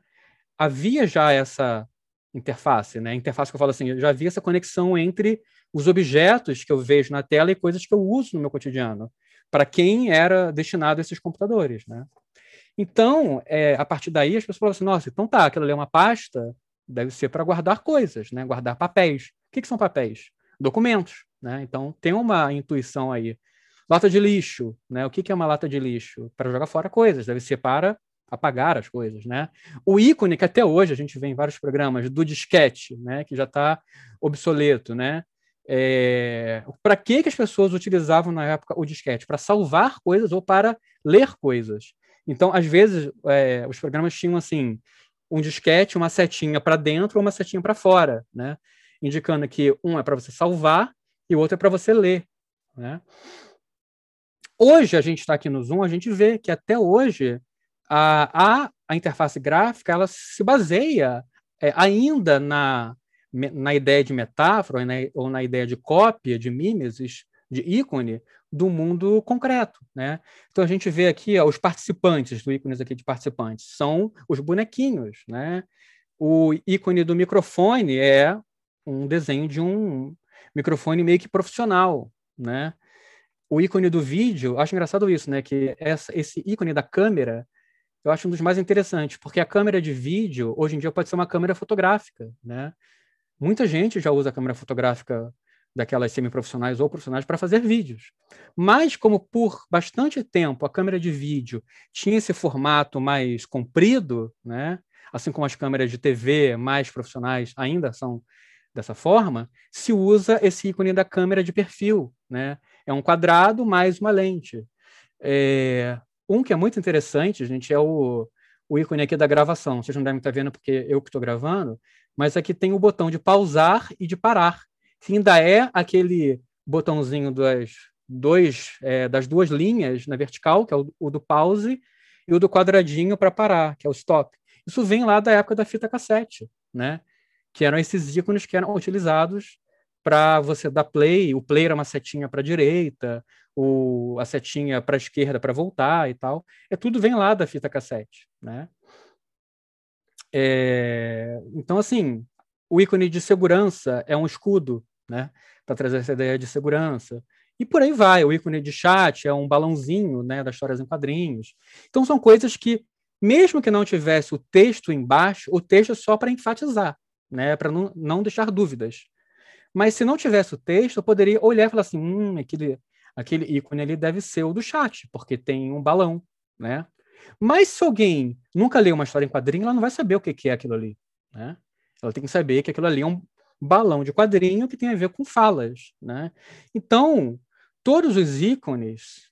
Havia já essa interface, né? Interface que eu falo assim, já havia essa conexão entre os objetos que eu vejo na tela e coisas que eu uso no meu cotidiano, para quem era destinado esses computadores, né? Então, é, a partir daí, as pessoas falam assim: nossa, então tá, aquilo ali é uma pasta, deve ser para guardar coisas, né? guardar papéis. Que, que são papéis? Documentos. Né? Então, tem uma intuição aí. Lata de lixo. Né? O que, que é uma lata de lixo? Para jogar fora coisas, deve ser para apagar as coisas, né? O ícone que até hoje a gente vê em vários programas do disquete, né, que já está obsoleto, né? É... Para que que as pessoas utilizavam na época o disquete? Para salvar coisas ou para ler coisas? Então, às vezes, é, os programas tinham assim um disquete, uma setinha para dentro ou uma setinha para fora, né? Indicando que um é para você salvar e o outro é para você ler, né? Hoje a gente está aqui no Zoom, a gente vê que até hoje a, a, a interface gráfica ela se baseia é, ainda na, na ideia de metáfora ou na, ou na ideia de cópia, de mimesis, de ícone, do mundo concreto, né? Então a gente vê aqui ó, os participantes, do ícones aqui de participantes, são os bonequinhos, né? O ícone do microfone é um desenho de um microfone meio que profissional, né? O ícone do vídeo, acho engraçado isso, né? Que essa, esse ícone da câmera, eu acho um dos mais interessantes, porque a câmera de vídeo, hoje em dia, pode ser uma câmera fotográfica, né? Muita gente já usa a câmera fotográfica daquelas semiprofissionais ou profissionais para fazer vídeos. Mas como por bastante tempo a câmera de vídeo tinha esse formato mais comprido, né, assim como as câmeras de TV mais profissionais ainda são dessa forma, se usa esse ícone da câmera de perfil, né? É um quadrado mais uma lente. É... Um que é muito interessante, gente, é o, o ícone aqui da gravação. Vocês não devem estar vendo porque eu que estou gravando, mas aqui tem o botão de pausar e de parar que ainda é aquele botãozinho das, dois, é, das duas linhas na vertical, que é o, o do pause, e o do quadradinho para parar, que é o stop. Isso vem lá da época da fita cassete, né? Que eram esses ícones que eram utilizados para você dar play. O play era uma setinha para a direita, o, a setinha para a esquerda para voltar e tal. É tudo vem lá da fita cassete, né? É, então, assim, o ícone de segurança é um escudo, né? Para trazer essa ideia de segurança. E por aí vai. O ícone de chat é um balãozinho, né? Das histórias em quadrinhos. Então, são coisas que, mesmo que não tivesse o texto embaixo, o texto é só para enfatizar, né? Para não, não deixar dúvidas. Mas se não tivesse o texto, eu poderia olhar e falar assim: hum, aquele, aquele ícone ali deve ser o do chat, porque tem um balão, né? Mas se alguém nunca leu uma história em quadrinho, ela não vai saber o que é aquilo ali, né? Ela tem que saber que aquilo ali é um balão de quadrinho que tem a ver com falas, né? Então, todos os ícones,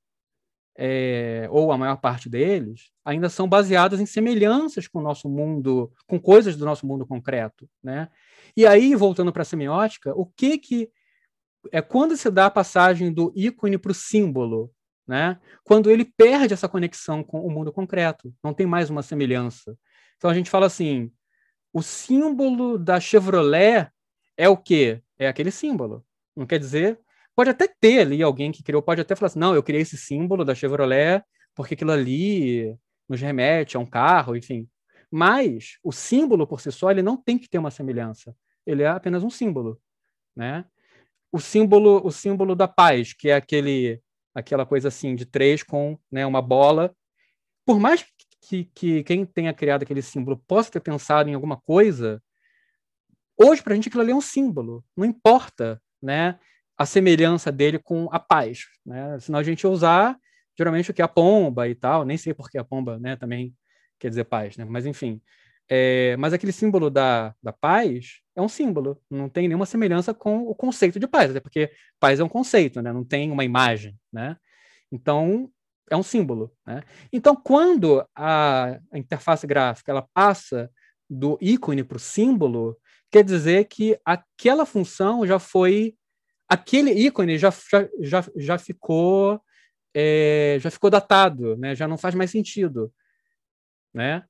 é, ou a maior parte deles, ainda são baseados em semelhanças com o nosso mundo, com coisas do nosso mundo concreto, né? E aí, voltando para a semiótica, o que que é quando se dá a passagem do ícone para o símbolo, né? Quando ele perde essa conexão com o mundo concreto, não tem mais uma semelhança. Então a gente fala assim, o símbolo da Chevrolet é o quê? É aquele símbolo. Não quer dizer, pode até ter ali alguém que criou, pode até falar assim, não, eu criei esse símbolo da Chevrolet porque aquilo ali nos remete a um carro, enfim. Mas o símbolo por si só, ele não tem que ter uma semelhança. Ele é apenas um símbolo, né? O símbolo, o símbolo da paz, que é aquele aquela coisa assim de três com né, uma bola. Por mais que, que quem tenha criado aquele símbolo possa ter pensado em alguma coisa, hoje para a gente aquilo ali é um símbolo. Não importa né, a semelhança dele com a paz. Né? Senão a gente usar geralmente o que é a pomba e tal. Nem sei por que a pomba né, também quer dizer paz, né? mas enfim. É, mas aquele símbolo da, da paz é um símbolo, não tem nenhuma semelhança com o conceito de paz, até porque paz é um conceito, né? não tem uma imagem. Né? Então, é um símbolo. Né? Então, quando a, a interface gráfica ela passa do ícone para o símbolo, quer dizer que aquela função já foi. Aquele ícone já, já, já, já ficou. É, já ficou datado, né? já não faz mais sentido. Né?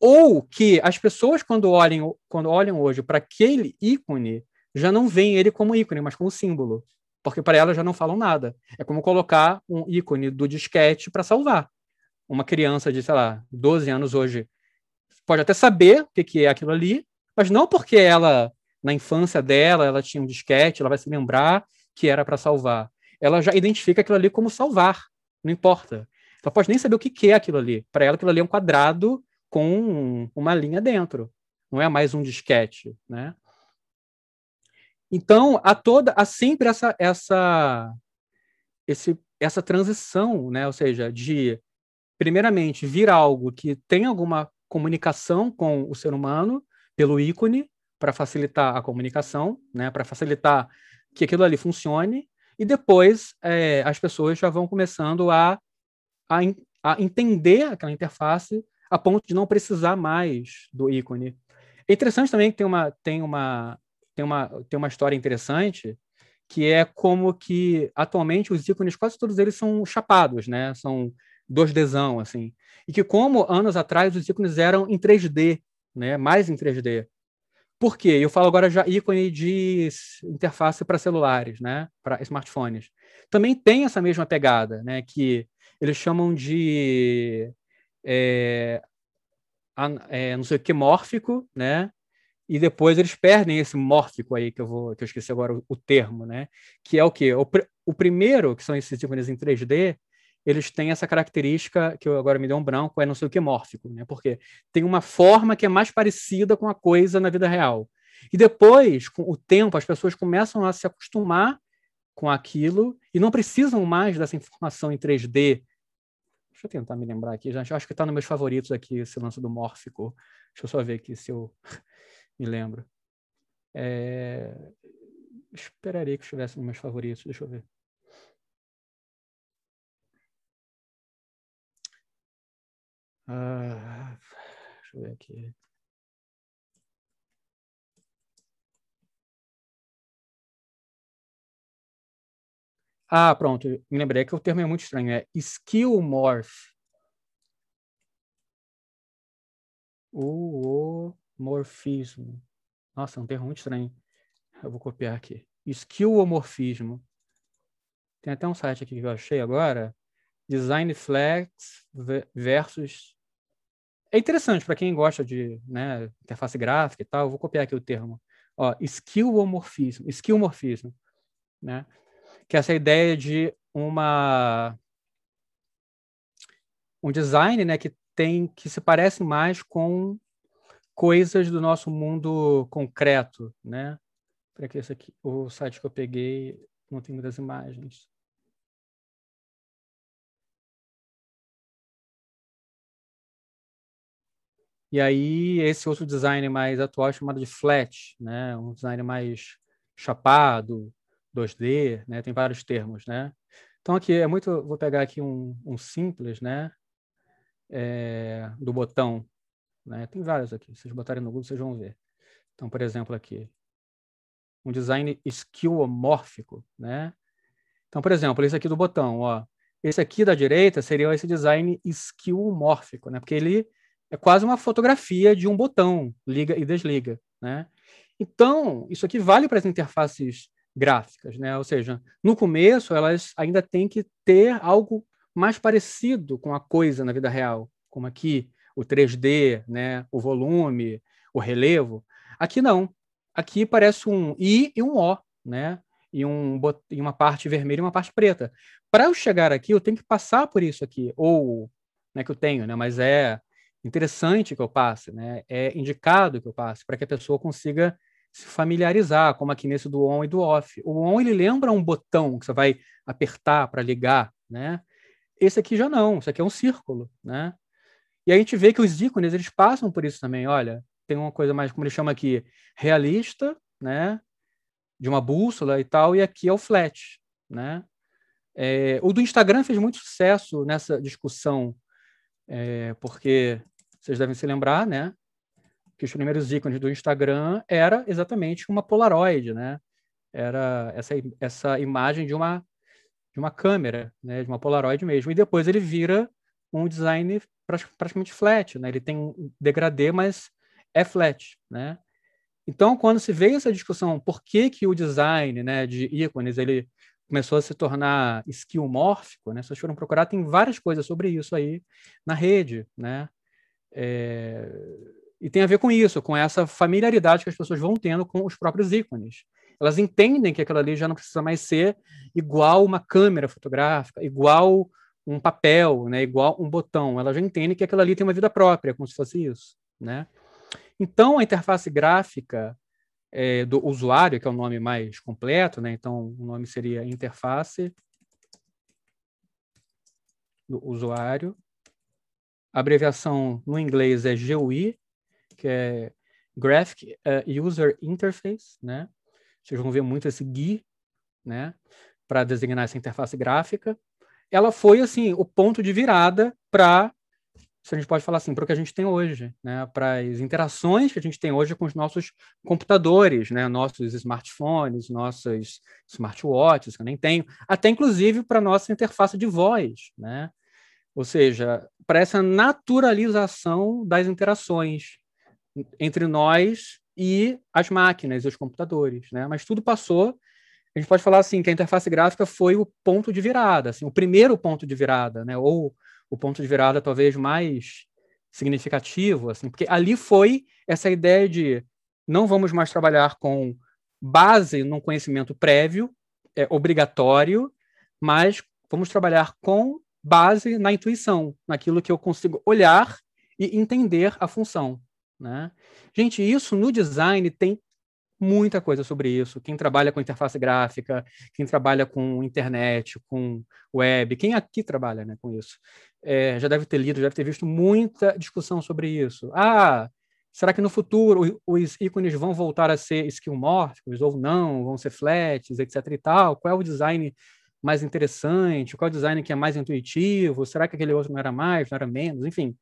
Ou que as pessoas, quando olham, quando olham hoje para aquele ícone, já não veem ele como ícone, mas como símbolo. Porque para elas já não falam nada. É como colocar um ícone do disquete para salvar. Uma criança de, sei lá, 12 anos hoje pode até saber o que é aquilo ali, mas não porque ela, na infância dela, ela tinha um disquete, ela vai se lembrar que era para salvar. Ela já identifica aquilo ali como salvar. Não importa. Ela pode nem saber o que é aquilo ali. Para ela, aquilo ali é um quadrado com uma linha dentro. Não é mais um disquete, né? Então, há toda, há sempre essa essa esse, essa transição, né? Ou seja, de primeiramente vir algo que tem alguma comunicação com o ser humano pelo ícone para facilitar a comunicação, né? Para facilitar que aquilo ali funcione e depois é, as pessoas já vão começando a, a, a entender aquela interface a ponto de não precisar mais do ícone. É interessante também que tem uma, tem uma, tem uma, tem uma história interessante, que é como que atualmente os ícones, quase todos eles são chapados, né? São 2Dzão, assim. E que como anos atrás os ícones eram em 3D, né? Mais em 3D. Por quê? Eu falo agora já ícone de interface para celulares, né? Para smartphones. Também tem essa mesma pegada, né? Que eles chamam de é, é, não sei o que mórfico, né? E depois eles perdem esse mórfico aí que eu vou, que eu esqueci agora o, o termo, né? Que é o que o, pr o primeiro, que são esses ícones em 3D, eles têm essa característica que eu agora me deu um branco, é não sei o que mórfico, né? Porque tem uma forma que é mais parecida com a coisa na vida real. E depois, com o tempo, as pessoas começam a se acostumar com aquilo e não precisam mais dessa informação em 3D Deixa eu tentar me lembrar aqui. Já, acho que está nos meus favoritos aqui esse lance do mórfico. Deixa eu só ver aqui se eu me lembro. É... Esperaria que estivesse nos meus favoritos. Deixa eu ver. Ah, deixa eu ver aqui. Ah, pronto, me lembrei que o termo é muito estranho, é skillmorph. O morfismo. Nossa, é um termo muito estranho. Eu vou copiar aqui. Skillomorfismo. Tem até um site aqui que eu achei agora. Design Flex versus é interessante para quem gosta de né, interface gráfica e tal. Vou copiar aqui o termo. Ó, skillomorfismo, skillmorfismo, né? Que é essa ideia de uma um design, né, que tem que se parece mais com coisas do nosso mundo concreto, né? Para que esse aqui, o site que eu peguei não tem muitas imagens. E aí, esse outro design mais atual chamado de flat, né? Um design mais chapado, 2D, né? Tem vários termos, né? Então, aqui é muito... Vou pegar aqui um, um simples, né? É, do botão, né? Tem vários aqui. Se vocês botarem no Google, vocês vão ver. Então, por exemplo, aqui. Um design skillomórfico, né? Então, por exemplo, esse aqui do botão, ó. Esse aqui da direita seria esse design skillomórfico, né? Porque ele é quase uma fotografia de um botão, liga e desliga, né? Então, isso aqui vale para as interfaces gráficas, né? Ou seja, no começo elas ainda têm que ter algo mais parecido com a coisa na vida real, como aqui o 3D, né? O volume, o relevo. Aqui não. Aqui parece um I e um O, né? E, um, e uma parte vermelha e uma parte preta. Para eu chegar aqui, eu tenho que passar por isso aqui, ou né, que eu tenho, né? Mas é interessante que eu passe, né? É indicado que eu passe para que a pessoa consiga se familiarizar, como aqui nesse do on e do off. O on ele lembra um botão que você vai apertar para ligar, né? Esse aqui já não, isso aqui é um círculo, né? E a gente vê que os ícones eles passam por isso também. Olha, tem uma coisa mais como ele chama aqui realista, né? De uma bússola e tal, e aqui é o flat, né? É, o do Instagram fez muito sucesso nessa discussão, é, porque vocês devem se lembrar, né? Que os primeiros ícones do Instagram era exatamente uma Polaroid, né? Era essa, essa imagem de uma, de uma câmera, né? De uma Polaroid mesmo. E depois ele vira um design praticamente flat, né? Ele tem um degradê, mas é flat, né? Então, quando se veio essa discussão, por que, que o design né, de ícones ele começou a se tornar skillmórfico, né? Vocês foram procurar, tem várias coisas sobre isso aí na rede, né? É, e tem a ver com isso, com essa familiaridade que as pessoas vão tendo com os próprios ícones. Elas entendem que aquilo ali já não precisa mais ser igual uma câmera fotográfica, igual um papel, né, igual um botão. Elas já entendem que aquilo ali tem uma vida própria, como se fosse isso. Né? Então, a interface gráfica é, do usuário, que é o nome mais completo, né? então o nome seria interface do usuário, a abreviação no inglês é GUI, que é Graphic uh, User Interface, né? Vocês vão ver muito esse GUI, né? Para designar essa interface gráfica. Ela foi, assim, o ponto de virada para, se a gente pode falar assim, para o que a gente tem hoje, né? Para as interações que a gente tem hoje com os nossos computadores, né? Nossos smartphones, nossos smartwatches, que eu nem tenho, até inclusive para nossa interface de voz, né? Ou seja, para essa naturalização das interações entre nós e as máquinas e os computadores, né? Mas tudo passou. A gente pode falar assim que a interface gráfica foi o ponto de virada, assim, o primeiro ponto de virada, né? Ou o ponto de virada talvez mais significativo, assim, porque ali foi essa ideia de não vamos mais trabalhar com base num conhecimento prévio, é obrigatório, mas vamos trabalhar com base na intuição, naquilo que eu consigo olhar e entender a função. Né? Gente, isso no design tem muita coisa sobre isso. Quem trabalha com interface gráfica, quem trabalha com internet, com web, quem aqui trabalha né, com isso, é, já deve ter lido, já deve ter visto muita discussão sobre isso. Ah, será que no futuro os ícones vão voltar a ser skillmórficos ou não? Vão ser flats, etc e tal? Qual é o design mais interessante, qual design que é mais intuitivo, será que aquele outro não era mais, não era menos, enfim,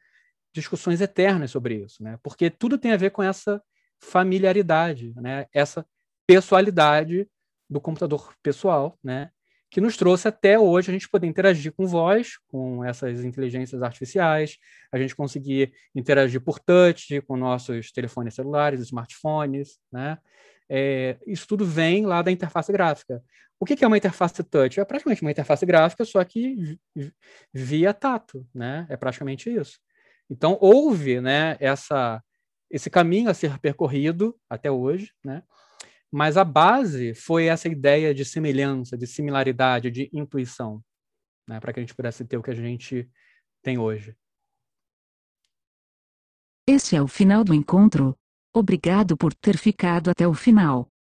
discussões eternas sobre isso, né? Porque tudo tem a ver com essa familiaridade, né? Essa pessoalidade do computador pessoal, né? Que nos trouxe até hoje a gente poder interagir com voz, com essas inteligências artificiais, a gente conseguir interagir por touch com nossos telefones celulares, smartphones, né? É, isso tudo vem lá da interface gráfica. O que é uma interface touch? É praticamente uma interface gráfica, só que via tato, né? É praticamente isso. Então houve, né, essa esse caminho a ser percorrido até hoje, né? Mas a base foi essa ideia de semelhança, de similaridade, de intuição, né, para que a gente pudesse ter o que a gente tem hoje. Este é o final do encontro. Obrigado por ter ficado até o final.